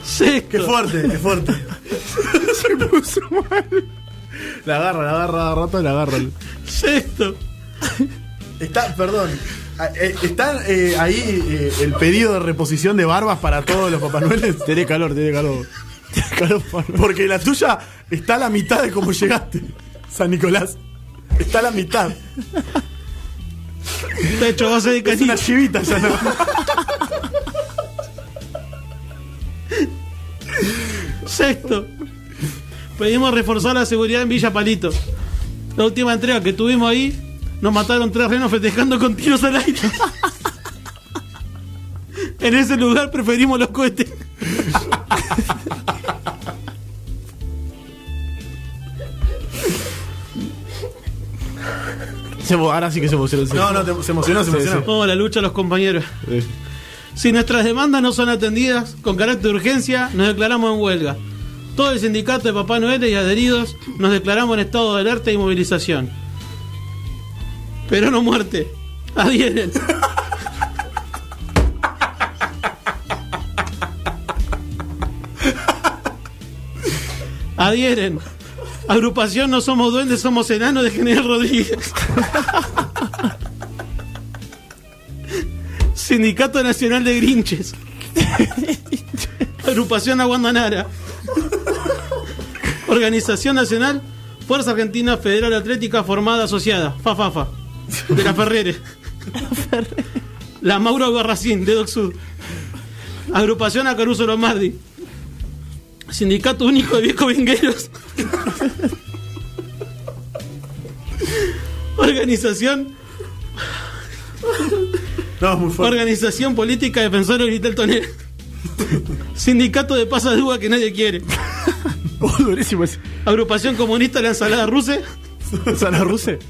Sexto. Qué fuerte, qué fuerte. Se puso mal. La agarra, la agarra, rato la agarra. Sexto. Está, perdón. ah, eh, ¿Está eh, ahí eh, el pedido de reposición de barbas para todos los Papá Noel? Tiene calor, tiene calor. Porque la tuya está a la mitad de cómo llegaste, San Nicolás. Está a la mitad. Está hecho base de Es una chivita ya no. Sexto. Pedimos reforzar la seguridad en Villa Palito. La última entrega que tuvimos ahí, nos mataron tres renos festejando con tiros al aire. en ese lugar preferimos los cohetes. Se ahora sí que se emocionó. sí. No, no, te- se emocionó, se Sí, emocionó. Oh, la lucha de los compañeros. Sí. Si nuestras demandas no son atendidas con carácter de urgencia, nos declaramos en huelga. Todo el sindicato de Papá Noel y adheridos nos declaramos en estado de alerta y movilización. Pero no muerte. Adhieren. Adhieren. Agrupación No Somos Duendes, Somos Enanos de General Rodríguez. Sindicato Nacional de Grinches. Agrupación Aguandanara. Organización Nacional Fuerza Argentina Federal Atlética Formada Asociada. FAFAFA. De la Ferrere. La Mauro Barracín, de Doc Sud. Agrupación Acaruso Lombardi. Sindicato Único de Viejos Vingueros. Organización No, muy fuerte. Organización Política Defensores de Vitel Tonel. Sindicato de Pasa de Uva que nadie quiere. Oh, durísimo ese. Agrupación Comunista La Ensalada Ruse. ¿Sana Ruse?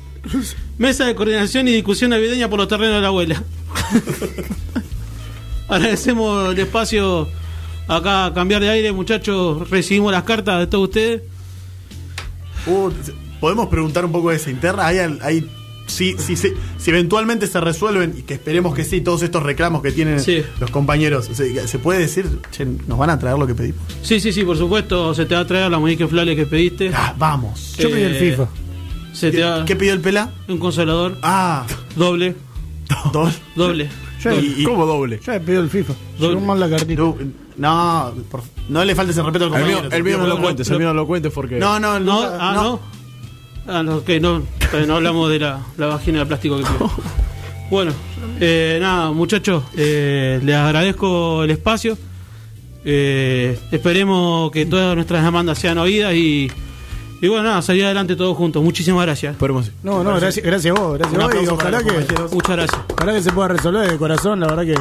Mesa de Coordinación y Discusión Navideña por los terrenos de la abuela. Agradecemos el espacio acá a cambiar de aire, muchachos. Recibimos las cartas de todos ustedes. Uh, ¿Podemos preguntar un poco de esa interna? ¿Hay, al- hay si, si, se- si eventualmente se resuelven, y que esperemos que sí, todos estos reclamos que tienen Sí. los compañeros, ¿se, se puede decir, che, nos van a traer lo que pedimos? Sí, sí, sí, por supuesto. Se te va a traer la muñeca inflable que pediste. Ah, vamos. Yo pedí el Eh, FIFA. Se te va ¿Qué pidió el pela? un consolador Ah, doble. dos. Doble. Yo, Y- y- ¿Cómo doble? yo he pedido el FIFA. Llegó mal la cartita. No, no, por- no le faltes el respeto al El compañero. el mío pido no lo cuentes, el mío no lo cuentes porque. No, no, No, no. ah, no. Ah, no, ok, no, no hablamos de la, la vagina de plástico que pidió. Bueno, eh, nada, muchachos, eh, les agradezco el espacio. Eh, esperemos que todas nuestras demandas sean oídas y, y bueno, nada, salir adelante todos juntos. Muchísimas gracias. Sí. No, no, gracias, gracias a vos, gracias a vos. Y ojalá que, compañeros. Muchas gracias. ojalá que se pueda resolver de corazón, la verdad que.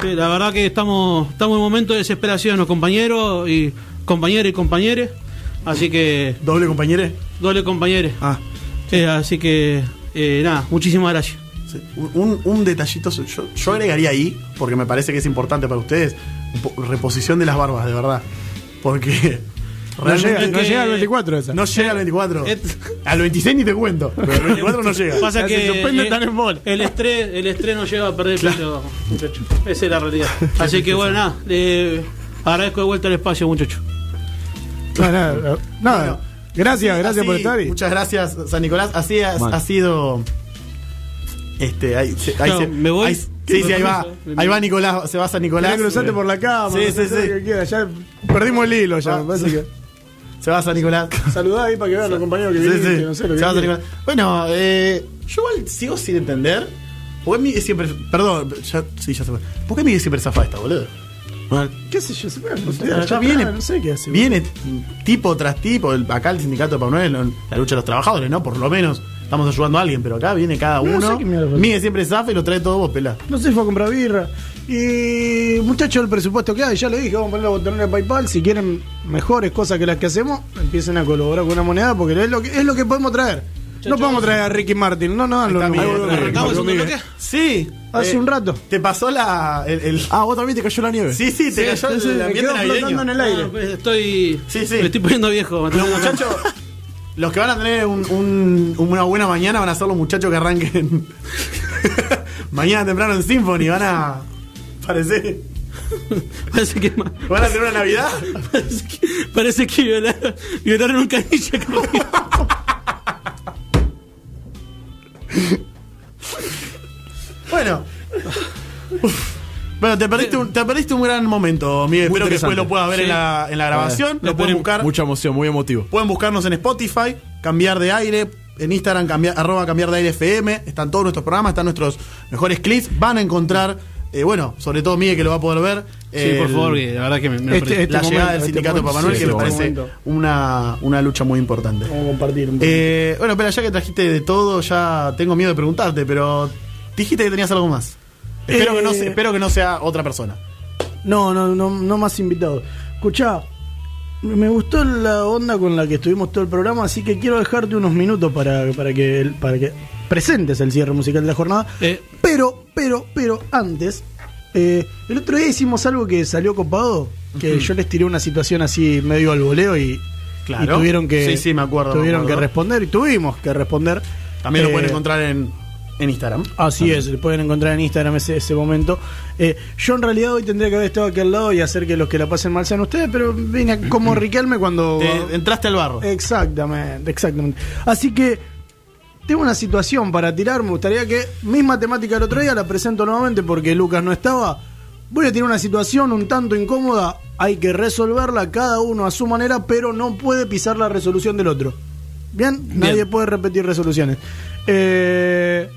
Sí, la verdad que estamos, estamos en un momento de desesperación, los compañeros y compañeros y compañeres. Así que, ¿Doble compañero? doble compañeros. Ah, Eh, así que, eh, nada, muchísimas gracias. sí. un, un detallito, yo, yo agregaría ahí, porque me parece que es importante para ustedes, reposición de las barbas, de verdad. Porque No llega, no llega al 24 esa. no llega al 24. Et- Al 26 ni te cuento, pero al 24 no llega. Pasa Ya que se suspende eh, tan en bola. el estrés, el estrés nos lleva a perder peso, muchachos. Esa es la realidad. Así que bueno, nada, agradezco de vuelta el espacio, muchachos. No, nada, nada. Bueno, gracias, gracias Así, por estar. Y, Muchas gracias, San Nicolás. Así ha, sido. Este, ahí, se- ahí No, se- me voy. ahí- sí, sí, ahí va. Ahí va Nicolás, se va San Nicolás. Querés cruzarte por la cama, Sí, sí, sí. que Ya perdimos el hilo, ya. Ah, sí. que. Se va San Nicolás. Saludá ahí para que vean los compañeros que Sí, vienen, sí. no sé que Se va San. Nicolás. Bueno, eh, yo igual sigo sin entender. ¿Por qué Miguel siempre. Perdón, ya, sí, ya se fue. ¿Por qué Miguel siempre zafa esta, boludo? ¿Qué sé yo? Se puede Ya, ya viene, No sé qué hace. viene tipo tras tipo, acá el sindicato de Pablo Noel, la lucha de los trabajadores, ¿no? Por lo menos estamos ayudando a alguien, pero acá viene cada No uno. sé mierda fue. Miguel siempre zafa y lo trae todo vos, pelá. No sé, fue a comprar birra. Y muchachos, el presupuesto que hay, ya lo dije, vamos a poner la botonera de PayPal. Si quieren mejores cosas que las que hacemos, empiecen a colaborar con una moneda porque es lo que, es lo que podemos traer. No podemos traer a Ricky Martin, no, no, no, no, no, no, arrancamos no, bloque? Sí. Hace eh, un rato. Te pasó la. El, el- Ah, vos también te cayó la nieve. sí, sí, te cayó sí, el ambiente navideño. flotando en el aire. Ah, pues, estoy. Sí, sí. Me estoy poniendo viejo. Los muchachos. Los que van a tener un- un- una buena mañana van a ser los muchachos que arranquen Mañana temprano en Symphony van a. Parece. Parece que ¿Van a tener una Navidad? parece que, parece que violaron, violaron un canilla. Bueno. Uf. Bueno, te perdiste, un, te perdiste un gran momento, Miguel. Muy Espero que después lo puedas ver Sí. en, la, en la grabación. Lo pueden buscar. Mucha emoción, muy emotivo. Pueden buscarnos en Spotify, cambiar de aire, en Instagram, cambiar, arroba cambiar de aire FM. Están todos nuestros programas, están nuestros mejores clips. Van a encontrar, eh, bueno, sobre todo Miguel que lo va a poder ver. Sí, por favor, que la verdad que me, me Este- este la momento, llegada del este sindicato Papá Noel, sí, que me este parece una, una lucha muy importante. Vamos a compartir un poco. Eh, bueno, pero ya que trajiste de todo, ya tengo miedo de preguntarte, pero dijiste que tenías algo más. Espero, Eh, que, no, se- espero que no sea otra persona. No, no, no, no más invitados. Escuchá, me gustó la onda con la que estuvimos todo el programa, así que quiero dejarte unos minutos para, para, que, para que presentes el cierre musical de la jornada. Eh, Pero, pero, pero, antes, eh, el otro día hicimos algo que salió copado, que yo les tiré una situación así medio al voleo y, Claro. y tuvieron que Sí, sí, me acuerdo, me tuvieron que responder y tuvimos que responder. También lo Eh, pueden encontrar en, en Instagram. Así es, lo pueden encontrar en Instagram ese, ese momento. Eh, yo en realidad hoy tendría que haber estado aquí al lado y hacer que los que la pasen mal sean ustedes, pero vine como Riquelme cuando... Te- entraste al barro. Exactamente, exactamente. Así que tengo una situación para tirar, me gustaría que misma temática del otro día la presento nuevamente porque Lucas no estaba. Voy a tirar una situación un tanto incómoda, hay que resolverla cada uno a su manera, pero no puede pisar la resolución del otro. Bien, nadie puede repetir resoluciones. Eh,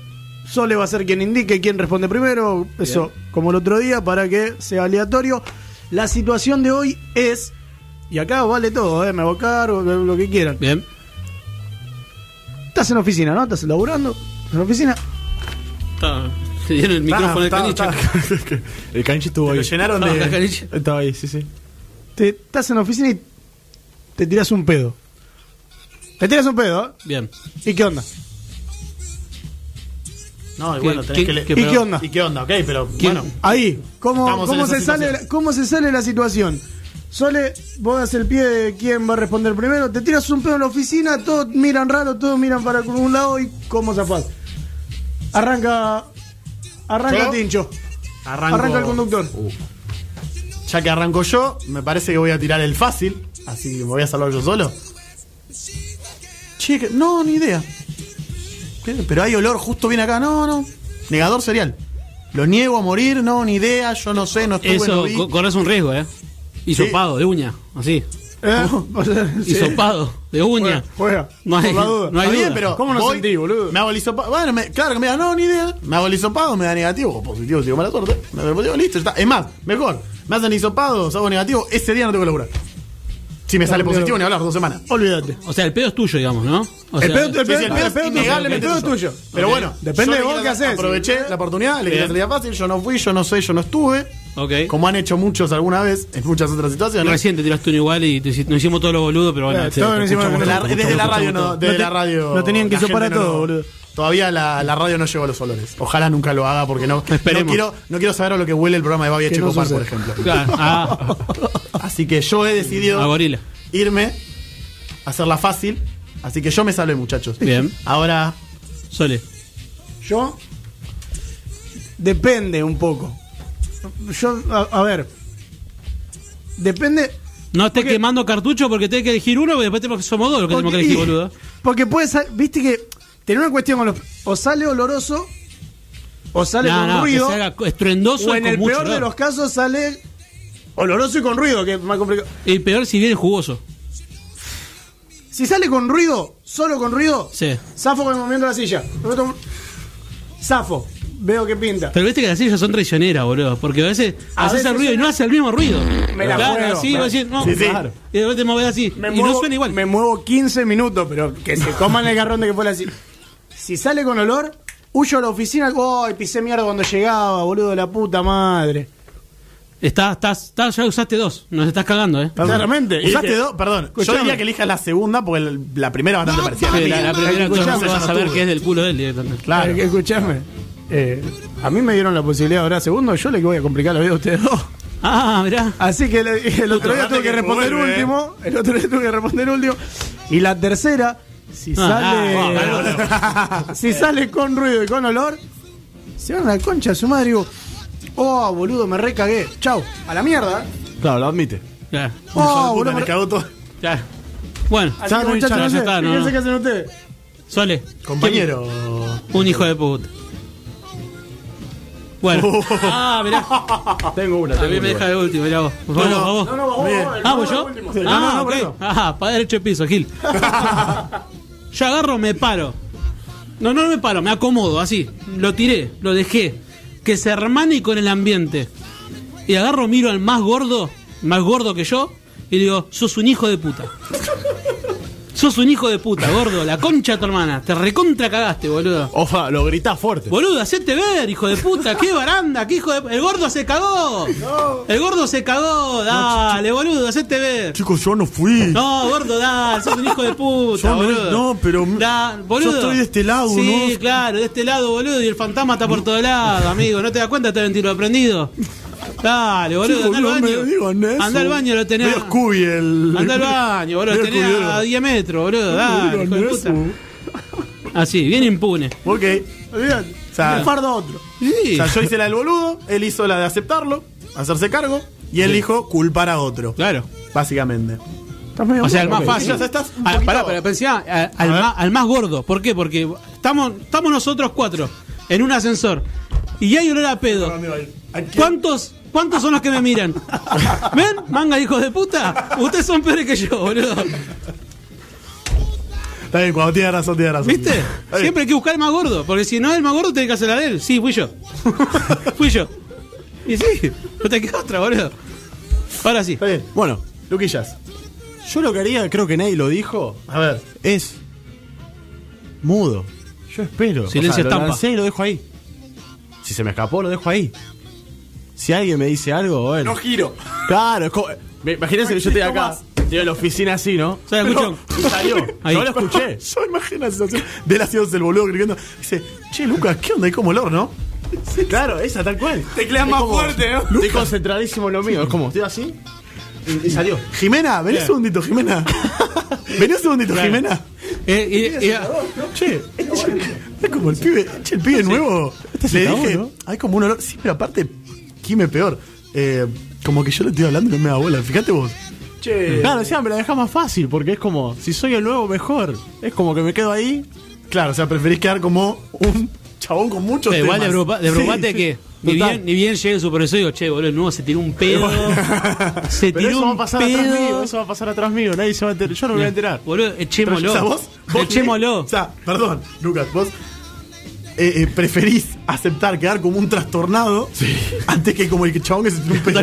Sole va a ser quien indique quién responde primero, eso como el otro día, para que sea aleatorio. La situación de hoy es, y acá vale todo, ¿eh? me voy a cargo, lo lo que quieran. Bien. Estás en oficina, ¿no? ¿Estás laburando? ¿Estás en oficina? Está- Se dieron el micrófono está- caniche. El canche estuvo ahí. lo llenaron Ah, la de. caniche. Estaba ahí, sí, sí. Te, estás en la oficina y te tiras un pedo. Te tiras un pedo, ¿eh? Bien. ¿Y qué onda? No, y ¿Qué- bueno, tenés qué- que le- ¿Y pero- qué onda? ¿Y qué onda? Ok, pero ¿Quién- bueno. Ahí, ¿cómo, se sale, la- ¿cómo se sale la situación? Sole, vos das el pie de quién va a responder primero, te tiras un pedo en la oficina, todos miran raro, todos miran para un lado y ¿cómo zafás? Arranca, arranca ¿Yo? Tincho, Arranco, arranca el conductor. Ya que arranco yo, me parece que voy a tirar el fácil. Así que me voy a salvar yo solo. Che, no, ni idea. Pero hay olor justo bien acá. No, no. Negador serial. Lo niego a morir, no, ni idea. Yo no sé, no estuve, no Eso, co- corres un riesgo, ¿eh? Hisopado, de uña, así. ¿Eh? O sea, sí. Hisopado, de uña. Juega, No hay, por la duda. no hay Está bien, duda. pero ¿Cómo no voy, sentí, boludo? Me hago el hisopado. Bueno, me- claro que me da, no, ni idea. Me hago el hisopado, me da negativo o positivo, sigo mala suerte. Me hago el positivo, listo, ya está. Es más, mejor. Me hacen hisopado, hago negativo, ese día no tengo que laburar. Si me sale positivo, ni hablar, dos semanas. Olvídate. O sea, el pedo es tuyo, digamos, ¿no? O El sea, pedo- el Sí, pedo- el pedo el es pedo tuyo, innegablemente el pedo tuyo. Pero bueno, Depende de vos qué haces. Aproveché la oportunidad, le Bien. salida fácil, yo no fui, yo no sé, yo no estuve. Ok. Como han hecho muchos alguna vez en muchas otras situaciones. Recién te tiraste uno igual y te nos hicimos todos los boludos, pero bueno. La- desde la radio no, desde la radio. no tenían que la a no todo, boludo. Todavía la, la radio no llegó a los olores. Ojalá nunca lo haga porque no. Esperemos. No quiero, no quiero saber a lo que huele el programa de Babi Que no Checopar, por ejemplo. Claro, ah, Así que yo he decidido a gorila. irme, hacerla fácil. Así que yo me salvé, muchachos. Bien. Ahora, Sole. Yo. Depende un poco. Yo, a, a ver. Depende. No estés Porque- quemando cartucho porque tenés que elegir uno, porque después que somos dos los que tenemos que elegir, boludo. Porque puede sal- Viste que. Tener una cuestión con los. O sale oloroso. O sale No, con no, ruido. que se haga estruendoso o y en con el mucho peor de los casos sale. Oloroso y con ruido, que es más complicado. Y peor si viene jugoso. Si sale con ruido, solo con ruido, Sí. zafo con el movimiento de la silla. Zafo. Veo que pinta. Pero viste que las sillas son traicioneras, boludo. Porque a veces A haces veces el ruido y no hace el mismo ruido. Me la claro, juego, así, me- decir, no, Sí, sí. claro. Y después te mueves así. Me y muevo, no suena igual. Me muevo 15 minutos, pero que se coman el garrón de que fuera así. Si sale con olor, huyo a la oficina. ¡Ay, pisé mierda cuando llegaba, boludo, la puta madre! Estás, estás, estás, ya usaste dos. Nos estás cagando, eh. Claramente. usaste dos, perdón. Yo diría que elijas la segunda porque el- la primera bastante parecida. a la Sí, la, la primera Escuchame, vas a saber que es del culo de él directamente. Claro. Eh, escuchame. Eh, a mí me dieron la posibilidad de hablar segundo, yo le voy a complicar la vida a ustedes dos. Ah, mirá. Así que el otro día Acordate tuve que que responder vuelve, último. El otro día tuve que responder último. Y la tercera, si Ah, sale. ah, si sale con ruido y con olor, Se van a la concha de su madre y digo, oh, boludo, me recagué. Chau, a la mierda. Claro, lo admite. Claro. Oh, boludo, me cagó todo. Claro. Bueno, ya muchachos, ya está, no, qué hacen ustedes. Sole. Compañero. Un hijo de puta. Bueno. Ah, mirá. Tengo una. A mí tengo me deja de último, mirá vos. No, no, vos. No, no, vos, Ah, vos, ¿vos yo? Sí, no, ah, no, no, por ok. eso. Ah, para derecho de piso, Gil. Yo agarro, me paro. No, no me paro, me acomodo, así. Lo tiré, lo dejé. Que se hermane con el ambiente. Y agarro, miro al más gordo, más gordo que yo, y digo, sos un hijo de puta. Sos un hijo de puta, gordo. La concha de tu hermana. Te recontra cagaste, boludo. Ofa, lo gritás fuerte. Boludo, hacete ver, hijo de puta. Qué baranda, qué hijo de... El gordo se cagó. El gordo se cagó. Dale, boludo, hacete ver. Chicos, yo no fui. No, gordo, dale, sos un hijo de puta, Yo no- boludo. no, pero- Da- boludo. yo estoy de este lado, Sí, ¿no? claro, de este lado, boludo, y el fantasma está por todos lados, amigo. ¿No te das cuenta? Te ven tiro prendido. Dale, boludo, Sí, anda al baño. me digan eso. Anda al baño, lo tenés. Scooby el. Anda al baño, boludo, lo tenés a 10 metros, boludo. Dale, hijo de puta. Así, bien impune. Ok. O sea, Un fardo a otro. Sí. o sea, yo hice la del boludo, él hizo la de aceptarlo, hacerse cargo, y él dijo culpar a otro. Claro. Básicamente. O sea, el más fácil. Estás Ah, pará, pero pensá, al, más, al más gordo. ¿Por qué? Porque estamos, estamos nosotros cuatro en un ascensor y hay olor a pedo. ¿Cuántos, ¿Cuántos son los que me miran? ¿Ven? Manga, hijos de puta. Ustedes son peores que yo, boludo. Está bien, cuando tiene razón, tiene razón. ¿Viste? Siempre hay que buscar el más gordo. Porque si no es el más gordo, tiene que hacer la de él. Sí, fui yo. fui yo. Y sí, no te queda otra, boludo. Ahora sí. Está bien. Bueno, Luquillas. yo lo que haría, creo que nadie lo dijo, A ver. es mudo. Yo espero. Silencio lo estampa. lancé y lo dejo ahí. Si se me escapó, lo dejo ahí. Si alguien me dice algo, bueno. giro. Claro, es como. me- Imagínense que yo estoy acá, estoy en la oficina así, ¿no? ¿Se la escuchó? Y salió. Ahí. Yo lo escuché. Yo imagino la situación de él haciéndose el boludo gritando. Dice, che, Lucas, ¿qué onda? Hay como olor, ¿no? Claro, esa tal cual. Tecleas más como- fuerte, ¿no? Estoy concentradísimo en lo mío. Es como, estoy así. Y, y salió. Jimena, vení un segundito, Jimena. Vení un segundito, Jimena. Eh, y- y- Che, es como el pibe, che, el pibe nuevo. Le se cagó, dije, ¿no? hay como un olor. Sí, pero aparte, Jime peor. Eh, como que yo le estoy hablando y no me da bola. Fíjate vos. Che, Claro, encima me la deja más fácil porque es como, si soy el nuevo, mejor. Es como que me quedo ahí. Claro, o sea, preferís quedar como un chabón con muchos igual de, temas. preocupa- de Sí, preocupate sí. que ni bien, ni bien llegue el supervisor y digo, che, boludo, el nuevo se tiró un pedo. se Pero tiró eso va a un pasar atrás mío, pedo. eso va a pasar atrás mío, nadie se va a enterar. Yo no me voy a enterar. Boludo, echémoslo. O sea, vos, vos echémoslo. O sea, perdón, Lucas, vos eh, eh, preferís aceptar quedar como un trastornado antes que como el que chabón que se un pedo.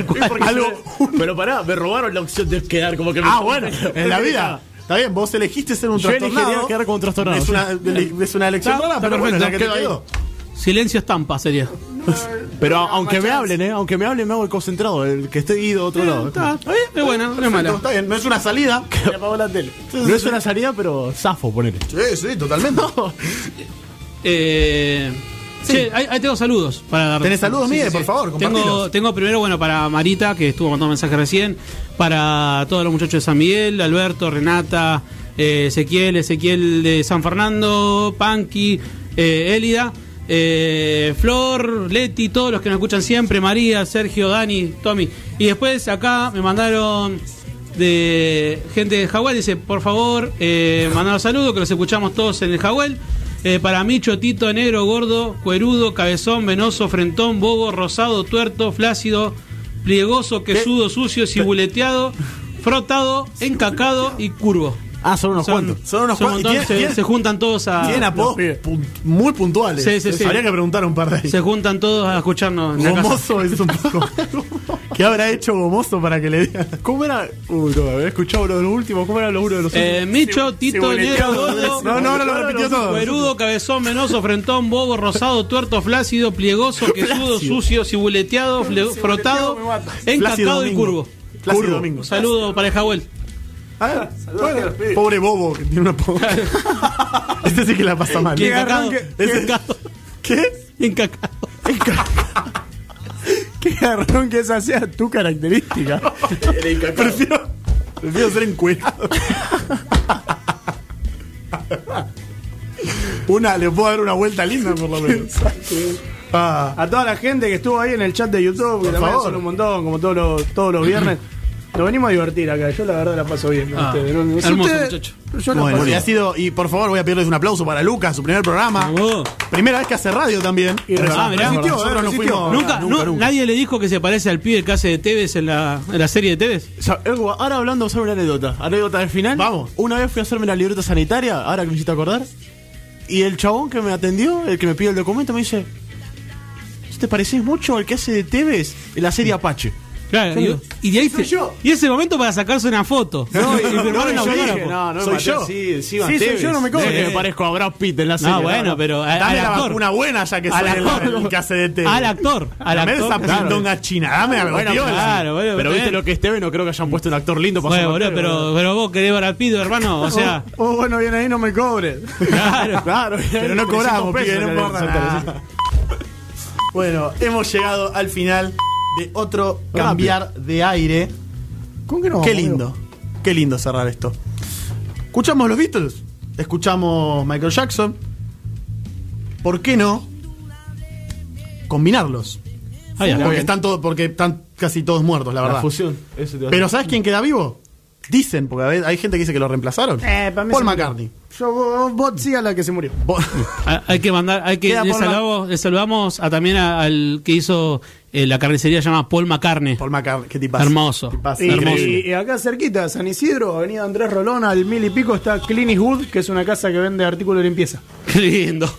Pero pará, me robaron la opción de quedar como que me. Ah, bueno, en la vida. Está bien, vos elegiste ser un Yo trastornado. quedar como un trastornado, Es sí. una, es una elección rara, pero bueno, la que te quedó. Silencio estampa sería. Pero aunque me hablen, ¿eh? Aunque me hablen, me hago el concentrado, el que estoy ido a otro lado. Está, está bien, es buena, no es mala. Está bien, no es una salida. Me apagó la tele. No es una salida, pero zafo, ponele. Sí, sí, totalmente. Eh, Che, ahí, ahí tengo saludos para dar. ¿Tenés saludos, Miguel? Por favor, tengo, compartilos. tengo primero, bueno, para Marita, que estuvo mandando mensaje recién, para todos los muchachos de San Miguel, Alberto, Renata, eh, Ezequiel, Ezequiel de San Fernando, Panqui, eh, Élida, eh, Flor, Leti, todos los que nos escuchan siempre, María, Sergio, Dani, Tommy. Y después acá me mandaron de gente de Jahuel, dice, por favor, eh, mandar saludos, que los escuchamos todos en el Jahuel. Eh, para mí, Chotito, negro, gordo, cuerudo, cabezón, venoso, frentón, bobo, rosado, tuerto, flácido, pliegoso, quesudo, sucio, cibuleteado, frotado, encacado y curvo. Ah, son unos cuantos. Son unos un cuantos. montón, Y se, tienen- se juntan todos a. Tienen apodos pun- muy puntuales. Sí, sí, sí. Habría que preguntar un par de ahí. Se juntan todos a escucharnos en la casa. Gomoso es un poco. ¿Qué habrá hecho Gomoso para que le digan? ¿Cómo era? Uy, no, había escuchado lo de los últimos. ¿Cómo era lo uno de los Eh, Micho, Tito, cibuleteado. negro, gordo, No, no, ahora lo repitió todo. Cuerudo, cabezón, venoso, frentón, bobo, rosado, tuerto, flácido, pliegoso, quesudo, sucio, cibuleteado, frotado, encacado y curvo. Curvo. Domingo. Saludo para el Jahuel. Ah, bueno, pobre Bobo que tiene una apodo. este sí que la pasa mal. Y encacado. Ese- Encacado. ¿Qué? Encacado. Qué garrón que esa sea tu característica. Prefiero, prefiero ser encuerado. una, le puedo dar una vuelta linda por lo menos. Ah, A toda la gente que estuvo ahí en el chat de YouTube, que Por también favor. son un montón, como todos los, todos los viernes. Nos venimos a divertir acá. Yo la verdad la paso bien con Ah, ustedes. No- no sé hermoso, muchacho. Yo la bueno, paso y ha sido, y por favor voy a pedirles un aplauso para Lucas, su primer programa. Primera vez que hace radio también. Y resistió, Ah, mirá. resistió, Nosotros nos resistió. fuimos- ¿Nunca, nunca, no- nunca. ¿Nadie le dijo que se parece al pibe que hace de Tevez en la, en la serie de Tevez? O sea, ahora hablando sobre una anécdota. Anécdota del final. Vamos. Una vez fui a hacerme la libreta sanitaria, ahora que me hiciste acordar. Y el chabón que me atendió, el que me pidió el documento, me dice: ¿Te pareces mucho al que hace de Tevez en la serie Apache? Claro, y, y de ahí te- y ese momento para sacarse una foto. No, y, Y no, yo autógrafo. dije, no, no, Soy Mateo, yo. Sí, sí, Sí, soy yo, no me que me parezco a Brad Pitt en la serie. No, bueno, pero a- Dame al la actor. vacuna buena ya que Al soy el, actor. el que hace de. Al actor. Al Dame actor. esa claro. pindonga china, dame algo, Bueno, claro, bueno, Pero viste lo que es Tevez, no creo que hayan puesto un actor lindo para Bueno, pero, pero vos querés Brad Pitt, hermano. O sea, Oh, bueno, bien ahí, no me cobres. claro. Claro, Pero no cobramos, pibe, no importa. Bueno, hemos llegado al final de otro cambiar de aire. ¿Con qué no? Qué lindo, qué lindo cerrar esto. Escuchamos los Beatles, escuchamos Michael Jackson. ¿Por qué no combinarlos? Ah, ya, porque están todos, porque están casi todos muertos, la La verdad. fusión. eso te Pero. ¿sabes quién queda vivo? Dicen, porque a ver, hay gente que dice que lo reemplazaron. Eh, para mí Paul. McCartney. Yo, vos, vos sí a la que se murió. Hay que mandar, hay que le por la- saludamos, le saludamos a, también a- al que hizo eh, la carnicería llamada Paul McCartney. Paul McCartney, qué tipazo. Hermoso. Tipazo. Y, Hermoso. y- y acá cerquita, San Isidro, Avenida Andrés Rolón, al mil y pico, está Clinic Wood, que es una casa que vende artículos de limpieza. Qué lindo.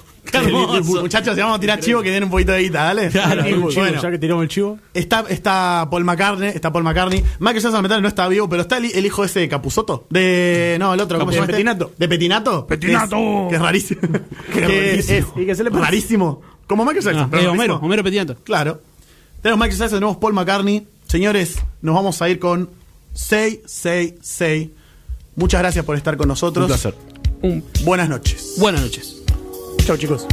Muchachos, si vamos a tirar chivo que den un poquito de guita, ¿dale? Claro. Chivo, Bueno, ya que tiramos el chivo. está, está Paul McCartney, está Paul McCartney. Michael Jackson Metal no está vivo, pero está el, el hijo ese de Capuzoto. De. No, el otro, ¿cómo De se llama? Petinato. De Petinato. Petinato. Que es, que es rarísimo. que rarísimo. es ¿Y qué se le pasa? rarísimo. Como Michael Jackson. Ah, pero eh, Homero, rarísimo. Homero Petianto. Claro. Tenemos Michael Jackson, tenemos Paul McCartney. Señores, nos vamos a ir con 666. Muchas gracias por estar con nosotros. Un placer. Un- Buenas noches. buenas noches. Chau, chicos.